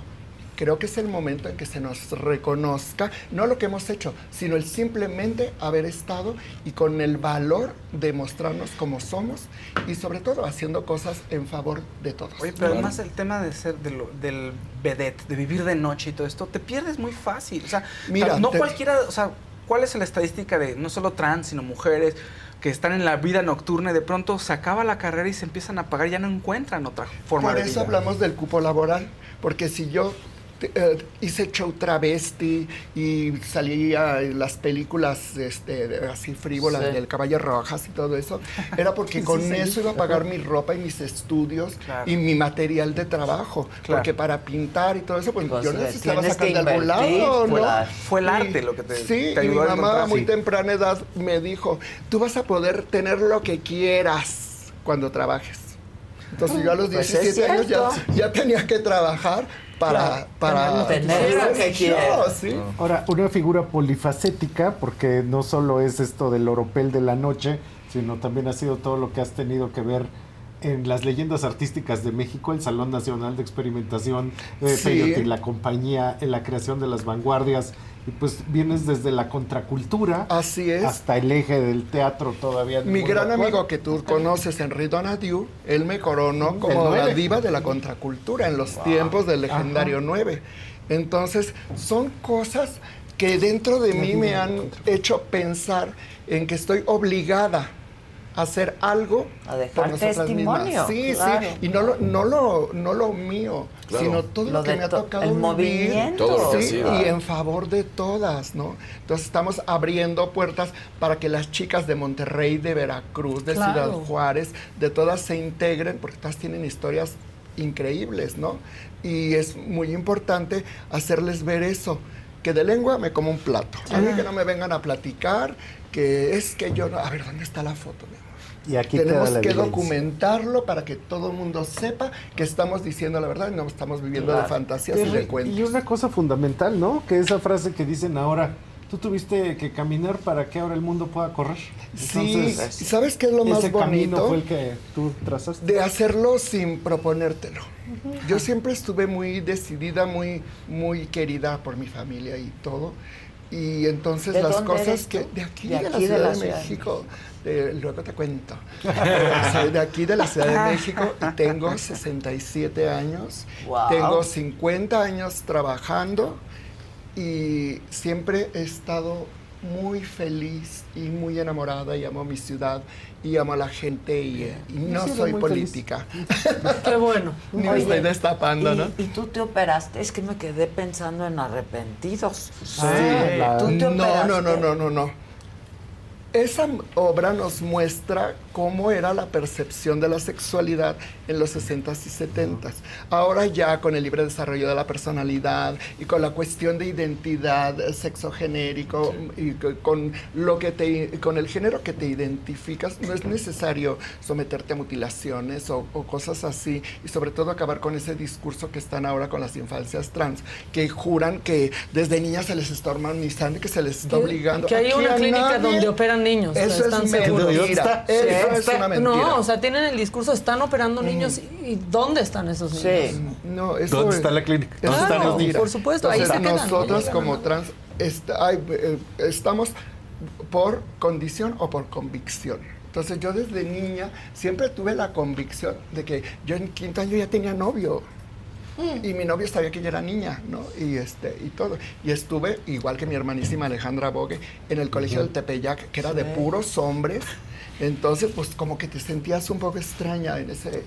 Creo que es el momento en que se nos reconozca, no lo que hemos hecho, sino el simplemente haber estado y con el valor de mostrarnos como somos y sobre todo haciendo cosas en favor de todos. Oye, pero además el tema de ser de lo- del vedette, de vivir de noche y todo esto, te pierdes muy fácil. O sea, Mira, no te- cualquiera, o sea, ¿cuál es la estadística de no solo trans, sino mujeres que están en la vida nocturna y de pronto se acaba la carrera y se empiezan a pagar, ya no encuentran otra forma Por de eso vida? hablamos del cupo laboral, porque si yo eh, hice show travesti y salía en las películas este, así frívolas Sí. del Caballo Rojas y todo eso, era porque Sí, con sí. eso iba a pagar mi ropa y mis estudios Claro. y mi material de trabajo. Claro. Porque para pintar y todo eso, pues, Pues, yo necesitaba sacar de algún lado, ¿no? claro. Fue el arte lo que te- Sí, te y mi ayudó a mamá a muy temprana edad me dijo, tú vas a poder tener lo que quieras cuando trabajes. Entonces yo a los Pues es 17 años ya, ya tenía que trabajar para... Claro, para tener lo que Sí, quieras. sí. Ahora, una figura polifacética, porque no solo es esto del oropel de la noche, sino también ha sido todo lo que has tenido que ver en las leyendas artísticas de México, el Salón Nacional de Experimentación, eh, Sí. Peyote y la compañía, en la creación de las vanguardias, y pues vienes desde la contracultura Así es. hasta el eje del teatro todavía. Mi gran actual. amigo que tú conoces, Henry Donadieu, él me coronó como la diva de la contracultura en los tiempos del legendario 9. Entonces, son cosas que dentro de mí me han hecho pensar en que estoy obligada hacer algo A dejar por nosotras testimonio, mismas. Sí, claro. sí, y no lo, no lo, no lo mío, Claro. sino todo lo, Lo que me ha to- tocado el vivir. movimiento. Todo lo que Sí, y en favor de todas, ¿no? Entonces estamos abriendo puertas para que las chicas de Monterrey, de Veracruz, de Claro. Ciudad Juárez, de todas se integren, porque todas tienen historias increíbles, ¿no? Y es muy importante hacerles ver eso, que de lengua me como un plato. A mí que no me vengan a platicar, que es que yo no... A ver, ¿dónde está la foto? Y aquí te Tenemos la que evidencia. documentarlo para que todo el mundo sepa que estamos diciendo la verdad y no estamos viviendo de Claro. fantasías y de cuentos. Y una cosa fundamental, ¿no? Que esa frase que dicen ahora, tú tuviste que caminar para que ahora el mundo pueda correr. Sí, Entonces, ¿y ¿sabes qué es lo más ese camino bonito? fue el que tú trazaste. De hacerlo sin proponértelo. Yo siempre estuve muy decidida, muy, muy querida por mi familia y todo. Y entonces ¿De las dónde cosas eres que de aquí De de, aquí, la de de, Ciudad de México, de- luego te cuento. Soy de aquí de la Ciudad de México y tengo 67 años. Wow. Tengo 50 años trabajando y siempre he estado muy feliz y muy enamorada y amo mi ciudad y amo a la gente y, y no soy política. Qué bueno. Ni me estoy destapando, y, ¿no? y tú te operaste, es que me quedé pensando en arrepentidos. Sí. Ah, tú te no, no, no, no, no, no. Esa obra nos muestra cómo era la percepción de la sexualidad en los 60s y 70s. Ahora ya con el libre desarrollo de la personalidad y con la cuestión de identidad eh, sexogenérico y co- con lo que te con el género que te identificas, no es necesario someterte a mutilaciones o, o cosas así y sobre todo acabar con ese discurso que están ahora con las infancias trans, que juran que desde niñas se les está hormonizando y que se les está obligando. Que hay Aquí una a clínica nadie. donde operan niños. Eso están es seguros. mentira. Eso es una mentira. No, o sea, tienen el discurso, están operando niños. ¿Y y dónde están esos niños? Sí. No, eso ¿Dónde es- está la clínica? eso ¿Dónde es están los niños? Por supuesto, ahí Entonces, se quedan, ¿no? Nosotros como trans ay, eh, estamos por condición o por convicción. Entonces yo desde niña siempre tuve la convicción de que yo en quinto año ya tenía novio. Y mi novio sabía que yo era niña, ¿no? Y este, y todo. Y estuve, igual que mi hermanísima Alejandra Bogue, en el colegio del Tepeyac, que era de puros hombres. Entonces, pues como que te sentías un poco extraña en ese,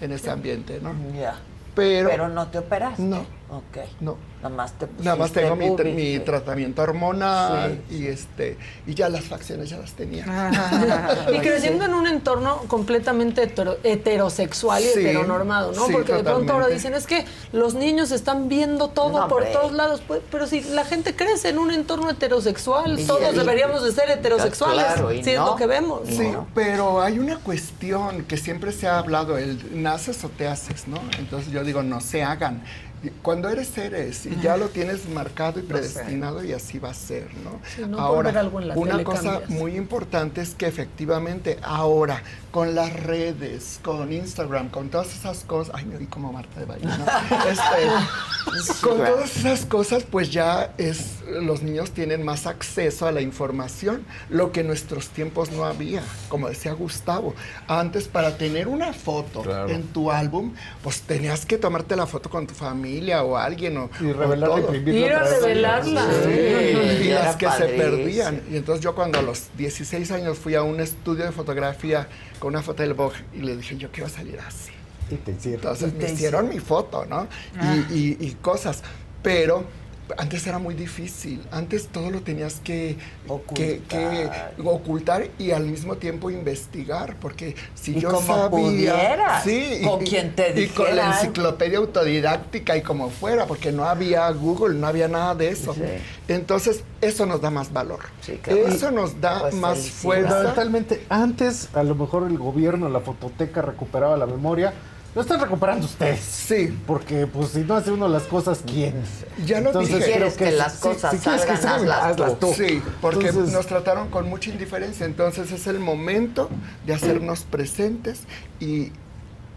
en ese ambiente, ¿no? Ya. Pero, Pero no te operaste. No. Ok. No. Nada más te Nada más tengo mi, mi tratamiento hormonal Sí. y este y ya las facciones ya las tenía. Y creciendo en un entorno completamente hetero- heterosexual y Sí, heteronormado, ¿no? sí, Porque de pronto ahora dicen, es que los niños están viendo todo No, por hombre. todos lados. Pues, pero si la gente crece en un entorno heterosexual, Y- todos y- deberíamos de ser heterosexuales, Claro, y si es lo que vemos. Sí, pero hay una cuestión que siempre se ha hablado, el naces o te haces, ¿no? Entonces yo digo, no se hagan. Cuando eres, eres, y ya lo tienes marcado y predestinado y así va a ser, ¿no? Sí, no por ahora, ver algo en la una cosa cambias. muy importante es que efectivamente ahora, con las redes, con Instagram, con todas esas cosas, ay, me oí como Marta de Baile, ¿no? Este, con todas esas cosas, pues ya es, los niños tienen más acceso a la información, lo que en nuestros tiempos no había. Como decía Gustavo, antes para tener una foto Claro. en tu álbum, pues tenías que tomarte la foto con tu familia o alguien o, Y o revelarla y todo. a revelarla. Sí, Sí, y era las que se perdían. Y entonces yo cuando a los 16 años fui a un estudio de fotografía con una foto del Vogue y le dije, yo quiero salir así. Y te hicieron. Entonces Y me te hicieron mi foto, ¿no? Ah. Y, y- y cosas. Pero antes era muy difícil. Antes todo lo tenías que que- que ocultar y al mismo tiempo investigar. Porque si Y yo como sabía. pudieras, sí, con y- quien te Y con la dijera. enciclopedia autodidáctica y como fuera, porque no había Google, no había nada de eso. Entonces, eso nos da más valor. claro. Eso nos da Pues más fuerza. Fundamentalmente, antes a lo mejor el gobierno, la fototeca recuperaba la memoria. Lo están recuperando ustedes. Sí. Porque, pues, si no hace uno las cosas, ¿quién? Ya lo Entonces, dije. creo ¿Quieres que sí, las sí, cosas si quieres que salgan, hazlas hazlas tú. Sí, porque Entonces- nos trataron con mucha indiferencia. Entonces es el momento de hacernos presentes y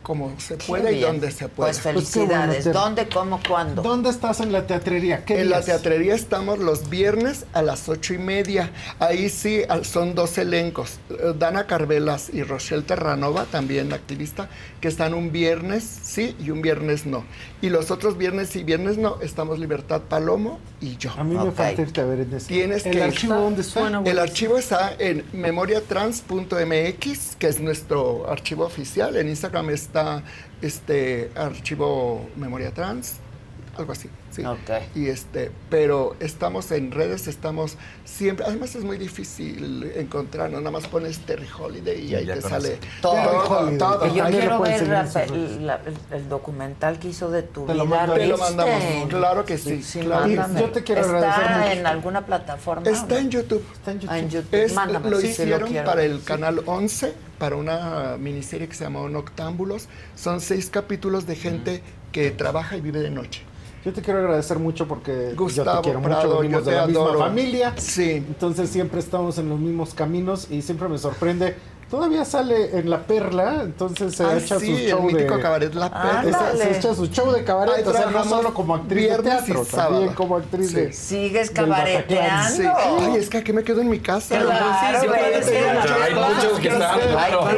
como se puede y donde se puede. Pues felicidades. ¿Dónde, cómo, cuándo? ¿Dónde estás en la teatrería? ¿Qué en la teatrería estamos los viernes a las ocho y media. Ahí sí son dos elencos. Dana Carvelas y Rochelle Terranova, también activista, que están un viernes sí y un viernes no. Y los otros viernes sí, viernes no, estamos Libertad Palomo y yo. A mí me falta irte a ver en ese. Tienes ¿El que archivo dónde está? Suena El archivo está en memoriatrans.mx, que es nuestro archivo oficial. En Instagram está este archivo Memoria Trans, algo así. Sí. Y este, pero estamos en redes, estamos siempre. Además es muy difícil encontrarnos. Nada más pones Terry Holiday y ahí ya te sale. Todo. todo. todo. Y yo Ahí quiero lo ver la- la- el, documental que hizo de tu Te lo vida. te lo ¿viste? mandamos. Claro que sí, yo te quiero ¿Está agradecer mucho. en alguna plataforma? Está en YouTube. Está en YouTube. Es- Mándame, lo hicieron para el canal 11, para una miniserie que se llamó Noctámbulos. Son seis capítulos de gente que trabaja y vive de noche. Yo te quiero agradecer mucho porque yo Gustavo te quiero Prado, mucho, venimos yo de la misma adoro. familia. Sí. Entonces siempre estamos en los mismos caminos y siempre me sorprende. Todavía sale en La Perla, entonces se Ah, echa sí, su el show mítico de... cabaret La Perla. Se echa su show de cabaret, Ahí o sea, no solo como actriz de teatro, también como actriz de... Sigues cabareteando. Sí. Ay, es que aquí me quedo en mi casa. Claro, Sí, sí, sí, sí, hay muchos que están, claro. Es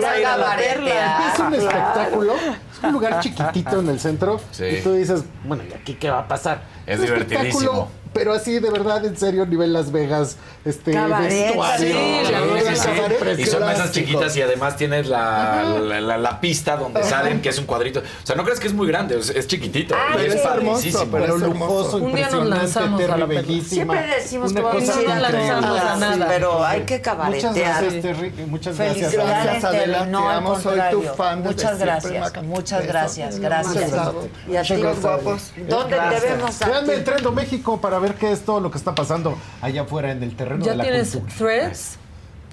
un Claro. espectáculo, es un lugar chiquitito en el centro Sí. y tú dices, bueno, ¿y aquí qué va a pasar? Es un divertidísimo. Pero así, de verdad, en serio, nivel Las Vegas, este, Cabaret, vestuario. sí, Sí, la sí, Y son mesas chiquitas y además tienes la, la, la- la pista donde Ajá. salen, que es un cuadrito. O sea, no crees que es muy grande, es, es chiquitito. Ay, pero es es hermoso, pero lujoso, Un día nos lanzamos a la bellísima. Siempre decimos que vamos a ir a nada. pero hay que Muchas cabaretear. gracias, Terry. Muchas gracias. Gracias, Adela. No, te al amo, soy tu contrario. fan Muchas gracias, muchas gracias, Muchas gracias. gracias. Y a ti, guapos. ¿Dónde te vemos a Veanme ti? en Trendo México para ver qué es todo lo que está pasando allá afuera en el terreno ¿Ya de la tienes cultura. threads?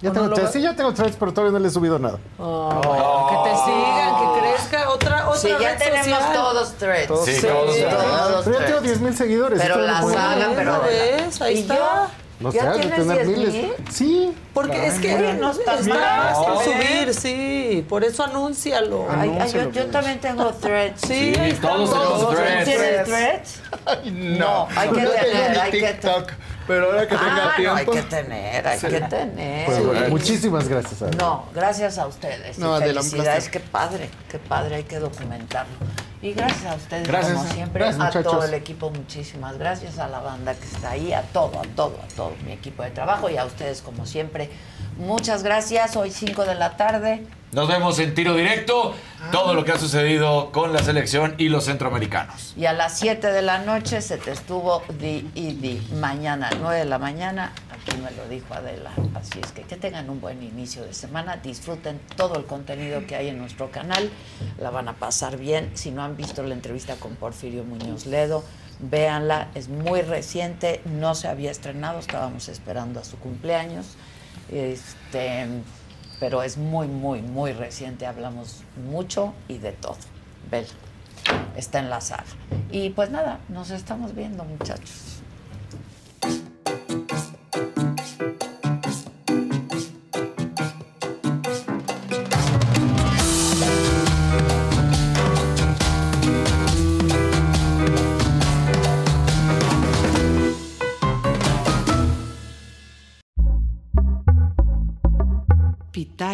Ya ¿O tengo no Sí, ya tengo threads, pero todavía no le he subido nada. Oh, Que te sigan, que crezca. Otra, otra Sí, ya red tenemos social. todos threads. Todos Sí, todos Sí, todos Pero ya tengo threads. 10 mil seguidores. Pero la saga, pero ¿Lo de la- ves? Ahí ¿Y está. yo? No sé, ¿Ya has de tienes tener 10,000? miles. Sí. Porque es que Ay, no está estás mal. No. subir, sí. Por eso anúncialo. Ay, ay, Anúncialo, yo, yo pues. también tengo threads. Sí, Sí, ahí está. todos tenemos ¿Tú threads. tienes threads? Ay, No, hay que no tener, que. Pero ahora que tenga Ah, no, tiempo. hay que tener, hay Sí. que tener. Pues bueno, muchísimas gracias, Adela. No, gracias a ustedes. No, y felicidades, qué padre, qué padre, hay que documentarlo. Y gracias a ustedes, Gracias. como siempre, Gracias, a muchachos. todo el equipo, muchísimas gracias, a la banda que está ahí, a todo, a todo, a todo mi equipo de trabajo y a ustedes, como siempre, muchas gracias. Hoy 5 de la tarde. Nos vemos en tiro directo. Todo lo que ha sucedido con la selección y los centroamericanos. Y a las 7 de la noche se te estuvo di y di. Mañana, 9 de la mañana, aquí me lo dijo Adela. Así es que que tengan un buen inicio de semana. Disfruten todo el contenido que hay en nuestro canal. La van a pasar bien. Si no han visto la entrevista con Porfirio Muñoz Ledo, véanla. Es muy reciente. No se había estrenado. Estábamos esperando a su cumpleaños. Este, pero es muy, muy, muy reciente. Hablamos mucho y de todo. Vela está en la sala. Y pues nada, nos estamos viendo, muchachos.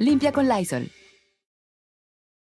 limpia con Lysol.